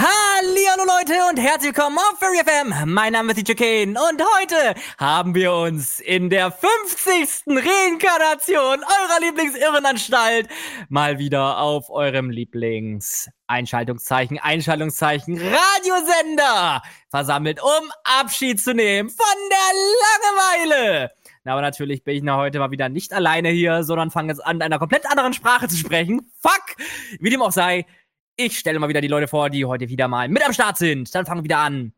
Hallo Leute und herzlich willkommen auf Fairy FM. Mein Name ist DJ Kane und heute haben wir uns in der 50. Reinkarnation eurer Lieblingsirrenanstalt mal wieder auf eurem Lieblings-Einschaltungszeichen, Einschaltungszeichen Radiosender versammelt, um Abschied zu nehmen von der Langeweile. Aber natürlich bin ich na heute mal wieder nicht alleine hier, sondern fange jetzt an, einer komplett anderen Sprache zu sprechen. Fuck! Wie dem auch sei, ich stelle mal wieder die Leute vor, die heute wieder mal mit am Start sind. Dann fangen wir wieder an.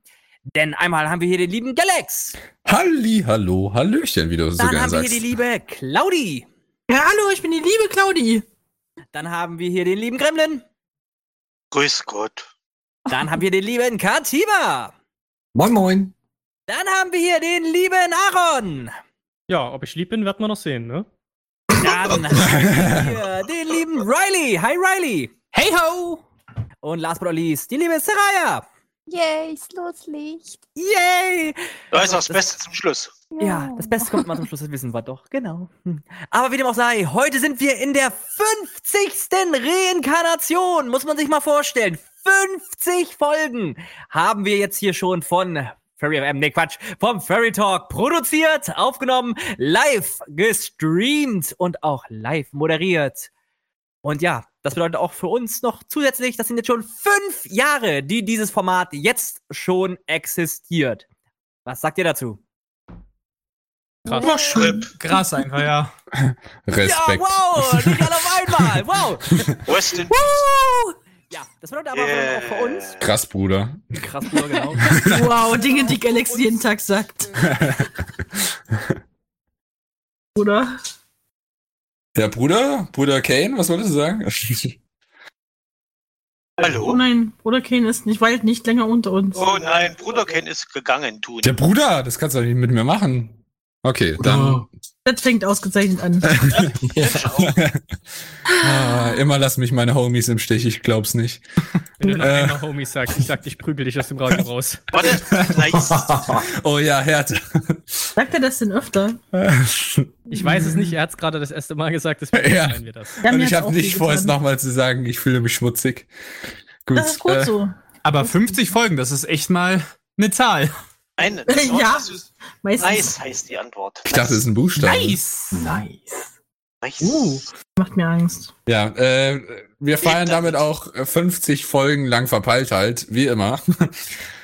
Denn einmal haben wir hier den lieben Galax. Halli, hallo, Hallöchen, wie du so Dann gerne haben wir sagst. hier die liebe Claudi. Ja, hallo, ich bin die liebe Claudi. Dann haben wir hier den lieben Gremlin. Grüß Gott. Dann haben wir den lieben Katiba. Moin, moin. Dann haben wir hier den lieben Aaron. Ja, ob ich lieb bin, wird man noch sehen, ne? Dann haben wir hier den lieben Riley. Hi Riley. Hey ho! Und last but not least, die liebe Saraya. Yay, Schlusslicht. Yay! Da ist auch das Beste zum Schluss. Ja, das Beste kommt mal zum Schluss, das wissen wir doch, genau. Aber wie dem auch sei, heute sind wir in der 50. Reinkarnation, muss man sich mal vorstellen. 50 Folgen haben wir jetzt hier schon von Fairy FM, nee Quatsch, vom Fairy Talk produziert, aufgenommen, live gestreamt und auch live moderiert. Und ja, das bedeutet auch für uns noch zusätzlich, das sind jetzt schon fünf Jahre, die dieses Format jetzt schon existiert. Was sagt ihr dazu? Krass. Schon krass einfach, ja. Respekt. Ja, wow, nicht alle auf einmal, wow. Woo! Ja, das bedeutet aber Yeah. auch für uns. Krass, Bruder. Krass, Bruder, genau. Wow, Dinge, die Galaxy jeden Tag sagt. Oder? Ja, Bruder? Bruder Kane, was wolltest du sagen? Oh Hallo? nein, Bruder Kane ist nicht weit nicht länger unter uns. Oh nein, Bruder Ken ist gegangen, tun. Der Bruder, das kannst du doch nicht mit mir machen. Okay, dann. Das fängt ausgezeichnet an. ah, immer lass mich meine Homies im Stich, ich glaub's nicht. Wenn du noch Äh. einmal Homies sagst, ich sag, ich prügel dich aus dem Radio raus. Warte, nice. Oh ja, Härte. Sagt er das denn öfter? Ich weiß es nicht, er hat es gerade das erste Mal gesagt, deswegen Ja. wir das. Ja, Und ich hat's habe auch nicht vor, es nochmal zu sagen, ich fühle mich schmutzig. Gut. Das ist gut äh, so. Aber 50 Folgen, das ist echt mal eine Zahl. Ein, Ja. Meistens Nice heißt die Antwort. Ich dachte, es ist ein Buchstabe. Nice. Nice. Uh. macht mir Angst. Ja, äh, wir feiern damit auch äh, 50 Folgen lang Verpeiltheit, wie immer.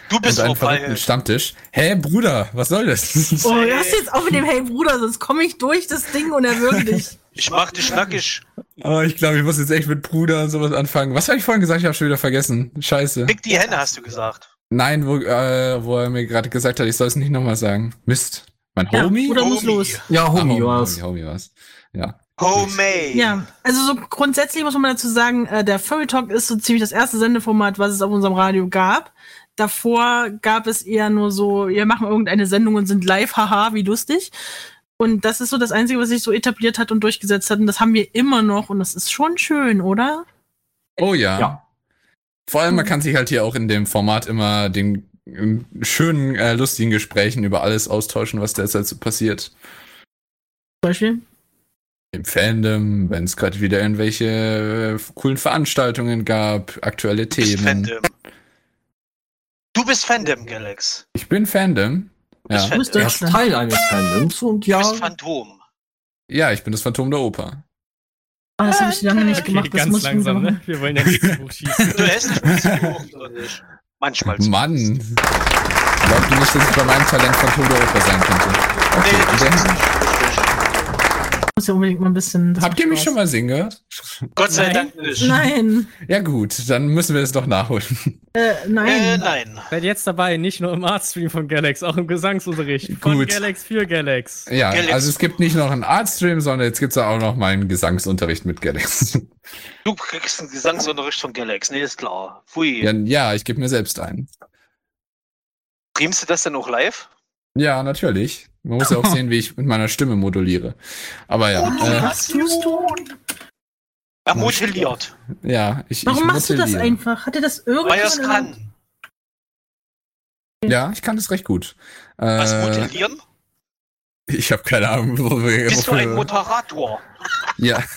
Du bist vorbei. verrückten Stammtisch. Hä, Bruder, was soll das? Oh, du jetzt auch mit dem Hey Bruder, sonst komme ich durch das Ding und erwürge dich. Ich mach dich nackig. oh, ich glaube, ich muss jetzt echt mit Bruder und sowas anfangen. Was habe ich vorhin gesagt? Ich habe schon wieder vergessen. Scheiße. Fick die Henne, hast du gesagt. Nein, wo, äh, wo er mir gerade gesagt hat, ich soll es nicht nochmal sagen. Mist. Mein Ja, Homie? Muss Homie. los. Ja, Ah, Homie, war's. Homie, Homie war's. Ja. Homemade. Ja, also so grundsätzlich muss man dazu sagen, äh, der Furry Talk ist so ziemlich das erste Sendeformat, was es auf unserem Radio gab. Davor gab es eher nur so, wir machen irgendeine Sendung und sind live, haha, wie lustig. Und das ist so das Einzige, was sich so etabliert hat und durchgesetzt hat. Und das haben wir immer noch. Und das ist schon schön, oder? Oh ja. Ja. Vor allem, man kann sich halt hier auch in dem Format immer den ähm, schönen, äh, lustigen Gesprächen über alles austauschen, was derzeit so passiert. Zum Beispiel. Im Fandom, wenn es gerade wieder irgendwelche äh, coolen Veranstaltungen gab, aktuelle Du bist Themen. Fandom. Du bist Fandom, Galax. Ich bin Fandom. Du bist Ja. Du bist Fandom. Teil eines Fandoms und Du ja. bist Phantom. ja, ich bin das Phantom der Oper. Ah, das habe ich lange nicht Okay, gemacht. Das ganz muss ich langsam, ne? Wir wollen ja nicht hoch schießen. Du lässt nicht? Manchmal. zu- Mann. Glaubt ihr nicht, dass ich bei meinem Talent der Oper sein könnte? Nee, Okay, das dann- ist nicht richtig. Muss ja unbedingt mal ein bisschen. das Habt ihr mich Spaß. schon mal singen gehört? Gott sei Nein. Dank nicht. Nein. Ja gut, dann müssen wir es doch nachholen. Äh, nein. Äh, nein. Seid jetzt dabei, nicht nur im Artstream von Galax, auch im Gesangsunterricht. Von Gut. Galax für Galax. Ja, Galax. also es gibt nicht noch einen Artstream, sondern jetzt gibt's auch noch meinen Gesangsunterricht mit Galax. Du kriegst einen Gesangsunterricht von Galax, nee, ist klar. Pfui. ja, ja, ich gebe mir selbst ein. Streamst du das denn auch live? Ja, natürlich. Man muss ja auch sehen, wie ich mit meiner Stimme moduliere. Aber ja, äh, Was tust du? Er modelliert. ja, ich Warum ich machst du das einfach? Hat dir das irgendwann? Weil er es kann. Ja, ich kann das recht gut. Was Äh, modellieren? ich habe keine Ahnung, wo wir Bist du ein Moderator? Ja.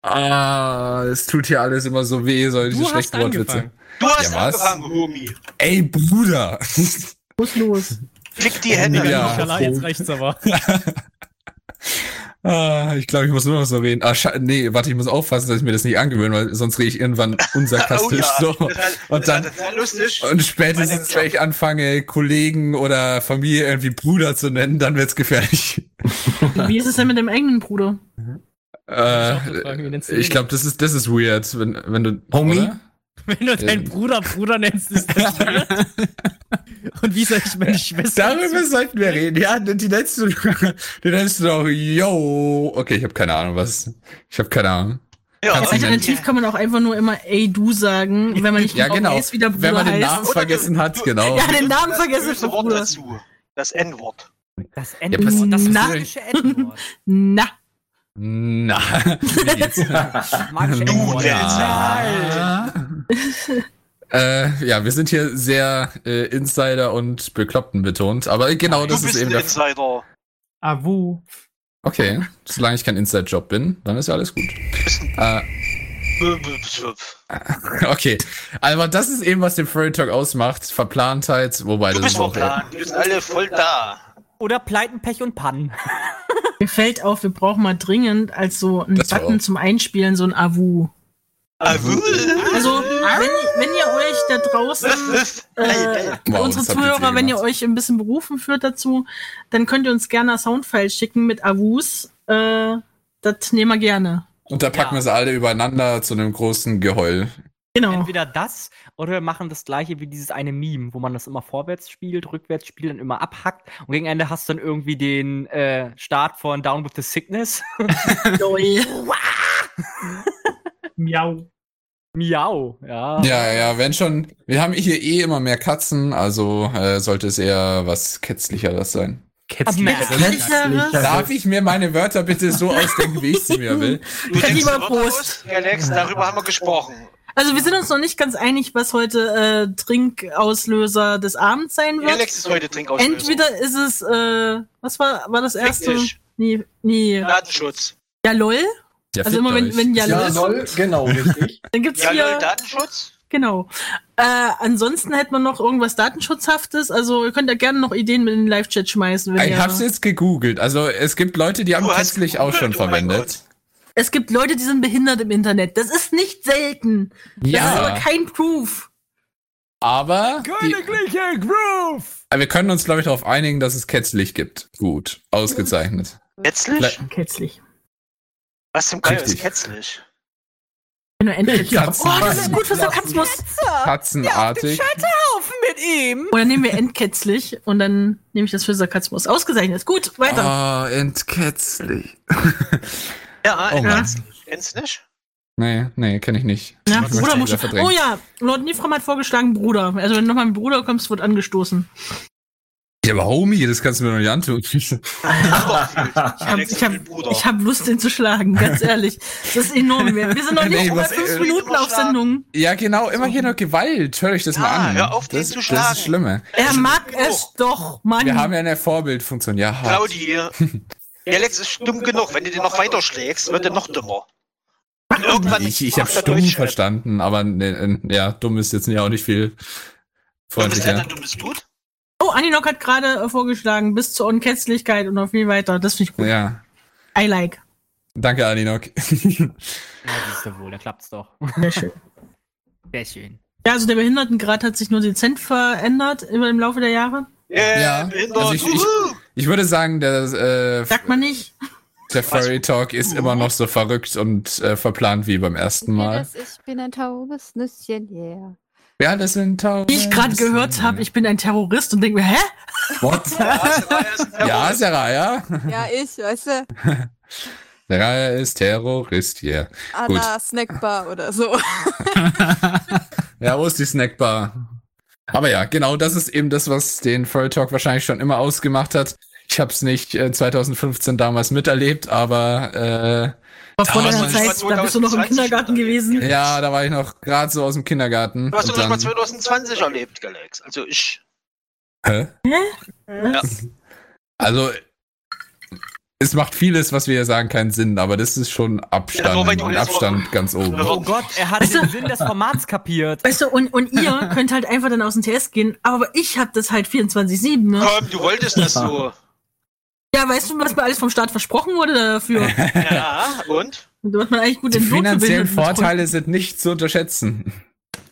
Ah, es tut hier alles immer so weh, solche schlechten Wortwitze. Du hast Ja, was? angefangen, Homie. Ey, Bruder. Muss los. Fick die Hände. Ja. Schala, jetzt reicht's aber. ah, ich glaube, ich muss nur noch so reden. Ah, nee, warte, ich muss aufpassen, dass ich mir das nicht angewöhne, weil sonst rede ich irgendwann unsarkastisch so. Oh Das ist Und dann, lustig. und spätestens, wenn ich anfange, Kollegen oder Familie irgendwie Bruder zu nennen, dann wird's gefährlich. Wie ist es denn mit dem eigenen Bruder? Äh, ich den? glaube, das ist, das ist weird, wenn, wenn du, Homie? oder? Wenn du deinen Bruder Bruder nennst, ist das weird. Und wie soll ich meine Schwester? Darüber sollten wir reden. Ja, die nennst du, die nennst du doch, yo. Okay, ich habe keine Ahnung, was. Ich habe keine Ahnung. Ja, Kannst Alternativ kann man auch einfach nur immer ey du sagen, wenn man nicht Ja, genau. weiß, wie der Bruder Wenn man den heißt. Namen vergessen hat, genau. Ja, den Namen vergessen böse vom Wort Bruder. dazu. Das N-Wort. Das was- Endwort, das Na. magische Endwort. Na, Na. Magische Du, der äh, ja, wir sind hier sehr äh, Insider und Bekloppten betont, aber genau Du das ist eben der. Insider. Avu. Okay, solange ich kein Inside-Job bin, dann ist ja alles gut. Äh, okay, aber das ist eben, was den Furry Talk ausmacht. Verplantheit, wobei Du das bist ist auch. verplant. Wir sind alle voll da. Oder Pleiten, Pech und Pannen. mir fällt auf, wir brauchen mal dringend als so einen Das Button zum Einspielen so ein Avu. Also, wenn, wenn ihr euch da draußen äh, Wow, unsere Zuhörer, wenn ihr euch ein bisschen berufen fühlt dazu, dann könnt ihr uns gerne Soundfiles schicken mit Avus. Äh, das nehmen wir gerne. Und da packen Ja. wir sie alle übereinander zu einem großen Geheul. Genau. Entweder das oder wir machen das gleiche wie dieses eine Meme, wo man das immer vorwärts spielt, rückwärts spielt, dann immer abhackt und gegen Ende hast du dann irgendwie den äh, Start von Down with the Sickness. Miau. Miau, ja. Ja, ja, wenn schon. Wir haben hier eh immer mehr Katzen, also äh, sollte es eher was Kätzlicheres sein. Kätzlicheres. Kätzlicheres. Darf ich mir meine Wörter bitte so ausdenken, wie ich sie mir will? Du denkst lieber Prost. Alex, darüber haben wir gesprochen. Also wir sind uns noch nicht ganz einig, was heute äh, Trinkauslöser des Abends sein wird. Alex ist heute Trinkauslöser. Entweder ist es, äh, was war, war das erste? Nee, nee. Datenschutz. Ja, lol. Ja, Also immer wenn, wenn ja, Ja, kommt, genau, richtig. dann gibt's Ja, hier, Datenschutz? genau. Äh, ansonsten hätte man noch irgendwas Datenschutzhaftes. Also ihr könnt ja gerne noch Ideen mit in den Live-Chat schmeißen. Wenn Ich ihr, hab's jetzt gegoogelt. Also es gibt Leute, die haben Du Kätzlich auch schon oh verwendet. es gibt Leute, die sind behindert im Internet. Das ist nicht selten. Das ist aber Ja, kein Proof. aber die, Königliche Groove! wir können uns, glaube ich, darauf einigen, dass es Kätzlich gibt. Gut, ausgezeichnet. Kätzlich? Vielleicht- Kätzlich. Was zum Geil ist kätzlich? Wenn du endlich Ja, oh, das ist gut für Sarkasmus. Katzenartig. Haufen mit ihm! Oder nehmen wir entkätzlich und dann nehme ich das für Sarkasmus. Ausgezeichnet. Gut, weiter. Ah, entkätzlich. Ja, Oh Mann. kätzlich. Kennst du nicht? Nee, nee, kenne ich nicht. Ja, Ich Bruder muss. Oh ja, Lord Nifram hat vorgeschlagen Bruder. Also wenn du nochmal mit Bruder kommst, wird angestoßen. Ja, aber Homie, das kannst du mir doch nicht antun. Ich habe hab, ich hab Lust, den zu schlagen, ganz ehrlich. Das ist enorm. Wir, wir sind noch nicht Nee, bei was- fünf äh, Minuten auf Sendung. ja, genau, immer hier noch Gewalt. Hör euch das Ja, mal an. hör auf, den das, zu Das schlagen. ist Schlimme. Er mag es doch, Mann. Wir haben ja eine Vorbildfunktion. Ja, hart. Claudi, Alex ist dumm genug. Wenn du den noch weiter schlägst, wird er noch dümmer. Irgendwann Ich, ich habe stumm verstanden, aber ne, äh, ja, dumm ist jetzt ja auch nicht viel Du bist freundlicher. dummes Blut? Oh, Aninok hat gerade äh, vorgeschlagen, bis zur Unkätzlichkeit und noch viel weiter. Das finde ich gut. Ja, I like. danke Aninok. Na, siehst du wohl, da klappt's doch. Sehr schön. Sehr schön. Ja, also der Behindertengrad hat sich nur dezent verändert im Laufe der Jahre. Yeah, Ja, behindert. also ich- ich-. Ich würde sagen, der, äh, Sagt man nicht. der Furry Talk ist immer noch so verrückt und äh, verplant wie beim ersten Mal. Ich bin ein taubes Nüsschen, yeah. Ja, das sind tausend. Wie ich gerade gehört habe, ich bin ein Terrorist und denke mir, hä? What? Ja, Sarah ist ein Ja, Terrorist. Saraya. Ja, ich, weißt du, Saraya ist Terrorist hier. Anna Snackbar oder so. Ja, wo ist die Snackbar? Aber ja, genau das ist eben das, was den Furry Talk wahrscheinlich schon immer ausgemacht hat. Ich habe es nicht äh, 2015 damals miterlebt, aber War vor Da deiner Zeit, da bist du noch im 2020 Kindergarten gewesen. ja, da war ich noch gerade so aus dem Kindergarten. Du hast und doch nicht mal dann- 2020 erlebt, Alex. Also ich. Hä? Ja. Also, es macht vieles, was wir hier sagen, keinen Sinn, aber das ist schon Abstand, Ja, du jetzt Abstand ganz oben. Oh Gott, er hat den Sinn des Formats kapiert. Weißt du, und, und ihr könnt halt einfach dann aus dem TS gehen, aber ich hab das halt 24-7, ne? Komm, du wolltest das so. Ja, weißt du, was mir alles vom Staat versprochen wurde dafür? Ja, und? Und eigentlich gut Die finanziellen. Vorteile sind nicht zu unterschätzen.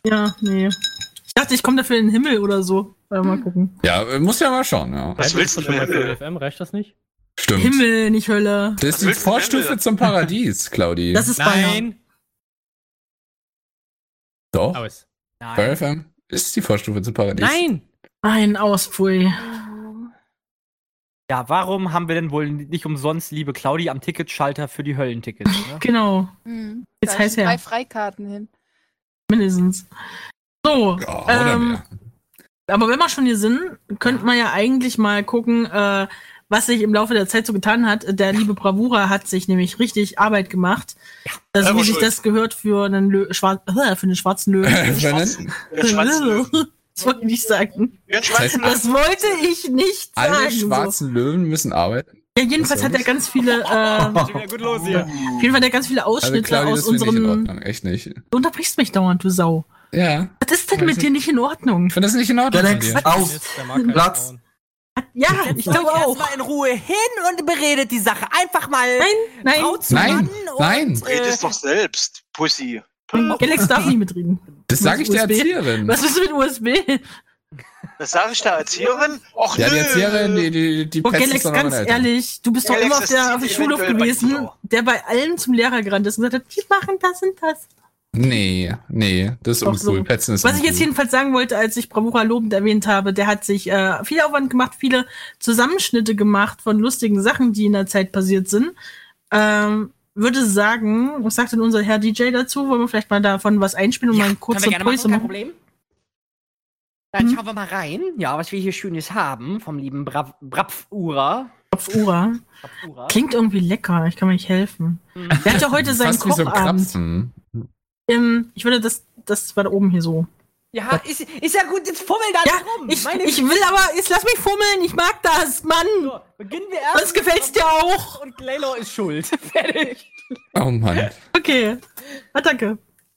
Ja, nee. Ich dachte, ich komme dafür in den Himmel oder so. Mal gucken. Ja, muss ja mal schauen, ja. Was willst du schon mal denn? für FM? Reicht das nicht? Stimmt. Himmel, nicht Hölle. Das ist die Vorstufe zum Paradies, Claudi. Das ist Bayern. Nein. Doch. Aus. Bei FM ist die Vorstufe zum Paradies. Nein. Ein Auspfui. Ja, warum haben wir denn wohl nicht umsonst, liebe Claudi, am Ticketschalter für die Höllentickets? Ne? Genau, Hm. Jetzt Da heißt sind er. drei Freikarten hin. mindestens. So, Ja, ähm, mehr. aber wenn wir schon hier sind, könnte man ja eigentlich mal gucken, äh, was sich im Laufe der Zeit so getan hat. Der liebe Bravura hat sich nämlich richtig Arbeit gemacht. Also selber wie sich das gehört für einen, Lö schwar für einen schwarzen Löwen. Vernennen? Der Schwanzlöwen. Das wollte ich nicht sagen. Ein Schwanzlöwen. Das wollte ich nicht sagen. Alle so. schwarzen Löwen müssen arbeiten. Ja, jedenfalls hat er ganz viele, äh, auf los hier. jeden Fall hat er ganz viele Also Ausschnitte Claudi, aus das finde ich in. Ordnung. Echt nicht. Du unterbrichst mich dauernd, du Sau. Ja. Was ist denn mit nicht. dir nicht in Ordnung? Ich finde das nicht in Ordnung dir. auf! Platz. Ja, ich glaube auch. erstmal in Ruhe hin und beredet die Sache einfach mal. Nein, nein. Nein, nein. Und, Red äh, es doch selbst, Pussy. Galax darf nicht mitreden. Das sage ich der USB? Erzieherin. Was ist mit USB? Das sage ich der Erzieherin? Och, Ja, die. Erzieherin, die, die, die doch noch ganz ehrlich, du bist doch Galax, immer auf der, auf der Schulhof gewesen, der bei allen zum Lehrer gerannt ist und gesagt hat, die machen das und das. Nee, nee, das ist Doch uncool. so. Petzen ist Was ich jetzt uncool. jedenfalls sagen wollte, als ich Bravura lobend erwähnt habe, der hat sich äh, viel Aufwand gemacht, viele Zusammenschnitte gemacht von lustigen Sachen, die in der Zeit passiert sind. Ähm, würde sagen, was sagt denn unser Herr DJ dazu? Wollen wir vielleicht mal davon was einspielen und mal einen kurzen Pulse machen? Problem. Dann Hm? schauen wir mal rein, ja, was wir hier Schönes haben vom lieben Brapfura. Kopf Ura. Brapfura. Klingt irgendwie lecker, ich kann mir nicht helfen. Hm. Der hat ja heute seinen wie so ähm, ich würde das, das war da oben hier so. Ja, ist, ist ja gut, jetzt fummel da Ja, nicht rum. ich, Meine ich will aber, jetzt lass mich fummeln, ich mag das, Mann. So, beginnen wir erst. Sonst gefällt's dir auch. Und Laylo ist schuld. Fertig. Oh Mann. Okay. Ah, danke.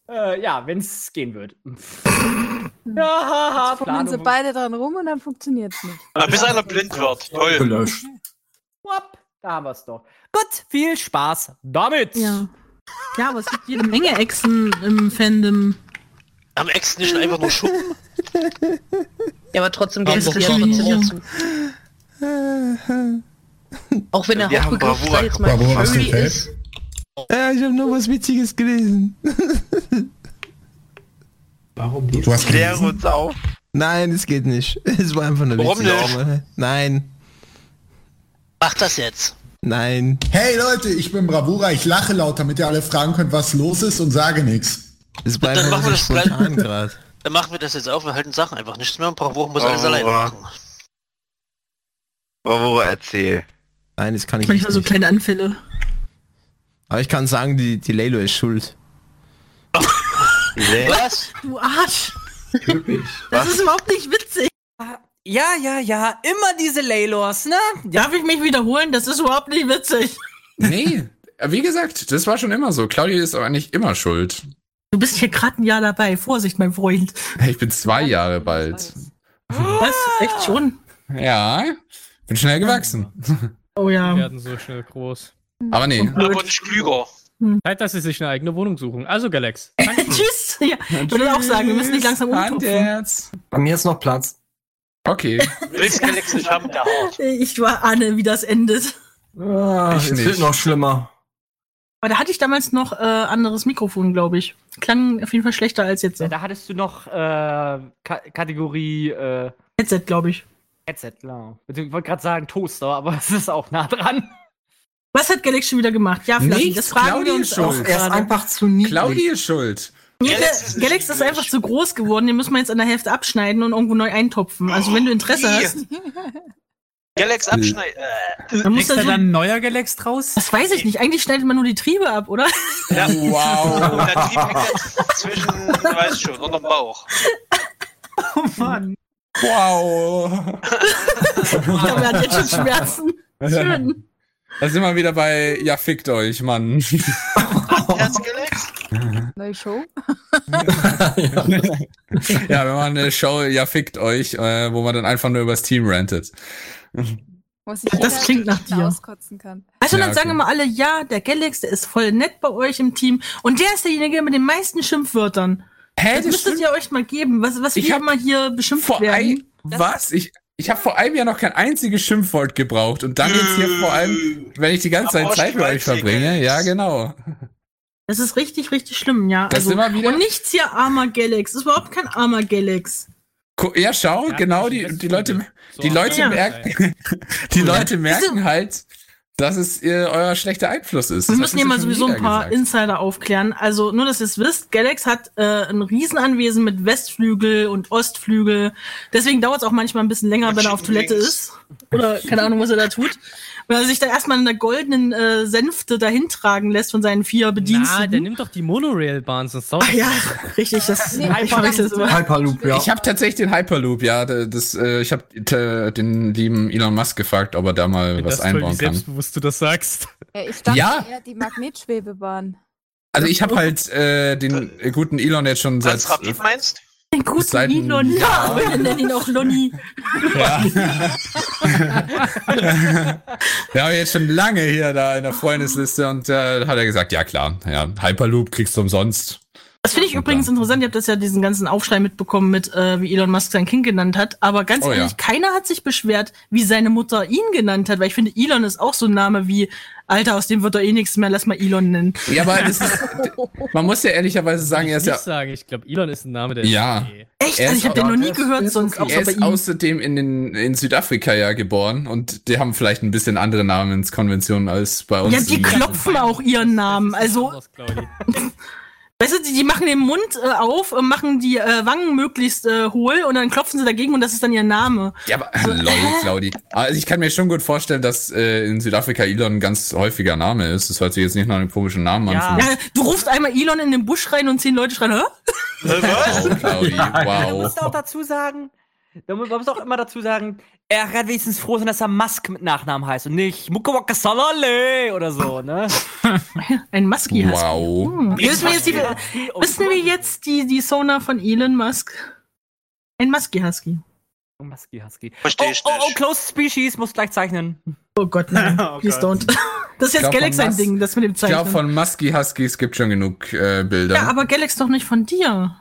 Äh, ja, wenn's gehen wird. ja, haha, Fummeln sie beide dran rum und dann funktioniert's nicht. Ah, Bis einer blind wird. Toll. Gelöscht. Wupp, Da haben wir's doch. Gut, viel Spaß damit. Ja. Ja, aber es gibt jede Menge Echsen im Fandom. Am Ex nicht einfach nur Schuppen. Ja, aber trotzdem geht es ja trotzdem dazu. Auch wenn der haben Hauptbegriff, sag jetzt mal, Bravura Furry ist. Ja, ich habe nur was Witziges gelesen. Warum nicht? Du hast Klär uns auf. Nein, es geht nicht. Es war einfach nur Warum witzig. nicht? Nein, Mach das jetzt. nein. Hey Leute, ich bin Bravura, ich lache laut, damit ihr alle fragen könnt, was los ist und sage nichts. Es war Dann machen wir so das spontan gerade. Dann machen wir das jetzt auf. Wir halten Sachen einfach nichts mehr. Ein paar Wochen muss Oh, alles alleine wow. machen. Bravo, erzähl. Nein, das kann ich Manchmal nicht. so kleine Anfälle. Aber ich kann sagen, die, die Laylo ist schuld. Was? Du Arsch. Typisch. Das ist überhaupt nicht witzig. Ja, ja, ja, immer diese Laylors, ne? Darf ich mich wiederholen? Das ist überhaupt nicht witzig. Nee, wie gesagt, das war schon immer so. Claudia ist aber eigentlich immer schuld. Du bist hier gerade ein Jahr dabei. Vorsicht, mein Freund. Ich bin zwei Jahre bald. Was? Echt schon? Ja, bin schnell gewachsen. Oh Die ja. werden so schnell groß. Aber nee. Aber nicht klüger. Zeit, dass sie sich eine eigene Wohnung suchen. Also, Galax. Tschüss. Ja, ich würde auch sagen, wir müssen nicht langsam umtupfen. Bei mir ist noch Platz. Okay. Willst Galax nicht haben, der hart. Ich war ahne, wie das endet. Ah, Ich es wird noch schlimmer. Aber da hatte ich damals noch äh, anderes Mikrofon, glaube ich. Klang auf jeden Fall schlechter als jetzt. Ja, da hattest du noch äh, Ka Kategorie äh, Headset, glaube ich. Headset, genau. Ich wollte gerade sagen Toaster, aber es ist auch nah dran. Was hat Galax schon wieder gemacht? Ja, Flashy, Nichts, das fragen wir Claudia uns ist auch schuld. Er ist einfach zu niedlich. Claudia ist schuld. Nee, Galax ist Galax ist einfach zu groß geworden. Den muss man jetzt an der Hälfte abschneiden und irgendwo neu eintopfen. Also wenn du Interesse Ih. hast, Galax abschneiden. Äh, dann musst du so, ein neuer Galax draus? Das weiß ich nicht. Eigentlich schneidet man nur die Triebe ab, oder? ja. Wow. Der Trieb hängt jetzt zwischen, weiß schon, unterm Bauch. Oh Mann. Wow. Ich glaube, er hat jetzt schon Schmerzen. Schön. Da sind wir wieder bei, ja, fickt euch, Mann. Neue Show? ja, wir machen eine Show, ja, fickt euch, äh, wo man dann einfach nur übers Team rantet. Was ich Das klingt nach dir. auskotzen kann. Also Ja, dann sagen okay. immer alle, ja, der Galax, der ist voll nett bei euch im Team und der ist derjenige mit den meisten Schimpfwörtern. Hä, Das müsstet ihr euch mal geben, was, was Ich wir hab immer hier beschimpft vor werden. ein, was? Ich, ich habe vor einem Jahr noch kein einziges Schimpfwort gebraucht und dann jetzt hier vor allem, wenn ich die ganze Zeit Zeit mit euch verbringe. Ja, genau. Das ist richtig, richtig schlimm, ja. Das Also, immer wieder- und nichts hier armer Galax. Das ist überhaupt kein armer Galax. Ja, schau, Ja, genau, die, die Leute, so die Leute Ja. merken, die Leute merken halt, dass es ihr, euer schlechter Einfluss ist. Wir Das müssen hier mal sowieso ein paar gesagt. Insider aufklären. Also nur, dass ihr es wisst, Galax hat äh, ein Riesenanwesen mit Westflügel und Ostflügel. Deswegen dauert es auch manchmal ein bisschen länger, Und wenn er auf Toilette ist. Oder keine Ahnung, was er da tut. Wenn er sich da erstmal in der goldenen äh, Sänfte dahin tragen lässt von seinen vier Bediensteten. der nimmt doch die Monorail-Bahn, sonst dauert Ach ja, richtig, das Nee, ich es immer. Hyperloop, ja. Ich habe tatsächlich den Hyperloop, ja. Das, äh, ich habe den lieben Elon Musk gefragt, ob er da mal was das einbauen kann. selbstbewusst du das sagst. Ja, ich dachte Ja. eher die Magnetschwebebahn. Also ich habe halt äh, den äh, guten Elon jetzt schon seit Als Rapid meinst? Den guten Seit Elon, ja, wir nennen ihn auch Lonny. ja. Wir haben jetzt schon lange hier da in der Freundesliste und äh, hat er gesagt, ja klar, ja, Hyperloop kriegst du umsonst. Das finde ich Ja, übrigens klar. interessant. Ihr habt das ja diesen ganzen Aufschrei mitbekommen mit, äh, wie Elon Musk sein Kind genannt hat. Aber ganz Oh, ehrlich, ja. keiner hat sich beschwert, wie seine Mutter ihn genannt hat, weil ich finde, Elon ist auch so ein Name wie, Alter, aus dem wird er eh nichts mehr, lass mal Elon nennen. Ja, aber ist, man muss ja ehrlicherweise sagen, er ist ich ja, nicht sagen, ich glaube, Elon ist ein Name, der Ja. ist okay. Echt? Also ist ich habe den noch nie ist- gehört, ist sonst er ist außerdem in, den, in Südafrika ja geboren und die haben vielleicht ein bisschen andere Namenskonventionen als bei uns. Ja, die klopfen auch ihren Namen. Ist Also. weißt du, die, die machen den Mund äh, auf, machen die äh, Wangen möglichst äh, hohl und dann klopfen sie dagegen und das ist dann ihr Name. Ja, aber lol, Claudi. Also ich kann mir schon gut vorstellen, dass äh, in Südafrika Elon ein ganz häufiger Name ist. Das hört sich jetzt nicht nach einem komischen Namen Ja. an. Ja, du rufst einmal Elon in den Busch rein und zehn Leute schreien, hä? Oh, Claudi, Du wow. musst auch dazu sagen, du musst man muss auch immer dazu sagen, er kann wenigstens froh sein, dass er Musk mit Nachnamen heißt und nicht Mukawaka Salale oder so, ne? Ein Musky Husky. Wow. Hm. Wissen wir jetzt die, wissen wir jetzt die, die Sona von Elon Musk? Ein Musky Husky. Oh, Musky Husky. Versteh Oh, ich oh, oh, nicht. Close Species, muss gleich zeichnen. Oh Gott, nein. Oh Please Gott. don't. Das ist jetzt glaub, Galax sein Ding, das mit dem Ich glaube, Zeichnen. von Musky Huskies gibt schon genug äh, Bilder. Ja, aber Galax doch nicht von dir.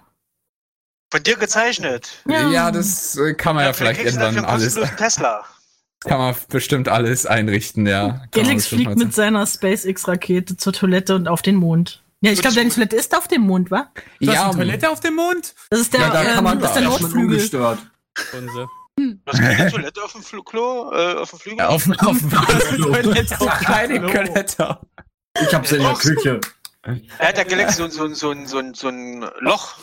Von dir gezeichnet. Ja, das äh, kann man ja, vielleicht dafür irgendwann einen alles, Tesla. kann man bestimmt alles einrichten, ja. Galax fliegt mit seiner SpaceX-Rakete zur Toilette und auf den Mond. Ja, ich glaube, deine Toilette ist auf dem Mond, wa? Du Ja, hast eine Toilette auf dem Mond? Das ist der, Ja, da kann ähm, man das ist der ungestört. Unsere. Was gibt eine Toilette auf dem Fl Klo? Äh, auf dem Flügel? Ja, auf, auf dem Toilette auf keine Klo. Toilette. Ich hab's in der Küche. Er hat der Galaxy so, so, so, so, so ein Loch.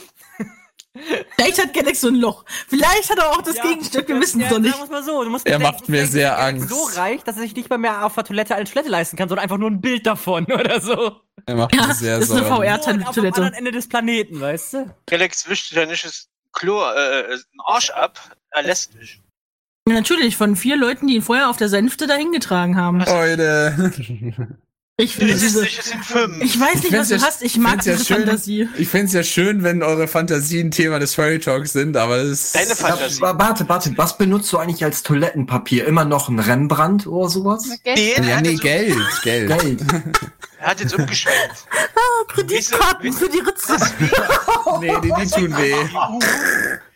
Vielleicht hat Galax so ein Loch. Vielleicht hat er auch das Gegenstück, wir wissen es ja, doch nicht. Mal so, du musst Er bedenken, macht mir sehr ist Angst. so reich, dass er sich nicht mal mehr auf der Toilette eine Toilette leisten kann, sondern einfach nur ein Bild davon oder so. Er macht Ja, mir sehr das ist eine Sorgen. Nur auf dem VR-Toilette. anderen Ende des Planeten, weißt du? Galaxy wischt ja das Klo, äh, einen Arsch ab. Er lässt dich. Ja, natürlich, von vier Leuten, die ihn vorher auf der Sänfte dahin getragen haben. Leute. Ich finde ist diese. nicht, es sind fünf. Ich weiß nicht, Ich was du ja- hast. Ich mag find's ja diese schön. Fantasie. Ich find's ja schön, wenn eure Fantasien Thema des Fairy Talks sind, aber es Deine Ja, Fantasie. wa- warte, warte, was benutzt du eigentlich als Toilettenpapier? Immer noch ein Rembrandt oder sowas? Er, Ja, hat nee, jetzt, Geld, Geld. Geld. er hat jetzt umgeschwenkt. Ah, Kreditkarten für die Ritze. Nee, die, die tun weh.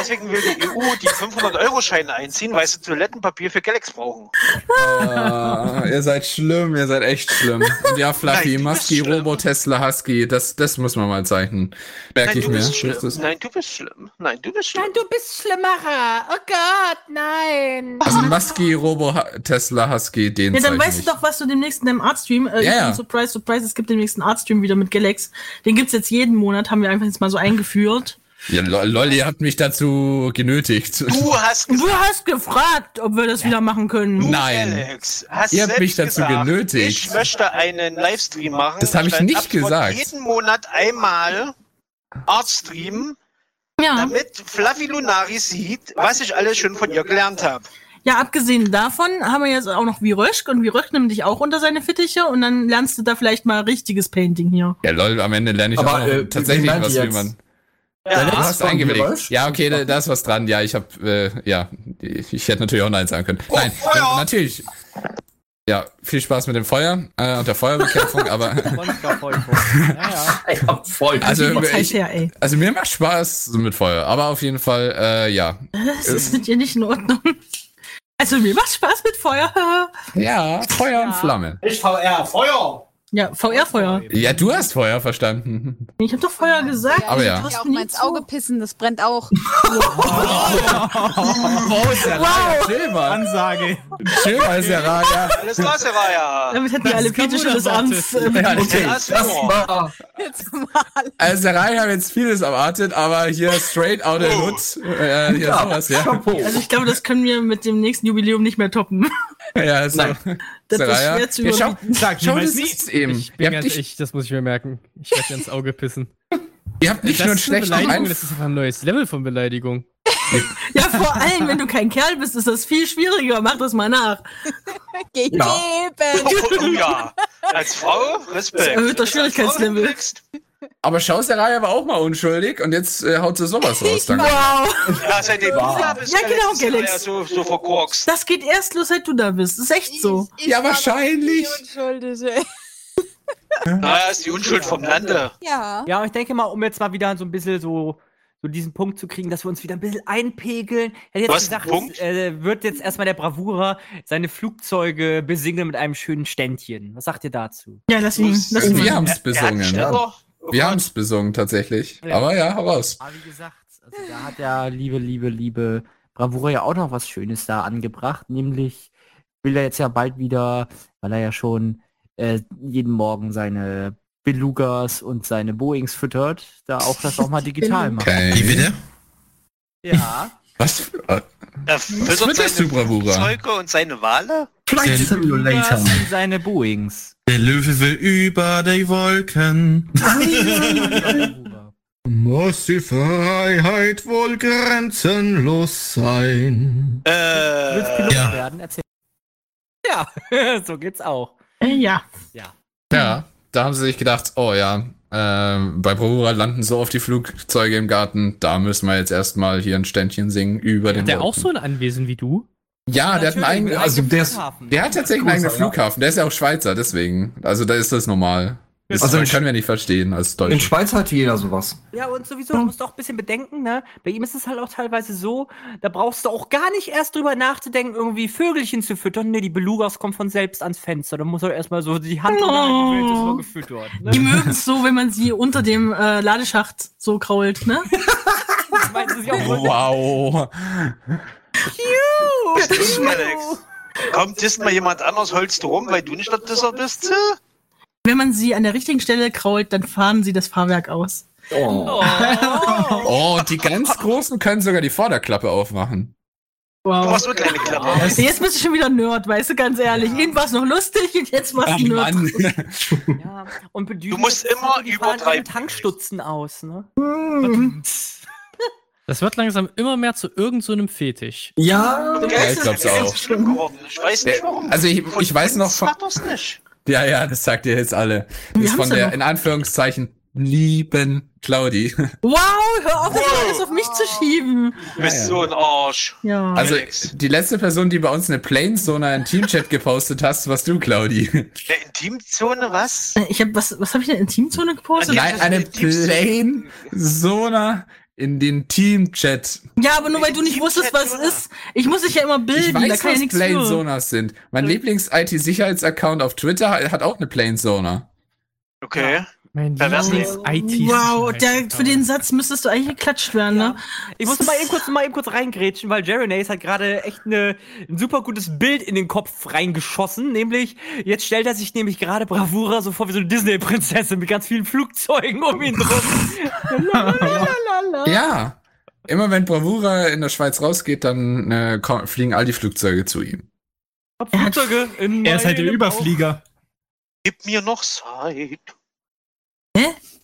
Deswegen will die EU die 500-Euro-Scheine einziehen, weil sie Toilettenpapier für Galax brauchen. Ah, ihr seid schlimm, ihr seid echt schlimm. Und ja, Fluffy, Nein, Musky. Robo, Tesla, Husky, das, das muss man mal zeichnen. Merke Nein, ich du mir. Nein, du bist schlimm. Nein, du bist schlimm. du bist Schlimmerer. Oh Gott, nein. Also Musky, Robo, Tesla, Husky, den Ja, dann weißt du ich. doch, was du demnächst in deinem Artstream, äh, ja. Surprise, Surprise, es gibt demnächst einen Artstream wieder mit Galax. Den gibt's jetzt jeden Monat, haben wir einfach jetzt mal so eingeführt. Ja, lo- lol, ihr habt mich dazu genötigt. Du hast Du hast gefragt, ob wir das wieder machen können. du, Nein. Alex, hast Ihr habt mich dazu gesagt, genötigt. Ich möchte einen Livestream machen. Das hab ich nicht gesagt. jeden Monat einmal Artstream, Ja. damit Flavi Lunari sieht, was ich alles schon von ihr gelernt habe. Ja, abgesehen davon haben wir jetzt auch noch Viröschk und Viröschk nimmt dich auch unter seine Fittiche und dann lernst du da vielleicht mal richtiges Painting hier. Ja, lol, am Ende lerne ich Aber, auch äh, tatsächlich was, wie jetzt? man. Ja, du Was hast eingewilligt. Ja, okay, da, da ist was dran. Ja, ich habe, äh, ja, ich, ich hätte natürlich auch Nein sagen können. Oh, Nein, äh, natürlich. Ja, viel Spaß mit dem Feuer äh, und der Feuerbekämpfung, aber Ja, ja. Ich hab voll. also Zeit ich, her, ey. also mir macht Spaß mit Feuer, aber auf jeden Fall, äh, ja, Das ist mit dir nicht in Ordnung. Also mir macht Spaß mit Feuer. ja, Feuer und Flamme. Ich VR, Feuer! Ja, VR-Feuer. Ja, du hast Feuer verstanden. Ich hab doch Feuer gesagt. Aber ja. Du hast Ja, auch mir mal ins Auge pissen, das brennt auch. Wow, ist ja wow. Chill mal. Ansage. Chill mal, ist ja rar, ja. Alles klar, Seraya. Damit hätten wir alle Fetische des Amts. Ähm, Ja, Okay, Das war-. Jetzt mal. Also der Reihe haben jetzt vieles erwartet, aber hier straight out of hood, äh, hier sowas, ja. Also ich glaube, das können wir mit dem nächsten Jubiläum nicht mehr toppen. Ja, so. Das ist Seraya. schwer zu Ja, schau, überbieten. Sag schau, das ist eben. Ich bin ganz ich, das muss ich mir merken. Ich werde dir ins Auge pissen. ihr habt nicht das nur einen ist eine schlechten Beleidigung, das ist einfach ein neues Level von Beleidigung. Ja, vor allem, wenn du kein Kerl bist, ist das viel schwieriger. Mach das mal nach. Gegeben. Oh, ja. Als Frau, Respekt. Erhöhter Schwierigkeitslevel. Als Frau kriegst- Aber schau, Seraya war auch mal unschuldig und jetzt äh, haut sie sowas raus. Danke. Wow. Ja, seitdem du da bist, Ja, genau, ist Galax. ja so, so verkorkst. Das geht erst los, seit du da bist. Das ist echt so. Ich Ja, war doch wahrscheinlich. Naja, ist die Unschuld vom Lande. Ja. Ja, und ich denke mal, um jetzt mal wieder so ein bisschen so, so diesen Punkt zu kriegen, dass wir uns wieder ein bisschen einpegeln. Er hat jetzt Was, gesagt, Punkt? es, äh, wird jetzt erstmal der Bravura seine Flugzeuge besingeln mit einem schönen Ständchen. Was sagt ihr dazu? Ja, lass ihn. Lass ihn Wir mal. haben es Er hat besungen. Ständer. Oh Wir haben es besungen tatsächlich. Ja. Aber ja, hau raus. Aber wie gesagt, also da hat der liebe, liebe, liebe Bravura ja auch noch was Schönes da angebracht, nämlich will er jetzt ja bald wieder, weil er ja schon äh, jeden Morgen seine Belugas und seine Boeings füttert, da auch das auch mal digital macht. Okay. Wie bitte? Ja. Was? für- äh, Er Was fütterst seine du, Bravura? Flugzeuge und seine Wale? Flight Simulator. Und seine Boeings. Der Löwe will über die Wolken. Muss die Freiheit wohl grenzenlos sein? Du willst Äh, Pilot Ja. werden? Erzähl. Ja, so geht's auch. Äh, ja. Ja, da haben sie sich gedacht, oh ja, ähm, bei Bravura landen so oft die Flugzeuge im Garten, da müssen wir jetzt erstmal hier ein Ständchen singen über den Hat der auch Wolken. so ein Anwesen wie du? Ja, der hat einen eigenen, also der ist- Flughafen. der hat tatsächlich einen eigenen. Flughafen, der ist ja auch Schweizer, deswegen. Also da ist das normal. Das Also in- können wir nicht verstehen als In Deutsche. Schweiz hat jeder sowas. Ja, und sowieso, du musst auch ein bisschen bedenken, ne? Bei ihm ist es halt auch teilweise so, da brauchst du auch gar nicht erst drüber nachzudenken, irgendwie Vögelchen zu füttern. Ne, die Belugas kommen von selbst ans Fenster. Da muss er erstmal so die Hand Oh. ist so gefüttert. Ne? Die mögen es so, wenn man sie unter dem äh, Ladeschacht so krault, ne? Meinst du, sie auch Wow. Das, Alex? Kommt disst mal jemand anders, holst du rum, weil du nicht der Disser bist? Wenn man sie an der richtigen Stelle krault, dann fahren sie das Fahrwerk aus. Oh. Oh, und die ganz Großen können sogar die Vorderklappe aufmachen. Du Wow. machst so kleine Klappe. Jetzt bist du schon wieder Nerd, weißt du, ganz ehrlich. Eben war es noch lustig und jetzt machst du Nerd. Ja, und Du musst immer übertreiben. ihren Tankstutzen aus, ne? Mhm. Das wird langsam immer mehr zu irgendeinem so Fetisch. Ja, Ja, ich glaub's auch. schlimm geworden. Ich weiß nicht warum. Also ich, ich weiß noch von. ja, ja, das sagt ihr jetzt alle. Das ist von ja der, noch. in Anführungszeichen, lieben Claudi. Wow, hör auf, das Wow. alles auf mich zu schieben. Du bist ja. so ein Arsch. Ja. Also, die letzte Person, die bei uns eine Planesona im Teamchat gepostet hast, warst du, Claudi. Der Intimzone, was? Äh, ich hab, was, was habe ich denn in Teamzone gepostet? Ja, Nein, eine Planesona in den Teamchat. Ja, aber nur weil du nicht wusstest, was es ist. Ich muss dich ja immer bilden, Ich da weiß, kann ich was nichts für. Planesonas sind. Mein Lieblings-IT-Sicherheitsaccount auf Twitter hat auch eine Planesona. Okay. Mein Ja, das Lieblings IT. Wow, der, für den Satz müsstest du eigentlich geklatscht werden, ne? Ich muss mal eben kurz, mal eben kurz reingrätschen, weil Jeremy hat gerade echt eine, ein super gutes Bild in den Kopf reingeschossen. Nämlich, jetzt stellt er sich nämlich gerade Bravura so vor wie so eine Disney-Prinzessin mit ganz vielen Flugzeugen um ihn drum. Ja. Immer wenn Bravura in der Schweiz rausgeht, dann äh, fliegen all die Flugzeuge zu ihm. Flugzeuge in Er ist halt der Überflieger. Gib mir noch Zeit.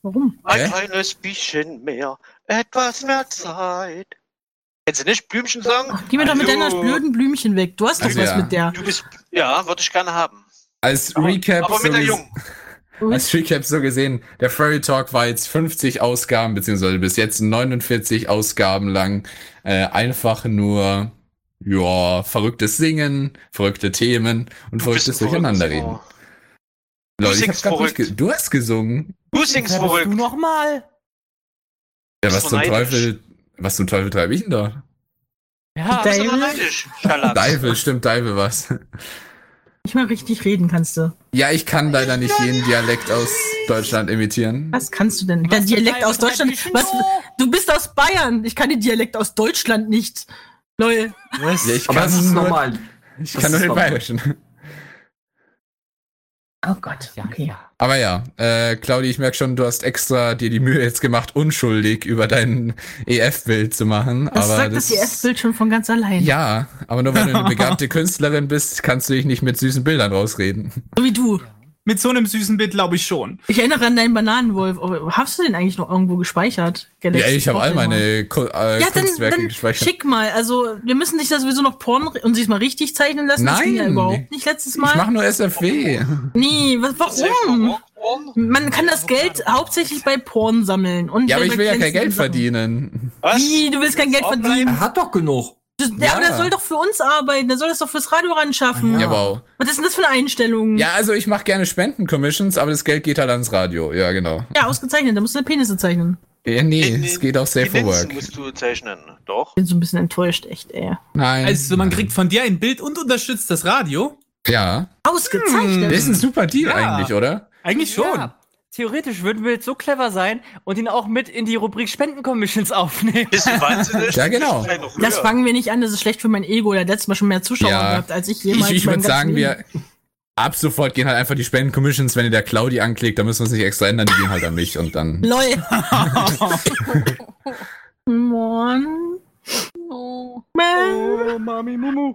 Warum? Ein Hä? kleines bisschen mehr. Etwas mehr Zeit. Kennst du nicht Blümchen sagen? Geh mir doch mit deiner blöden Blümchen weg. Du hast doch Also was ja. mit der. Du bist, ja, würde ich gerne haben. Als Aber, Recap, aber so mit der Jungen. als Recap so gesehen, der Furry Talk war jetzt 50 Ausgaben, beziehungsweise bis jetzt 49 Ausgaben lang. Äh, einfach nur, ja, verrücktes Singen, verrückte Themen und Du verrücktes ein Durcheinanderreden. Verrücktes Leute, singst verrückt. du hast gesungen. Du singst Wer bist verrückt. du nochmal? Ja, was du zum neidisch? Teufel, was zum Teufel treibe ich denn da? Ja, du neidisch? Deivel, stimmt, Deivel was. Nicht mal richtig reden kannst du. Ja, ich kann leider nicht jeden Dialekt aus Deutschland imitieren. Was kannst du denn? Der Dialekt aus Deutschland. Was? du? Du bist aus Bayern. Ich kann den Dialekt aus Deutschland nicht. Lol. Ja, ich Aber kann das ist nur, normal. Ich Das kann nur den normal. Bayerischen. Oh Gott. Ja, Okay. ja. Aber ja, äh, Claudi, ich merke schon, du hast extra dir die Mühe jetzt gemacht, unschuldig über dein EF-Bild zu machen. Das aber sagt das EF-Bild schon von ganz allein. Ja, aber nur wenn du eine begabte Künstlerin bist, kannst du dich nicht mit süßen Bildern rausreden. So wie du. Mit so einem süßen Bild glaube ich schon. Ich erinnere an deinen Bananenwolf. Oh, Hast du den eigentlich noch irgendwo gespeichert? Galaxy Ja, ich habe all meine Ku äh, Ja, dann, Kunstwerke dann gespeichert. schick mal. Also, wir müssen dich da sowieso noch Porn und sich mal richtig zeichnen lassen. Das ging ja Nein. überhaupt nicht letztes Ich mach Mal. nur SFW. Nee, was, warum? Man kann das Geld hauptsächlich bei Porn sammeln. Und Ja, aber ich will ja kein Geld Sachen. verdienen. Was? Wie, du willst kein Geld verdienen? Er hat doch genug. Das, ja. Aber der soll doch für uns arbeiten. Der soll das doch fürs Radio ran schaffen. Ja, wow. Was ist denn das für eine Einstellung? Ja, also ich mache gerne Spenden-Commissions, aber das Geld geht halt ans Radio. Ja, genau. Ja, ausgezeichnet. Da musst du eine Penisse zeichnen. Ja, nee, In- es geht auch Safe for Work. musst du zeichnen. Doch. Bin so ein bisschen enttäuscht, echt, ey. Nein. Also man kriegt von dir ein Bild und unterstützt das Radio. ja. Ausgezeichnet. Das ist ein super Deal Ja. eigentlich, oder? Eigentlich schon. Ja. Theoretisch würden wir jetzt so clever sein und ihn auch mit in die Rubrik Spendencommissions aufnehmen. Bist du wahnsinnig? Ja, genau. Das fangen wir nicht an, das ist schlecht für mein Ego. Der hat letztes Mal schon mehr Zuschauer Ja. gehabt, als ich Ich, jemals ich in würde sagen, ganzen wir ab sofort gehen halt einfach die Spenden-Commissions, wenn ihr der Claudi anklickt, dann müssen wir es nicht extra ändern, die gehen halt an mich und dann. Leben. LOL. Mann. Oh. Man. Oh, Mami Mumu.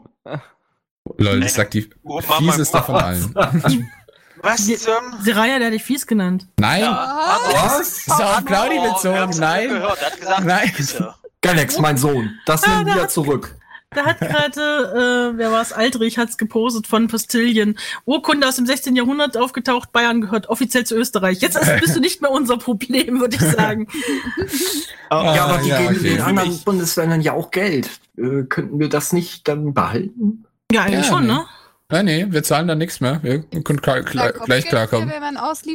Lol, das sagt die Oh, fieseste von allen. Was zum? Seraya, der hat dich fies genannt. Nein, Was? ist auf Claudi Oh, bezogen. Nein. gehört. Er hat gesagt, Nein. Galax, mein Sohn. Das Ah, wir hat- zurück. Da hat gerade, äh, wer war es, Aldrich hat's gepostet von Postillion. Urkunde aus dem 16. Jahrhundert aufgetaucht, Bayern gehört offiziell zu Österreich. Jetzt ist, bist du nicht mehr unser Problem, würde ich sagen. ja, aber die ja, geben okay. den anderen Bundesländern ja auch Geld. Äh, könnten wir das nicht dann behalten? Ja, eigentlich Ja, schon, nee. ne? Ja, nee, wir zahlen dann nichts mehr. Wir können klar, klar, gleich klarkommen.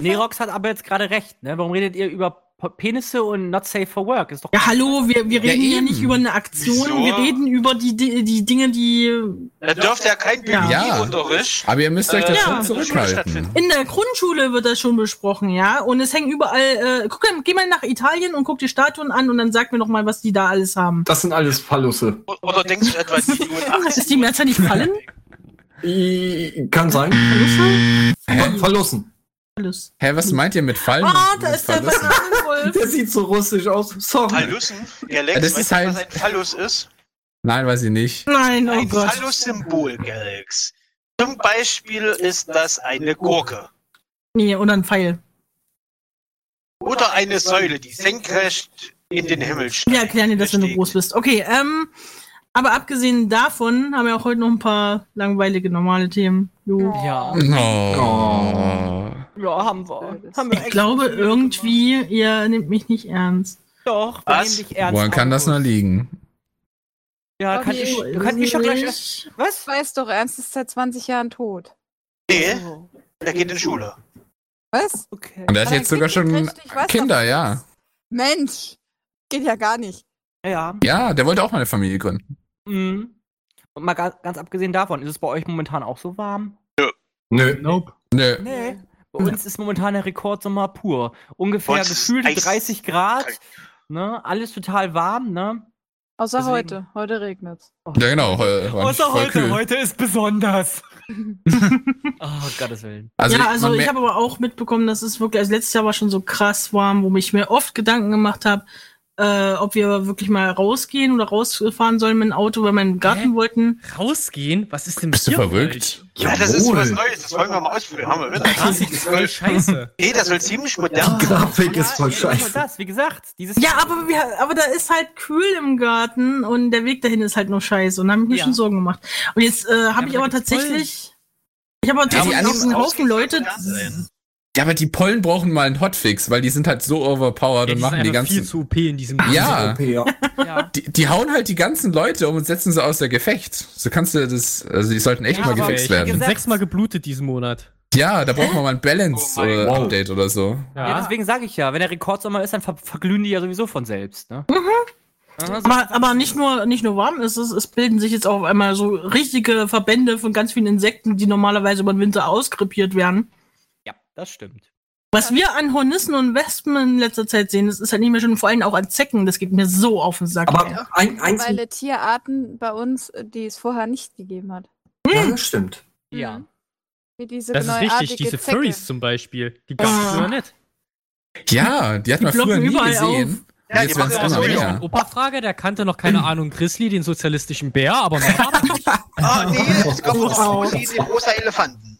Nerox hat aber jetzt gerade recht, ne? Warum redet ihr über Penisse und not safe for work? Ist doch Ja, hallo, wir, wir Ja, reden ja eben. nicht über eine Aktion, Wieso? wir reden über die, die, die Dinge, die Er dürfte ja kein Ja. Biologieunterricht. Aber ihr müsst euch das Äh, schon ja. zurückhalten. in der Grundschule wird das schon besprochen, ja. Und es hängen überall, äh, guck, geh mal nach Italien und guck die Statuen an und dann sag mir doch mal, was die da alles haben. Das sind alles Fallusse. Oder denkst du etwa die 87? Ist die Mehrzahl nicht fallen? I- Kann sein. Verlusse? Verlussen. Alles. Hä, was meint ihr mit Fallen? Ah, da ist der? Bananenwolf. Der sieht so russisch aus. Sorry. Galax, Ja, das weißt ist halt- was ein Phallus ist? Nein, weiß ich nicht. Nein, oh Ein Gott. Phallus-Symbol, Galax. Zum Beispiel ist das eine Gurke. Nee, oder ein Pfeil. Oder eine Säule, die senkrecht in den Himmel steigt. Wir erklären dir das, wenn du groß bist. Okay, ähm, aber abgesehen davon haben wir auch heute noch ein paar langweilige, normale Themen. Jo. Ja. Oh. Ja, haben wir. Haben wir Ich glaube irgendwie, ihr nehmt mich nicht ernst. Doch, wir Was? nehmen dich ernst. Woran kann das nur liegen? Ja, kann Okay. ich, du kannst mich doch gleich. Ich- Was? Weiß doch, Ernst ist seit 20 Jahren tot. Nee, Oh, der geht in Schule. Was? okay. Und er Aber hat jetzt sogar schon Kinder, ja. Mensch! Geht ja gar nicht. Ja. Ja, der wollte auch mal eine Familie gründen. Mhm. Und mal ganz, ganz abgesehen davon, ist es bei euch momentan auch so warm? Nö. Nope. Nö. Nee. Bei uns ist momentan der Rekordsommer pur. Ungefähr gefühlte Eis- 30 Grad. Ne? Alles total warm, ne? Außer Deswegen- heute. Heute regnet's. Ja, genau. äh, war Außer heute. kühl. Heute ist besonders. oh, Gottes Willen. Also, ja, also man ich habe aber auch mitbekommen, dass es wirklich, also letztes Jahr war schon so krass warm, wo ich mir oft Gedanken gemacht habe, äh, ob wir wirklich mal rausgehen oder rausfahren sollen mit dem Auto, weil wir in den Garten wollten. Rausgehen? Was ist denn Bist du verrückt? Ja, das ist was Jawohl. Neues, das wollen wir mal ausprobieren. Haben wir wieder. Grafik ist voll scheiße. Nee, das soll ziemlich modern. Die Grafik ist voll Ja, genau scheiße. das, wie gesagt, dieses Ja, aber, wir, aber da ist halt kühl im Garten und der Weg dahin ist halt nur scheiße und da habe ich mir Ja. schon Sorgen gemacht. Und jetzt äh, habe ich aber tatsächlich, ich habe aber Ja, tatsächlich Anis- einen Haufen Leute, Ja, aber die Pollen brauchen mal einen Hotfix, weil die sind halt so overpowered Ja, und die machen sind die einfach viel ganzen. zu OP in diesem Ja. OP, ja. ja. Die, die hauen halt die ganzen Leute um und setzen sie außer Gefecht. So kannst du das, also die sollten echt Ja, mal gefixt werden. Ich bin sechsmal geblutet diesen Monat. Ja, da braucht man mal ein Balance Oh äh, oder so. Ja, deswegen sage ich ja, wenn der Rekordsommer ist, dann ver verglühen die ja sowieso von selbst. Ne? Aha, so- aber, aber nicht nur nicht nur warm ist es, es bilden sich jetzt auch auf einmal so richtige Verbände von ganz vielen Insekten, die normalerweise über den Winter ausgrippiert werden. Ja, das stimmt. Was wir an Hornissen und Wespen in letzter Zeit sehen, das ist halt nicht mehr schön, vor allem auch an Zecken, das geht mir so auf den Sack. Aber ein, eins, Weil Tierarten bei uns, äh, die es vorher nicht gegeben hat. ja, das stimmt. Ja. Wie diese Das ist richtig, diese Zecke. Furries zum Beispiel. Die gab es Ah. früher nicht. Ja, die hat man früher nie gesehen. Ja, Jetzt die werden es immer mehr. Opa-Frage, der kannte noch keine Ahnung Grizzly, den sozialistischen Bär, aber mehr das. Ah, nee, es gab Wow. auch die, die rosa Elefanten.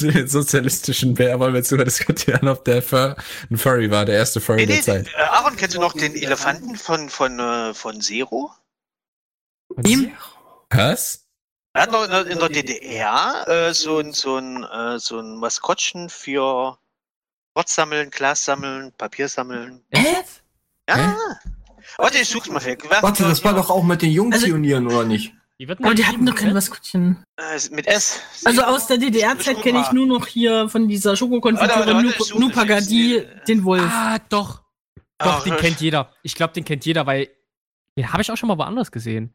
Den sozialistischen Bär wollen wir jetzt über diskutieren, ob der Fur ein Furry war, der erste Furry Nee, der nee, Zeit. äh, Aaron, kennst du noch den Elefanten von, von, äh, von Zero? Ihm? Was? Er hat noch in der- in der DDR äh, so ein, so ein, äh, so ein Maskottchen für Rotz sammeln, Glas sammeln, Papier sammeln. Hä? Ja. Warte, ich such's mal weg. Warte, das war doch auch mit den Jungpionieren, oder nicht? Die wird Aber die hatten doch kein Maskottchen. Äh, mit S. Also aus der DDR-Zeit kenne ich nur noch hier von dieser Warte, Schokokonfitüre warte, Nu- ich suche Nupagadi, den Wolf. Ah, doch. Ach, Doch, den das- kennt jeder. Ich glaube, den kennt jeder, weil den habe ich auch schon mal woanders gesehen.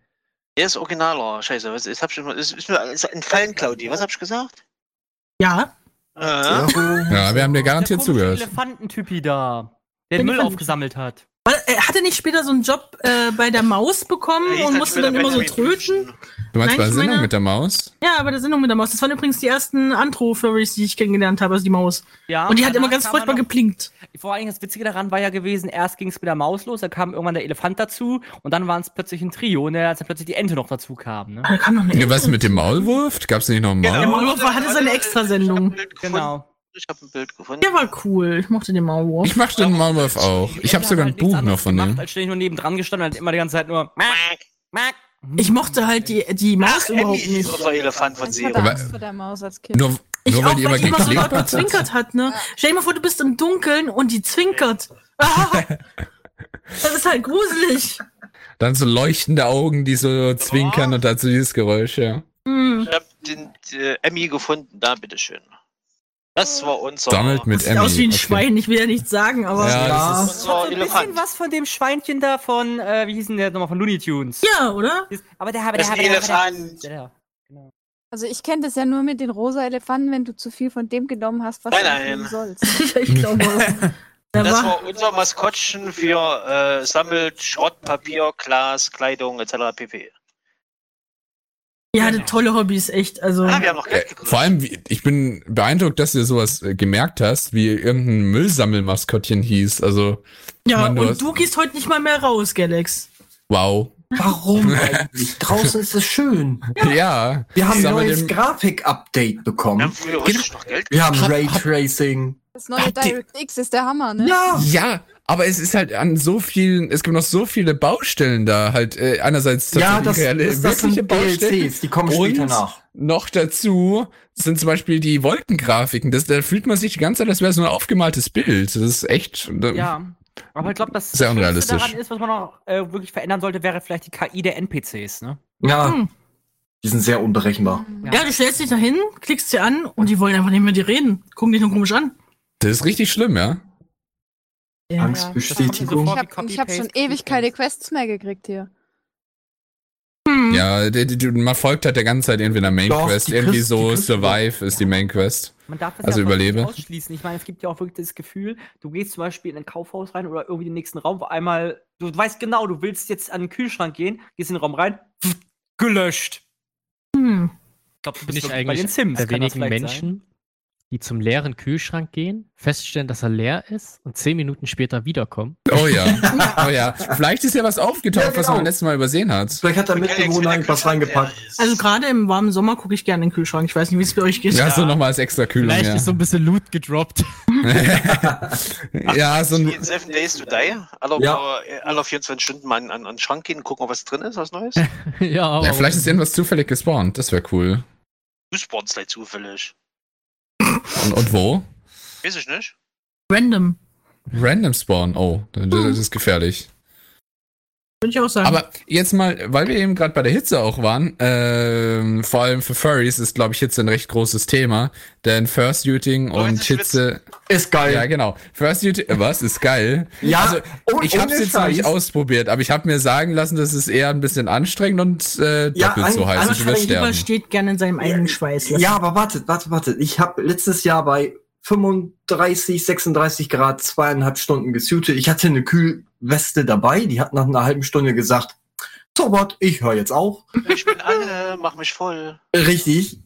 Der ist originaler. Scheiße, was ist, hab ich, ist, ist mir entfallen, Claudi. Was hab ich gesagt? Ja. Äh, Ja, wir haben dir garantiert der zugehört. Elefantentypi da, der den Der Müll aufgesammelt hat. Weil, Er hatte nicht später so einen Job äh, bei der Maus bekommen hieß und musste dann immer so tröten. Du meinst Nein, bei der Sendung meine- mit der Maus? Ja, bei der Sendung mit der Maus. Das waren übrigens die ersten Antro-Furries, die ich kennengelernt habe, also die Maus. Ja, Und die hat immer ganz furchtbar noch- geplinkt. Vor allen Dingen das Witzige daran war ja gewesen, erst ging es mit der Maus los, da kam irgendwann der Elefant dazu und dann waren es plötzlich ein Trio und als dann plötzlich die Ente noch dazu kam. Ne? Da kam noch eine Ja, was mit dem Maulwurf? Gab's nicht noch einen Der Maulwurf? Maulwurf hatte seine Extrasendung. Genau. Ich habe ein Bild gefunden. Der war cool. Ich mochte den Maulwurf. Ich mochte den Maulwurf auch. Ich habe sogar ein halt Buch noch von gemacht, dem. Als ständig nur nebendran gestanden und hat immer die ganze Zeit nur Mack, Mack. Ich mochte halt die, die Maus Ach, überhaupt Emmy nicht. unser Elefant von Ich Zero. hatte vor der Maus als Kind. Nur, Ich nur auch, weil die immer weil die immer so laut gezwinkert hat, ne? Stell dir mal vor, du bist im Dunkeln und die zwinkert. Ah, das ist halt gruselig. Dann so leuchtende Augen, die so zwinkern und dazu dieses Geräusch, ja. Hm. Ich habe den äh, Emmy gefunden. Da, bitteschön. Das war unser. Donald mit Das sieht Emmy. aus wie ein okay. Schwein, ich will ja nichts sagen, aber. Ja, Ja. das ist, So ein bisschen was von dem Schweinchen da von, äh, wie hieß denn der nochmal, von Looney Tunes. Ja, oder? Aber der, Das der, der, Elefant. der, der, Also ich kenne das ja nur mit den rosa Elefanten, wenn du zu viel von dem genommen hast, was Nein, du nein. nehmen sollst. ich glaube auch. Das war, unser Maskottchen für äh, sammelt Schrott, Papier, Glas, Kleidung etc. pp. Ihr hattet tolle Hobbys, echt. Also. Ah, wir haben äh, Geld gekriegt. vor allem, ich bin beeindruckt, dass du sowas äh, gemerkt hast, wie irgendein Müllsammelmaskottchen hieß. Also, ja, Mann, du und hast- du gehst heute nicht mal mehr raus, Galax. wow. Warum eigentlich? Draußen ist es schön. Ja. Wir haben ein neues den- Grafik-Update Wir haben bekommen. früher richtig noch Geld Wir haben Hab- Raytracing. Das neue DirectX ist der Hammer, ne? Ja, Ja, aber es ist halt an so vielen, es gibt noch so viele Baustellen da, halt äh, einerseits ja, das, reale- das, das sind DLCs, die kommen später Und nach. noch dazu sind zum Beispiel die Wolkengrafiken. Das, da fühlt man sich die ganze Zeit, als wäre es nur ein aufgemaltes Bild. Das ist echt. Ja. Aber ich glaube, das Sehr unrealistisch. daran ist, was man noch äh, wirklich verändern sollte, wäre vielleicht die KI der NPCs, ne? Ja, Hm. die sind sehr unberechenbar. Ja, du stellst dich da hin, klickst sie an und die wollen einfach nicht mit dir reden. Gucken dich nur komisch an. Das ist richtig schlimm, ja. Ja. Angstbestätigung. Ich habe ich hab schon ewig keine Quests mehr gekriegt hier. Hm. Ja, die, die, die, man folgt halt der ganze Zeit irgendwie einer Main Doch, Quest. Irgendwie so Survive ist die Main Quest. Man darf das Also ja voll nicht überlebe. ausschließen. Ich meine, es gibt ja auch wirklich das Gefühl, du gehst zum Beispiel in ein Kaufhaus rein oder irgendwie in den nächsten Raum, wo einmal, du weißt genau, du willst jetzt an den Kühlschrank gehen, gehst in den Raum rein, gelöscht. Hm. Ich glaube, du Bin bist ich wirklich bei eigentlich den Sims. der wenigen vielleicht sein. Die zum leeren Kühlschrank gehen, feststellen, dass er leer ist und zehn Minuten später wiederkommen. Oh ja. Oh ja. Vielleicht ist ja was aufgetaucht, Ja, was genau. man letztes Mal übersehen hat. Vielleicht hat der Mitbewohner der irgendwas Kühlschrank reingepackt. Also gerade im warmen Sommer gucke ich gerne in den Kühlschrank. Ich weiß nicht, wie es bei euch geht. Ja, so nochmal als extra Kühlung. Vielleicht Ja. ist so ein bisschen Loot gedroppt. ja, so ein, in Seven Days to Die, alle, Ja. äh, alle 24 Stunden mal an, an den Schrank gehen, gucken, ob was drin ist, was Neues. ja, aber ja, vielleicht ist irgendwas zufällig gespawnt. Das wäre cool. Du spawnst halt zufällig. Und, und wo? Weiß ich nicht. Random. Random Spawn. Oh, das, das ist gefährlich. Würde ich auch sagen. Aber jetzt mal, weil wir eben gerade bei der Hitze auch waren, ähm, vor allem für Furries ist, glaube ich, Hitze ein recht großes Thema. Denn Fursuiting Oh, und Hitze. Ist geil. Ja, genau. Fursuiting, äh, was? Ist geil. Ja, also, und ich habe es jetzt noch nicht ausprobiert, aber ich habe mir sagen lassen, das ist eher ein bisschen anstrengend und äh, Ja, doppelt so heiß. Will Lieber sterben. steht gerne in seinem eigenen Schweiß. Ja, aber wartet, wartet, wartet. Ich habe letztes Jahr bei 35, 36 Grad zweieinhalb Stunden gesuitet. Ich hatte eine Kühlweste dabei. Die hat nach einer halben Stunde gesagt, so what, ich höre jetzt auf. Ich bin alle, mach mich voll. Richtig.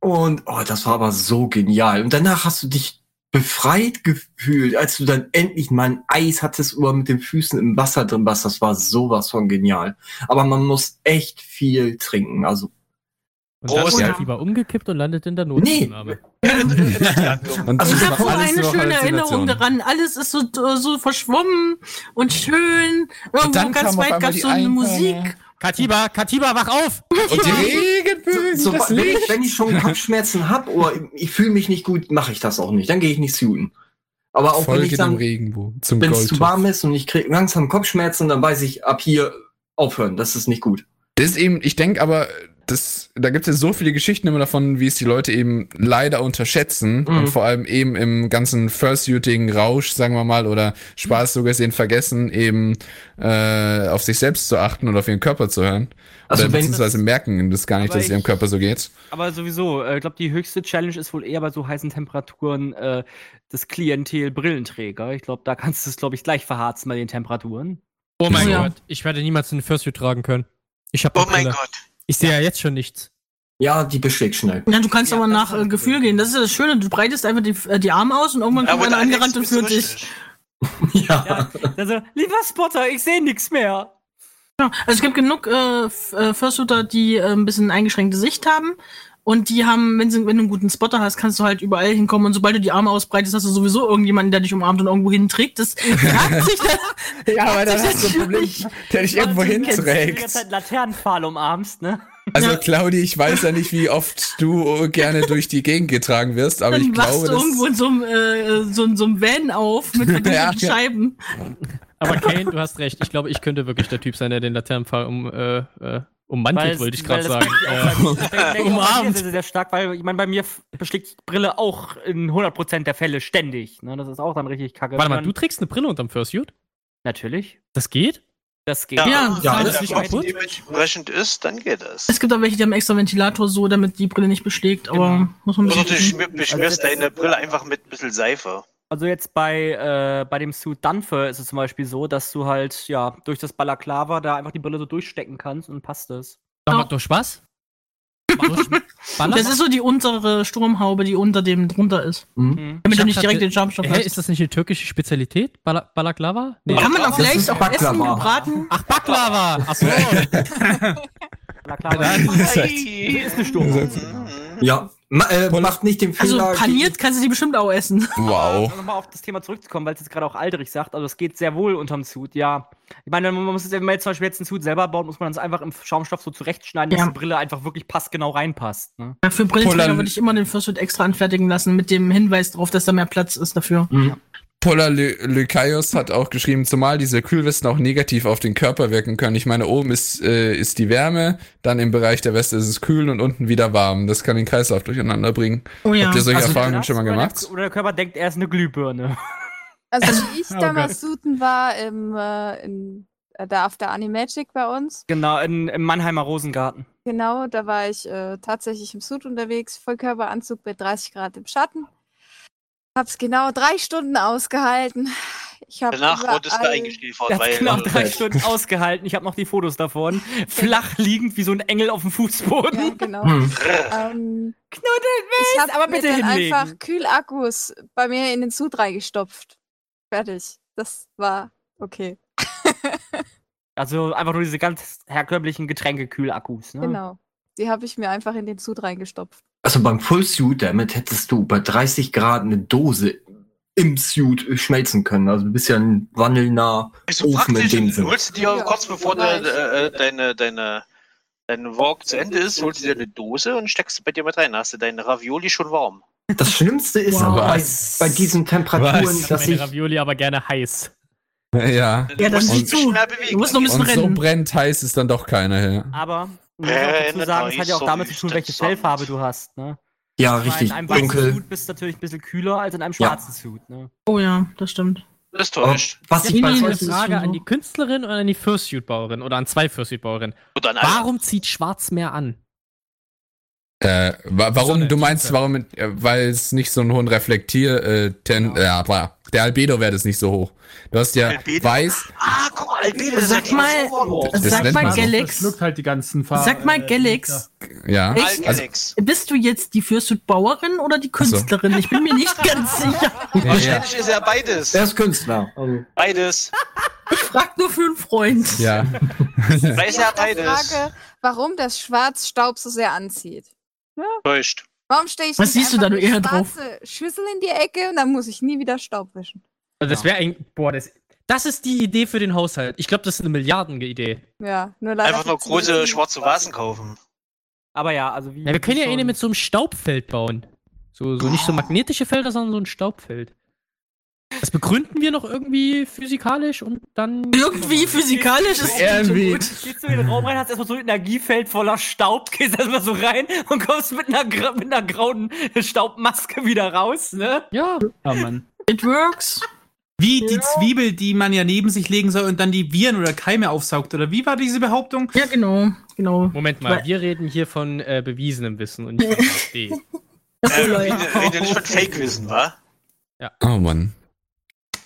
Und oh, das war aber so genial. Und danach hast du dich befreit gefühlt, als du dann endlich mal ein Eis hattest oder mit den Füßen im Wasser drin warst. Das war sowas von genial. Aber man muss echt viel trinken. Also Und dann ist er lieber umgekippt und landet in der Notaufnahme. Und Also ich habe so eine schöne. Erinnerung daran. Alles ist so, so verschwommen und schön. Irgendwo dann ganz weit gab es so eine. Musik. Katiba, Katiba, wach auf! Und die Regenbögen, so, das wenn, Licht. ich, wenn ich schon Kopfschmerzen hab oder ich, ich fühle mich nicht gut, mache ich das auch nicht. Dann gehe ich nicht suiten. Aber auch wenn Folge ich dem dann, wenn es zu warm ist und ich kriege langsam Kopfschmerzen, dann weiß ich ab hier aufhören. Das ist nicht gut. Das ist eben, ich denke aber, das, da gibt es ja so viele Geschichten immer davon, wie es die Leute eben leider unterschätzen Mhm. und vor allem eben im ganzen Fursuiting-Rausch, sagen wir mal, oder Spaß so gesehen vergessen, eben äh, auf sich selbst zu achten und auf ihren Körper zu hören. Also oder beziehungsweise merken das gar nicht, dass es ihrem Körper so geht. Aber sowieso, äh, ich glaube, die höchste Challenge ist wohl eher bei so heißen Temperaturen äh, das Klientel Brillenträger. Ich glaube, da kannst du es, glaube ich, gleich verharzen bei den Temperaturen. Oh mein Ja. Gott, ich werde niemals einen Fursuit tragen können. Ich habe Oh mein Gott. Ich sehe ja jetzt schon nichts. Ja, die beschlägt schnell. Ja, du kannst Ja, aber nach äh, Gefühl gehen. Das ist ja das Schöne. Du breitest einfach die, äh, die Arme aus und irgendwann kommt einer angerannt und führt dich. Ja. Ja, also, lieber Spotter, ich sehe nichts mehr. Ja, also es gibt genug äh, äh, Fursuiter, die äh, ein bisschen eingeschränkte Sicht haben. Und die haben, wenn, sie, wenn du einen guten Spotter hast, kannst du halt überall hinkommen. Und sobald du die Arme ausbreitest, hast du sowieso irgendjemanden, der dich umarmt und irgendwo hinträgt. Das fragt sich dann, Ja, aber dann hast du ein Problem, der dich irgendwo Die ganze hinträgt. Zeit Laternenpfahl umarmst, ne? Also Ja. Claudi, ich weiß ja nicht, wie oft du gerne durch die Gegend getragen wirst, aber dann ich glaube, du das irgendwo in so einem, äh, so, so einem Van auf mit Ja, ja. Scheiben. Aber Kane, du hast recht. Ich glaube, ich könnte wirklich der Typ sein, der den Laternenpfahl um, äh, äh, ummantelt, wollte ich gerade sagen. Äh, Umarmt. sehr stark, weil ich meine, bei mir beschlägt die Brille auch in 100% der Fälle ständig. Ne? Das ist auch dann richtig kacke. Warte mal, Wenn du trägst eine Brille unterm Fursuit? Natürlich. Das geht? Das geht. Ja, ja, wenn das ist Kopf kaputt. dementsprechend ist, dann geht das. Es gibt auch welche, die haben extra Ventilator so, damit die Brille nicht beschlägt, aber muss man ein Oder du bisschen gucken. schmier- beschmierst deine Brille einfach mit ein bisschen Seife. Also jetzt bei, äh, bei dem Suit Dunfer ist es zum Beispiel so, dass du halt, ja, durch das Balaklava da einfach die Brille so durchstecken kannst und passt es. Durch was? Durch Baller? Das ist so die untere Sturmhaube, die unter dem drunter ist. Mhm. Damit Ich du nicht direkt den Schaumstoff Hä, hast. ist das nicht eine türkische Spezialität? Bala Balaklava? Nee. Kann man auch Das vielleicht ist auf Essen Baklava. gebraten? Ach, Baklava! Achso. Balaklava ist eine Sturmhaube. Ja. Ma äh, macht nicht den Also Fehler. paniert kannst du die bestimmt auch essen. wow. Um nochmal auf das Thema zurückzukommen, weil es jetzt gerade auch Aldrich sagt, also es geht sehr wohl unterm Suit, ja. Ich meine, man muss es, wenn man jetzt zum Beispiel jetzt einen Suit selber baut, muss man es einfach im Schaumstoff so zurechtschneiden, dass Ja. die Brille einfach wirklich passgenau reinpasst. Ne? Ja, für Brillenträger würde ich immer den Fursuit extra anfertigen lassen, mit dem Hinweis darauf, dass da mehr Platz ist dafür. Polar Ly- Lykaios hat auch geschrieben, zumal diese Kühlwesten auch negativ auf den Körper wirken können. Ich meine, oben ist, äh, ist die Wärme, dann im Bereich der Weste ist es kühl und unten wieder warm. Das kann den Kreislauf durcheinander bringen. Oh ja. Habt ihr solche Also Erfahrungen schon mal oder gemacht? Der, oder der Körper denkt, er ist eine Glühbirne. Also wie ich Oh damals Suten war, im, äh, in, äh, da auf der Animagic bei uns, Genau, in, im Mannheimer Rosengarten. genau, da war ich äh, tatsächlich im Suit unterwegs, Vollkörperanzug bei 30 Grad im Schatten. Hab's genau drei Stunden ausgehalten. Ich habe Danach wurdest du eingeschläfert, weil knapp drei Stunden ausgehalten. Ich habe noch die Fotos davon. Flach liegend wie so ein Engel auf dem Fußboden. Ja, genau. Hm. Ähm, Knuddelt ich mich, habe aber mir bitte dann hinlegen. einfach Kühlakkus bei mir in den Sud reingestopft. Fertig. Das war okay. Also einfach nur diese ganz herkömmlichen Getränkekühlakkus. Ne? Genau. Die habe ich mir einfach in den Sud reingestopft. Also beim Full Suit, damit hättest du bei 30 Grad eine Dose im Suit schmelzen können. Also du bist ja ein wandelnder Bist du Ofen in praktisch, dem Sinne. holst du dir Ja, kurz bevor du, vielleicht. äh, deine, deine, dein Walk zu Ende ist, holst du dir eine Dose und steckst sie bei dir mit rein. Hast du deine Ravioli schon warm. Das Schlimmste ist Wow. aber bei, bei diesen Temperaturen, Was? Ich dass meine ich Ravioli aber gerne heiß. Ja. Ja, dann musst bisschen bewegen. Du musst noch ein bisschen Und so rennen. brennt heiß ist dann doch keiner. Ja. Aber muss auch dazu sagen, es hat ja auch damit zu tun, welche. Fellfarbe du hast. Ne? ja richtig In einem weißen dunkel. Suit bist du natürlich ein bisschen kühler als in einem Ja. schwarzen Suit. Ne? Oh ja, das stimmt. Das täuscht. was Ja, ich bei Eine Frage an die Künstlerin oder an die Fursuit-Bauerin oder an zwei Fursuit-Bauerinnen. Warum zieht Schwarz mehr an? Äh, wa warum, Sonne, du meinst, warum, äh, weil es nicht so einen hohen Reflektier, äh, ten, ja, aber der Albedo-Wert ist nicht so hoch. Du hast ja Albedo? weiß, Ah, guck mal, Albedo, das Sag ist ja mal, Das Sag mal, so. Galax, halt die ganzen Farben. Sag mal, Galax, ja. Echt? Also, bist du jetzt die Fürstut-Bauerin oder die so. Künstlerin? Ich bin mir nicht ganz sicher. Wahrscheinlich ist er beides. Er ist Künstler. Also, Beides. Ich frag nur für einen Freund. ja. Vielleicht ist er Ich beides. Frage, warum das Schwarz Staub so sehr anzieht. Täuscht. Warum stehe ich Was siehst du da, eine eher drauf? schwarze Schüssel in die Ecke und dann muss ich nie wieder Staub wischen. Also das wäre ein, boah, das, das ist die Idee für den Haushalt. Ich glaube, das ist eine Milliardenidee. Ja, nur leider. Einfach nur große schwarze Vasen kaufen. Aber ja, also wie. Ja, wir können ja eine mit so einem Staubfeld bauen. So, so nicht so magnetische Felder, sondern so ein Staubfeld. Das begründen wir noch irgendwie physikalisch und dann. Irgendwie physikalisch ist Irgendwie. Gehst du in den Raum rein, hast erstmal so ein Energiefeld voller Staub, gehst erstmal so rein und kommst mit einer, gra- mit einer grauen Staubmaske wieder raus, ne? Ja. Ja, Mann. It works. Wie die Ja. Zwiebel, die man ja neben sich legen soll und dann die Viren oder Keime aufsaugt. Oder wie war diese Behauptung? Ja, genau. genau. Moment mal, Weil- wir reden hier von äh, bewiesenem Wissen und nicht von AfD. Äh, Leute. rede, rede nicht von Fake-Wissen, wa? Oh Mann.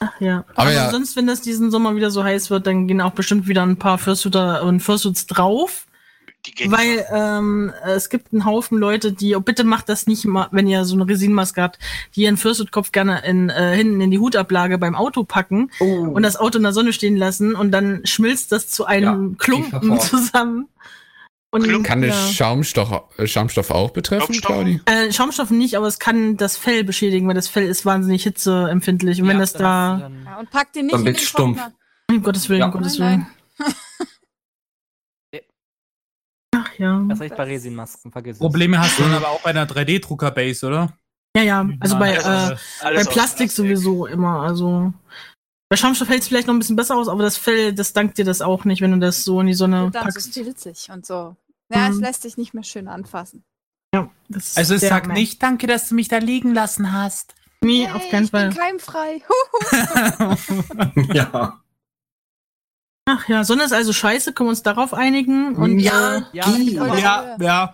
Ach ja. Aber Aber ja. sonst, wenn das diesen Sommer wieder so heiß wird, dann gehen auch bestimmt wieder ein paar Fursuiter und Fursuits drauf. Weil ähm, es gibt einen Haufen Leute, die, oh, bitte macht das nicht mal, wenn ihr so eine Resinmaske habt, die ihren Fursuit-Kopf gerne in, äh, hinten in die Hutablage beim Auto packen oh, und das Auto in der Sonne stehen lassen und dann schmilzt das zu einem Ja, Klumpen zusammen. Und? Kann ja. es Schaumstoff, äh, Schaumstoff auch betreffen, Schaumstoff? Claudi? Äh, Schaumstoff nicht, aber es kann das Fell beschädigen, weil das Fell ist wahnsinnig hitzeempfindlich. Und wenn Ja, das dann da. dann- Ja, und pack den nicht Dann in den wird's stumpf. Um Gottes Willen, Ja. um Gottes Nein, Willen. Ach ja. Das reicht bei Resinmasken, vergiss. Probleme hast du dann aber auch bei einer 3D-Drucker-Base, oder? Ja, ja. Also bei, äh, bei Plastik sowieso immer. Also bei Schaumstoff hält es vielleicht noch ein bisschen besser aus, aber das Fell, das dankt dir das auch nicht, wenn du das so in die Sonne Und dann so packst. filzig und so. Ja, es Mhm. lässt sich nicht mehr schön anfassen. Ja, das ist Also es sagt nett. nicht, danke, dass du mich da liegen lassen hast. Nee, Yay, auf keinen ich bin Fall. keimfrei. Huhu. ja. Ach ja, Sonne ist also scheiße, können wir uns darauf einigen? Und ja, äh, Ja, es die, gibt auch- ja, ja.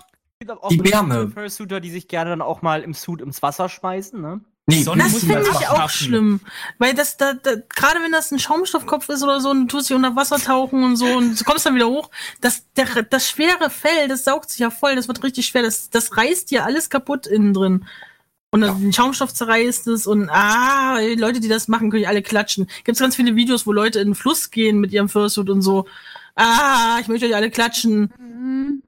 Die Wärme. Fursuiter, die sich gerne dann auch mal im Suit ins Wasser schmeißen, ne? Nee, Sonne das finde ich auch schaffen. schlimm. Weil das da, da gerade wenn das ein Schaumstoffkopf ist oder so und du tust dich unter Wasser tauchen und so und du kommst dann wieder hoch, das, der, das schwere Fell, das saugt sich ja voll, das wird richtig schwer, das, das reißt dir alles kaputt innen drin. Und dann den Schaumstoff zerreißt es und ah, Leute, die das machen, können ich alle klatschen. Gibt's ganz viele Videos, wo Leute in den Fluss gehen mit ihrem Fursuit und so. Ah, ich möchte euch alle klatschen. Mhm.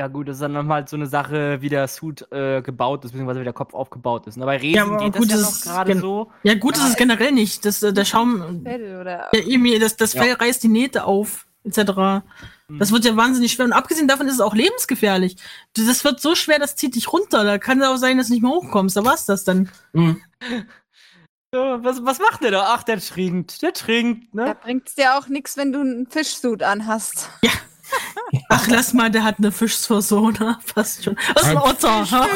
Ja gut, das ist dann nochmal so eine Sache, wie der Suit äh, gebaut ist, beziehungsweise wie der Kopf aufgebaut ist. Und bei Resin Ja, aber geht gut, das ja noch ist gerade so. Ja, gut ist es generell nicht. Das, äh, der Schaum, Fell oder. Ja, eben, das, das Ja. Fell reißt die Nähte auf, etc. Das wird ja wahnsinnig schwer. Und abgesehen davon ist es auch lebensgefährlich. Das wird so schwer, das zieht dich runter. Da kann es auch sein, dass du nicht mehr hochkommst. Da war's das dann. Hm. So, was, was macht der da? Ach, der trinkt. Der trinkt, Da ne? bringt's dir auch nichts, wenn du einen Fischsuit anhast. Ach, lass mal, der hat eine Fischspersona. Passt schon. Das ist ein Otter. ha?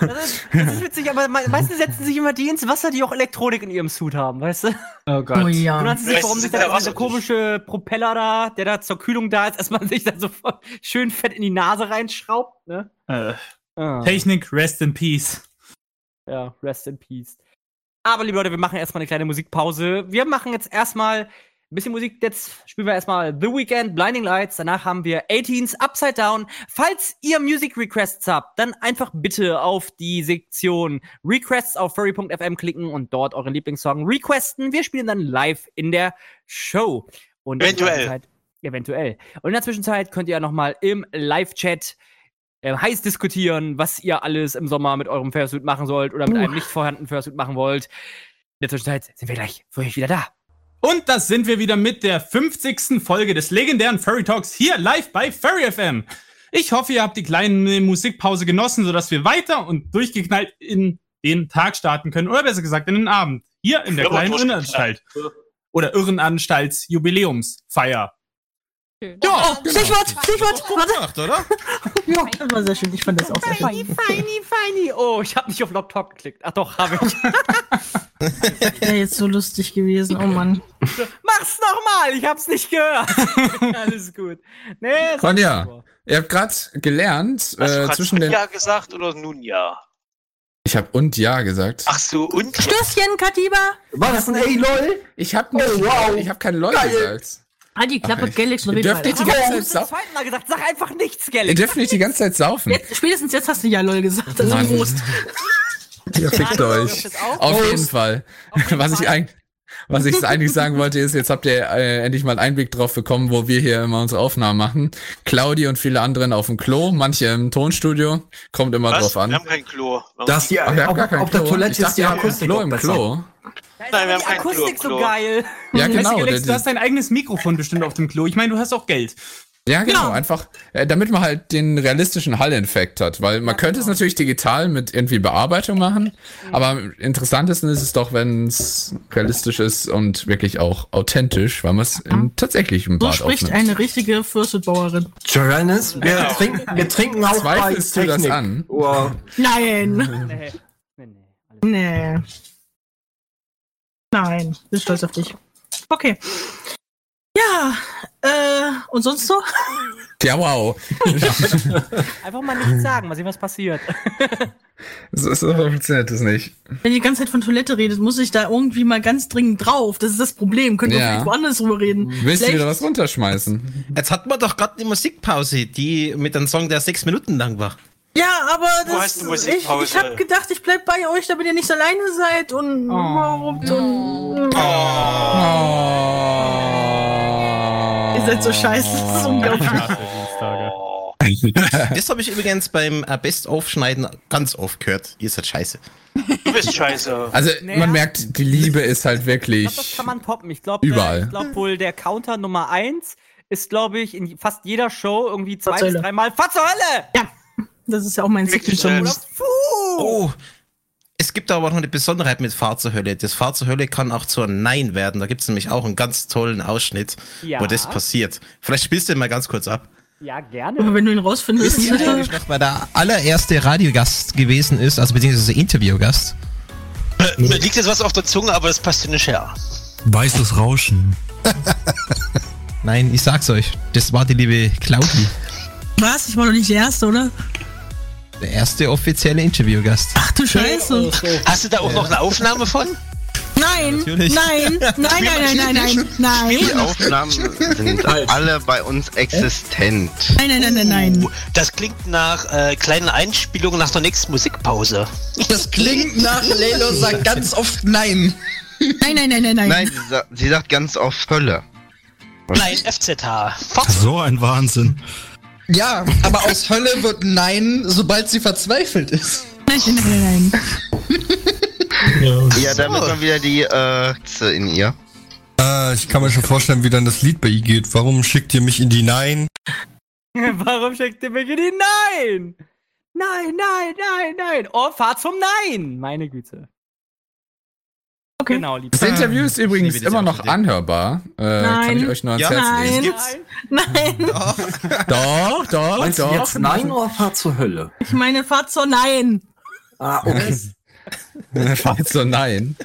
Das ist, das ist witzig, aber me meistens setzen sich immer die ins Wasser, die auch Elektronik in ihrem Suit haben, weißt du? Oh Gott. Oh Du ja. kannst nicht, warum sich da dieser komische Propeller da, der da zur Kühlung da ist, erstmal sich da so schön fett in die Nase reinschraubt, ne? Äh, Ah. Technik, rest in peace. Ja, rest in peace. Aber liebe Leute, wir machen erstmal eine kleine Musikpause. Wir machen jetzt erstmal ein bisschen Musik. Jetzt spielen wir erstmal The Weeknd, Blinding Lights. Danach haben wir 18s Upside Down. Falls ihr Music Requests habt, dann einfach bitte auf die Sektion Requests auf furry.fm klicken und dort euren Lieblingssong requesten. Wir spielen dann live in der Show. Und in der Eventuell. Zwischenzeit- eventuell. Und in der Zwischenzeit könnt ihr ja nochmal im Live-Chat äh, heiß diskutieren, was ihr alles im Sommer mit eurem Fursuit machen sollt oder mit einem nicht vorhandenen Fursuit machen wollt. In der Zwischenzeit sind wir gleich für euch wieder da. Und das sind wir wieder mit der 50. Folge des legendären Furry Talks hier live bei Furry FM. Ich hoffe, ihr habt die kleine Musikpause genossen, sodass wir weiter und durchgeknallt in den Tag starten können. Oder besser gesagt, in den Abend. Hier in der kleinen. Irrenanstalt. Oder Irrenanstalts-Jubiläumsfeier. Ja, Stichwort, Stichwort, warte. gemacht, oder? Ja, das war sehr schön. Ich fand das auch sehr schön. Feini, feini, feini. Oh, ich habe nicht auf Talk geklickt. Ach doch, habe ich. Wäre jetzt so lustig gewesen. Oh Mann. Mach's nochmal, ich hab's nicht gehört. Alles gut. Nee, Ronja, ihr habt gerade gelernt, Hast du äh, grad zwischen den. ja gesagt oder nun ja? Ich habe und ja gesagt. Ach so, und? Stößchen, Katiba. War das ein Ey, lol? Ich habe nicht, Oh, wow. ich habe keine Leute Geil. gesagt. Halt die Klappe, Galax und ihr dürft nicht die ganze Du Zeit hast zum sau zweiten Mal gesagt, sag einfach nichts, Ihr Galax. dürft nicht die ganze Zeit saufen. Jetzt, spätestens jetzt hast du ja lol gesagt. Also. Prost. Ihr fickt euch. das auch? Auf jeden Fall. jeden Was ich eigentlich, was ich eigentlich sagen wollte, ist, jetzt habt ihr äh, endlich mal einen Einblick drauf bekommen, wo wir hier immer unsere Aufnahmen machen. Claudi und viele anderen auf dem Klo, manche im Tonstudio. Kommt immer Was? drauf Wir an. haben kein Klo. Das hier, Ach, habt auf, gar kein auf der Klo. Toilette ich ist dachte, die Akustik Klo im besser. Klo. Nein, wir haben kein Akustik Klo, so Klo. geil. Ja, genau. Alex, der- du hast dein eigenes Mikrofon bestimmt auf dem Klo. Ich meine, du hast auch Geld. Ja, genau, Genau. einfach, äh, damit man halt den realistischen Hall-Effekt hat, weil man könnte es natürlich digital mit irgendwie Bearbeitung machen, aber am interessantesten ist es doch, wenn es realistisch ist und wirklich auch authentisch, weil man es im tatsächlichen So Bad spricht aufnimmt. eine richtige Fürstbauerin. Johannes, wir, Genau. trinken, wir trinken auch bei Zweifelst du das an? Oh, Nein. Nee. Nee. Nein. Bin stolz auf dich. Okay. Ja, äh, und sonst so? Ja, wow. Einfach mal nichts sagen, mal sehen, was passiert. So, so funktioniert das nicht. Wenn ihr die ganze Zeit von Toilette redet, muss ich da irgendwie mal ganz dringend drauf. Das ist das Problem. Könnt ihr Ja. vielleicht woanders drüber reden. Willst du wieder was runterschmeißen? Jetzt hatten wir doch gerade eine Musikpause, die mit einem Song, der sechs Minuten lang war. Ja, aber das, ich, ich hab gedacht, ich bleib bei euch, damit ihr nicht alleine seid und, und, und ihr seid so scheiße. Das ist unglaublich. Das habe ich übrigens beim äh, Best-Aufschneiden ganz oft gehört. Ihr seid scheiße. Du bist scheiße. Also, Naja. man merkt, die Liebe ist halt Ich wirklich. glaube, das kann man toppen. Ich glaube, Überall. ich glaube wohl, der Counter Nummer eins ist, glaube ich, in fast jeder Show irgendwie zwei bis dreimal Fahr zur Hölle! Das ist ja auch mein Wirklich, Signature Move. Puh! Oh, es gibt aber noch eine Besonderheit mit Fahr zur Hölle. Das Fahr zur Hölle kann auch zur Nein werden. Da gibt es nämlich auch einen ganz tollen Ausschnitt, Ja. wo das passiert. Vielleicht spielst du den mal ganz kurz ab. Ja, gerne. Aber wenn du ihn rausfindest, Wisst ihr eigentlich noch, wer der allererste Radiogast gewesen ist, also beziehungsweise Interviewgast? Mir liegt jetzt was auf der Zunge, aber das passt dir nicht her. Weißes Rauschen. Nein, ich sag's euch, das war die liebe Claudi, was? Ich war doch nicht der Erste, oder? Der erste offizielle Interviewgast. Ach du Scheiße. Hast du da auch noch eine Aufnahme von? Nein, Natürlich. nein, nein, nein, nein, nein, nein, nein, Die Aufnahmen sind alle bei uns existent. nein, nein, nein, nein, nein. Das klingt nach äh, kleinen Einspielungen nach der nächsten Musikpause. Das klingt nach Lelo sagt ganz oft nein. Nein, nein, nein, nein, nein. Nein, sie, sa sie sagt ganz oft Hölle. Nein, FZH. Fort. So ein Wahnsinn. Ja, aber aus Hölle wird nein, sobald sie verzweifelt ist. Nein, nein, nein, nein. Ja, damit man wieder die äh, Katze in ihr. Äh, ich kann mir schon vorstellen, wie dann das Lied bei ihr geht. Warum schickt ihr mich in die Nein? Warum schickt ihr mich in die Nein? Nein, nein, nein, nein. Oh, fahr zum Nein. Meine Güte. Okay. Genau, lieb. Das Interview ist übrigens immer noch anhörbar. Äh, kann ich Nein. euch nur ans Ja. Herz legen. Nein, nein. Doch, doch, meinst du doch. jetzt Nein oder Fahrt zur Hölle? Ich meine, fahrt zur Nein. Ah, okay. Fahrt so nein.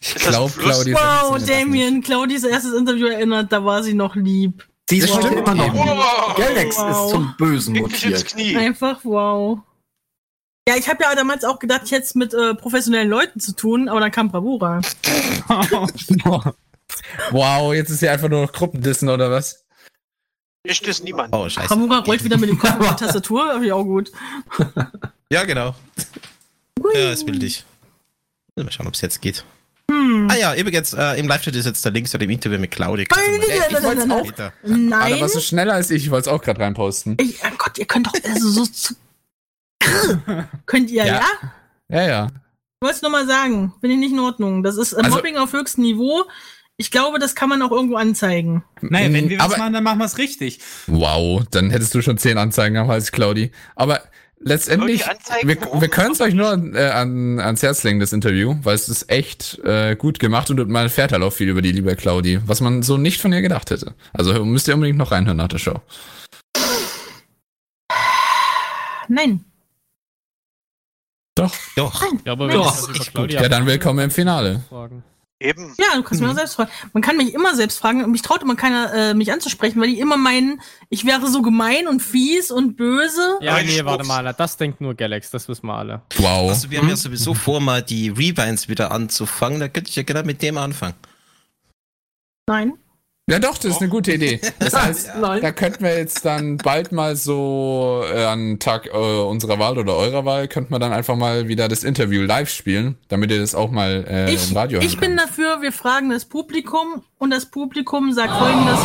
Ich glaube? Claudia. Wow, Damien, Claudis erstes Interview erinnert, da war sie noch lieb. Sie ist stimmt immer noch. eben. Galax Wow. ist zum Bösen mutiert. Einfach wow. Ja, ich habe ja damals auch gedacht, ich hätte es mit äh, professionellen Leuten zu tun, aber dann kam Bravura. wow, jetzt ist hier einfach nur noch Gruppendissen oder was? Ich das niemand. Oh, scheiße. Bravura rollt wieder mit dem Kopf auf die Tastatur, hab ich auch gut. Ja, genau. Ja, ist bildlich. Mal schauen, ob es jetzt geht. Hm. Ah ja, übrigens, äh, im Live-Chat ist jetzt der Link zu dem Interview mit Claudia. Nein, nein, nein, nein, Nein. warst du schneller als ich, ich wollte es auch gerade reinposten. Ich, oh Gott, ihr könnt doch also so könnt ihr, ja? Ja, ja. Ich wollte es nur mal sagen. Finde ich nicht in Ordnung. Das ist äh, Also- Mobbing auf höchstem Niveau. Ich glaube, das kann man auch irgendwo anzeigen. Naja, wenn wir was machen, dann machen wir es richtig. Wow, dann hättest du schon zehn Anzeigen am Hals, Claudi. Aber letztendlich, wir, wir können es euch nur äh, an, ans Herz legen, das Interview, weil es ist echt äh, gut gemacht und man erfährt halt auch viel über die liebe Claudi, was man so nicht von ihr gedacht hätte. Also müsst ihr unbedingt noch reinhören nach der Show. Nein. Doch. Doch. Ja, aber Nein, ich echt Claudia Ja, dann willkommen im Finale. fragen. Eben. Ja, du kannst mich auch selbst fragen. Man kann mich immer selbst fragen. und Mich traut immer keiner, äh, mich anzusprechen, weil die immer meinen, ich wäre so gemein und fies und böse. Ja, Aber nee, warte mal, das denkt nur Galax, das wissen wir alle. Wow. Also, wir haben ja sowieso vor, mal die Rewinds wieder anzufangen. Da könnte ich ja genau mit dem anfangen. Nein. Ja, doch, das ist eine gute Idee. Das heißt, Nein. da könnten wir jetzt dann bald mal so äh, an Tag äh, unserer Wahl oder eurer Wahl, könnten wir dann einfach mal wieder das Interview live spielen, damit ihr das auch mal äh, Ich, im Radio ich bin könnt. dafür, wir fragen das Publikum und das Publikum sagt folgendes.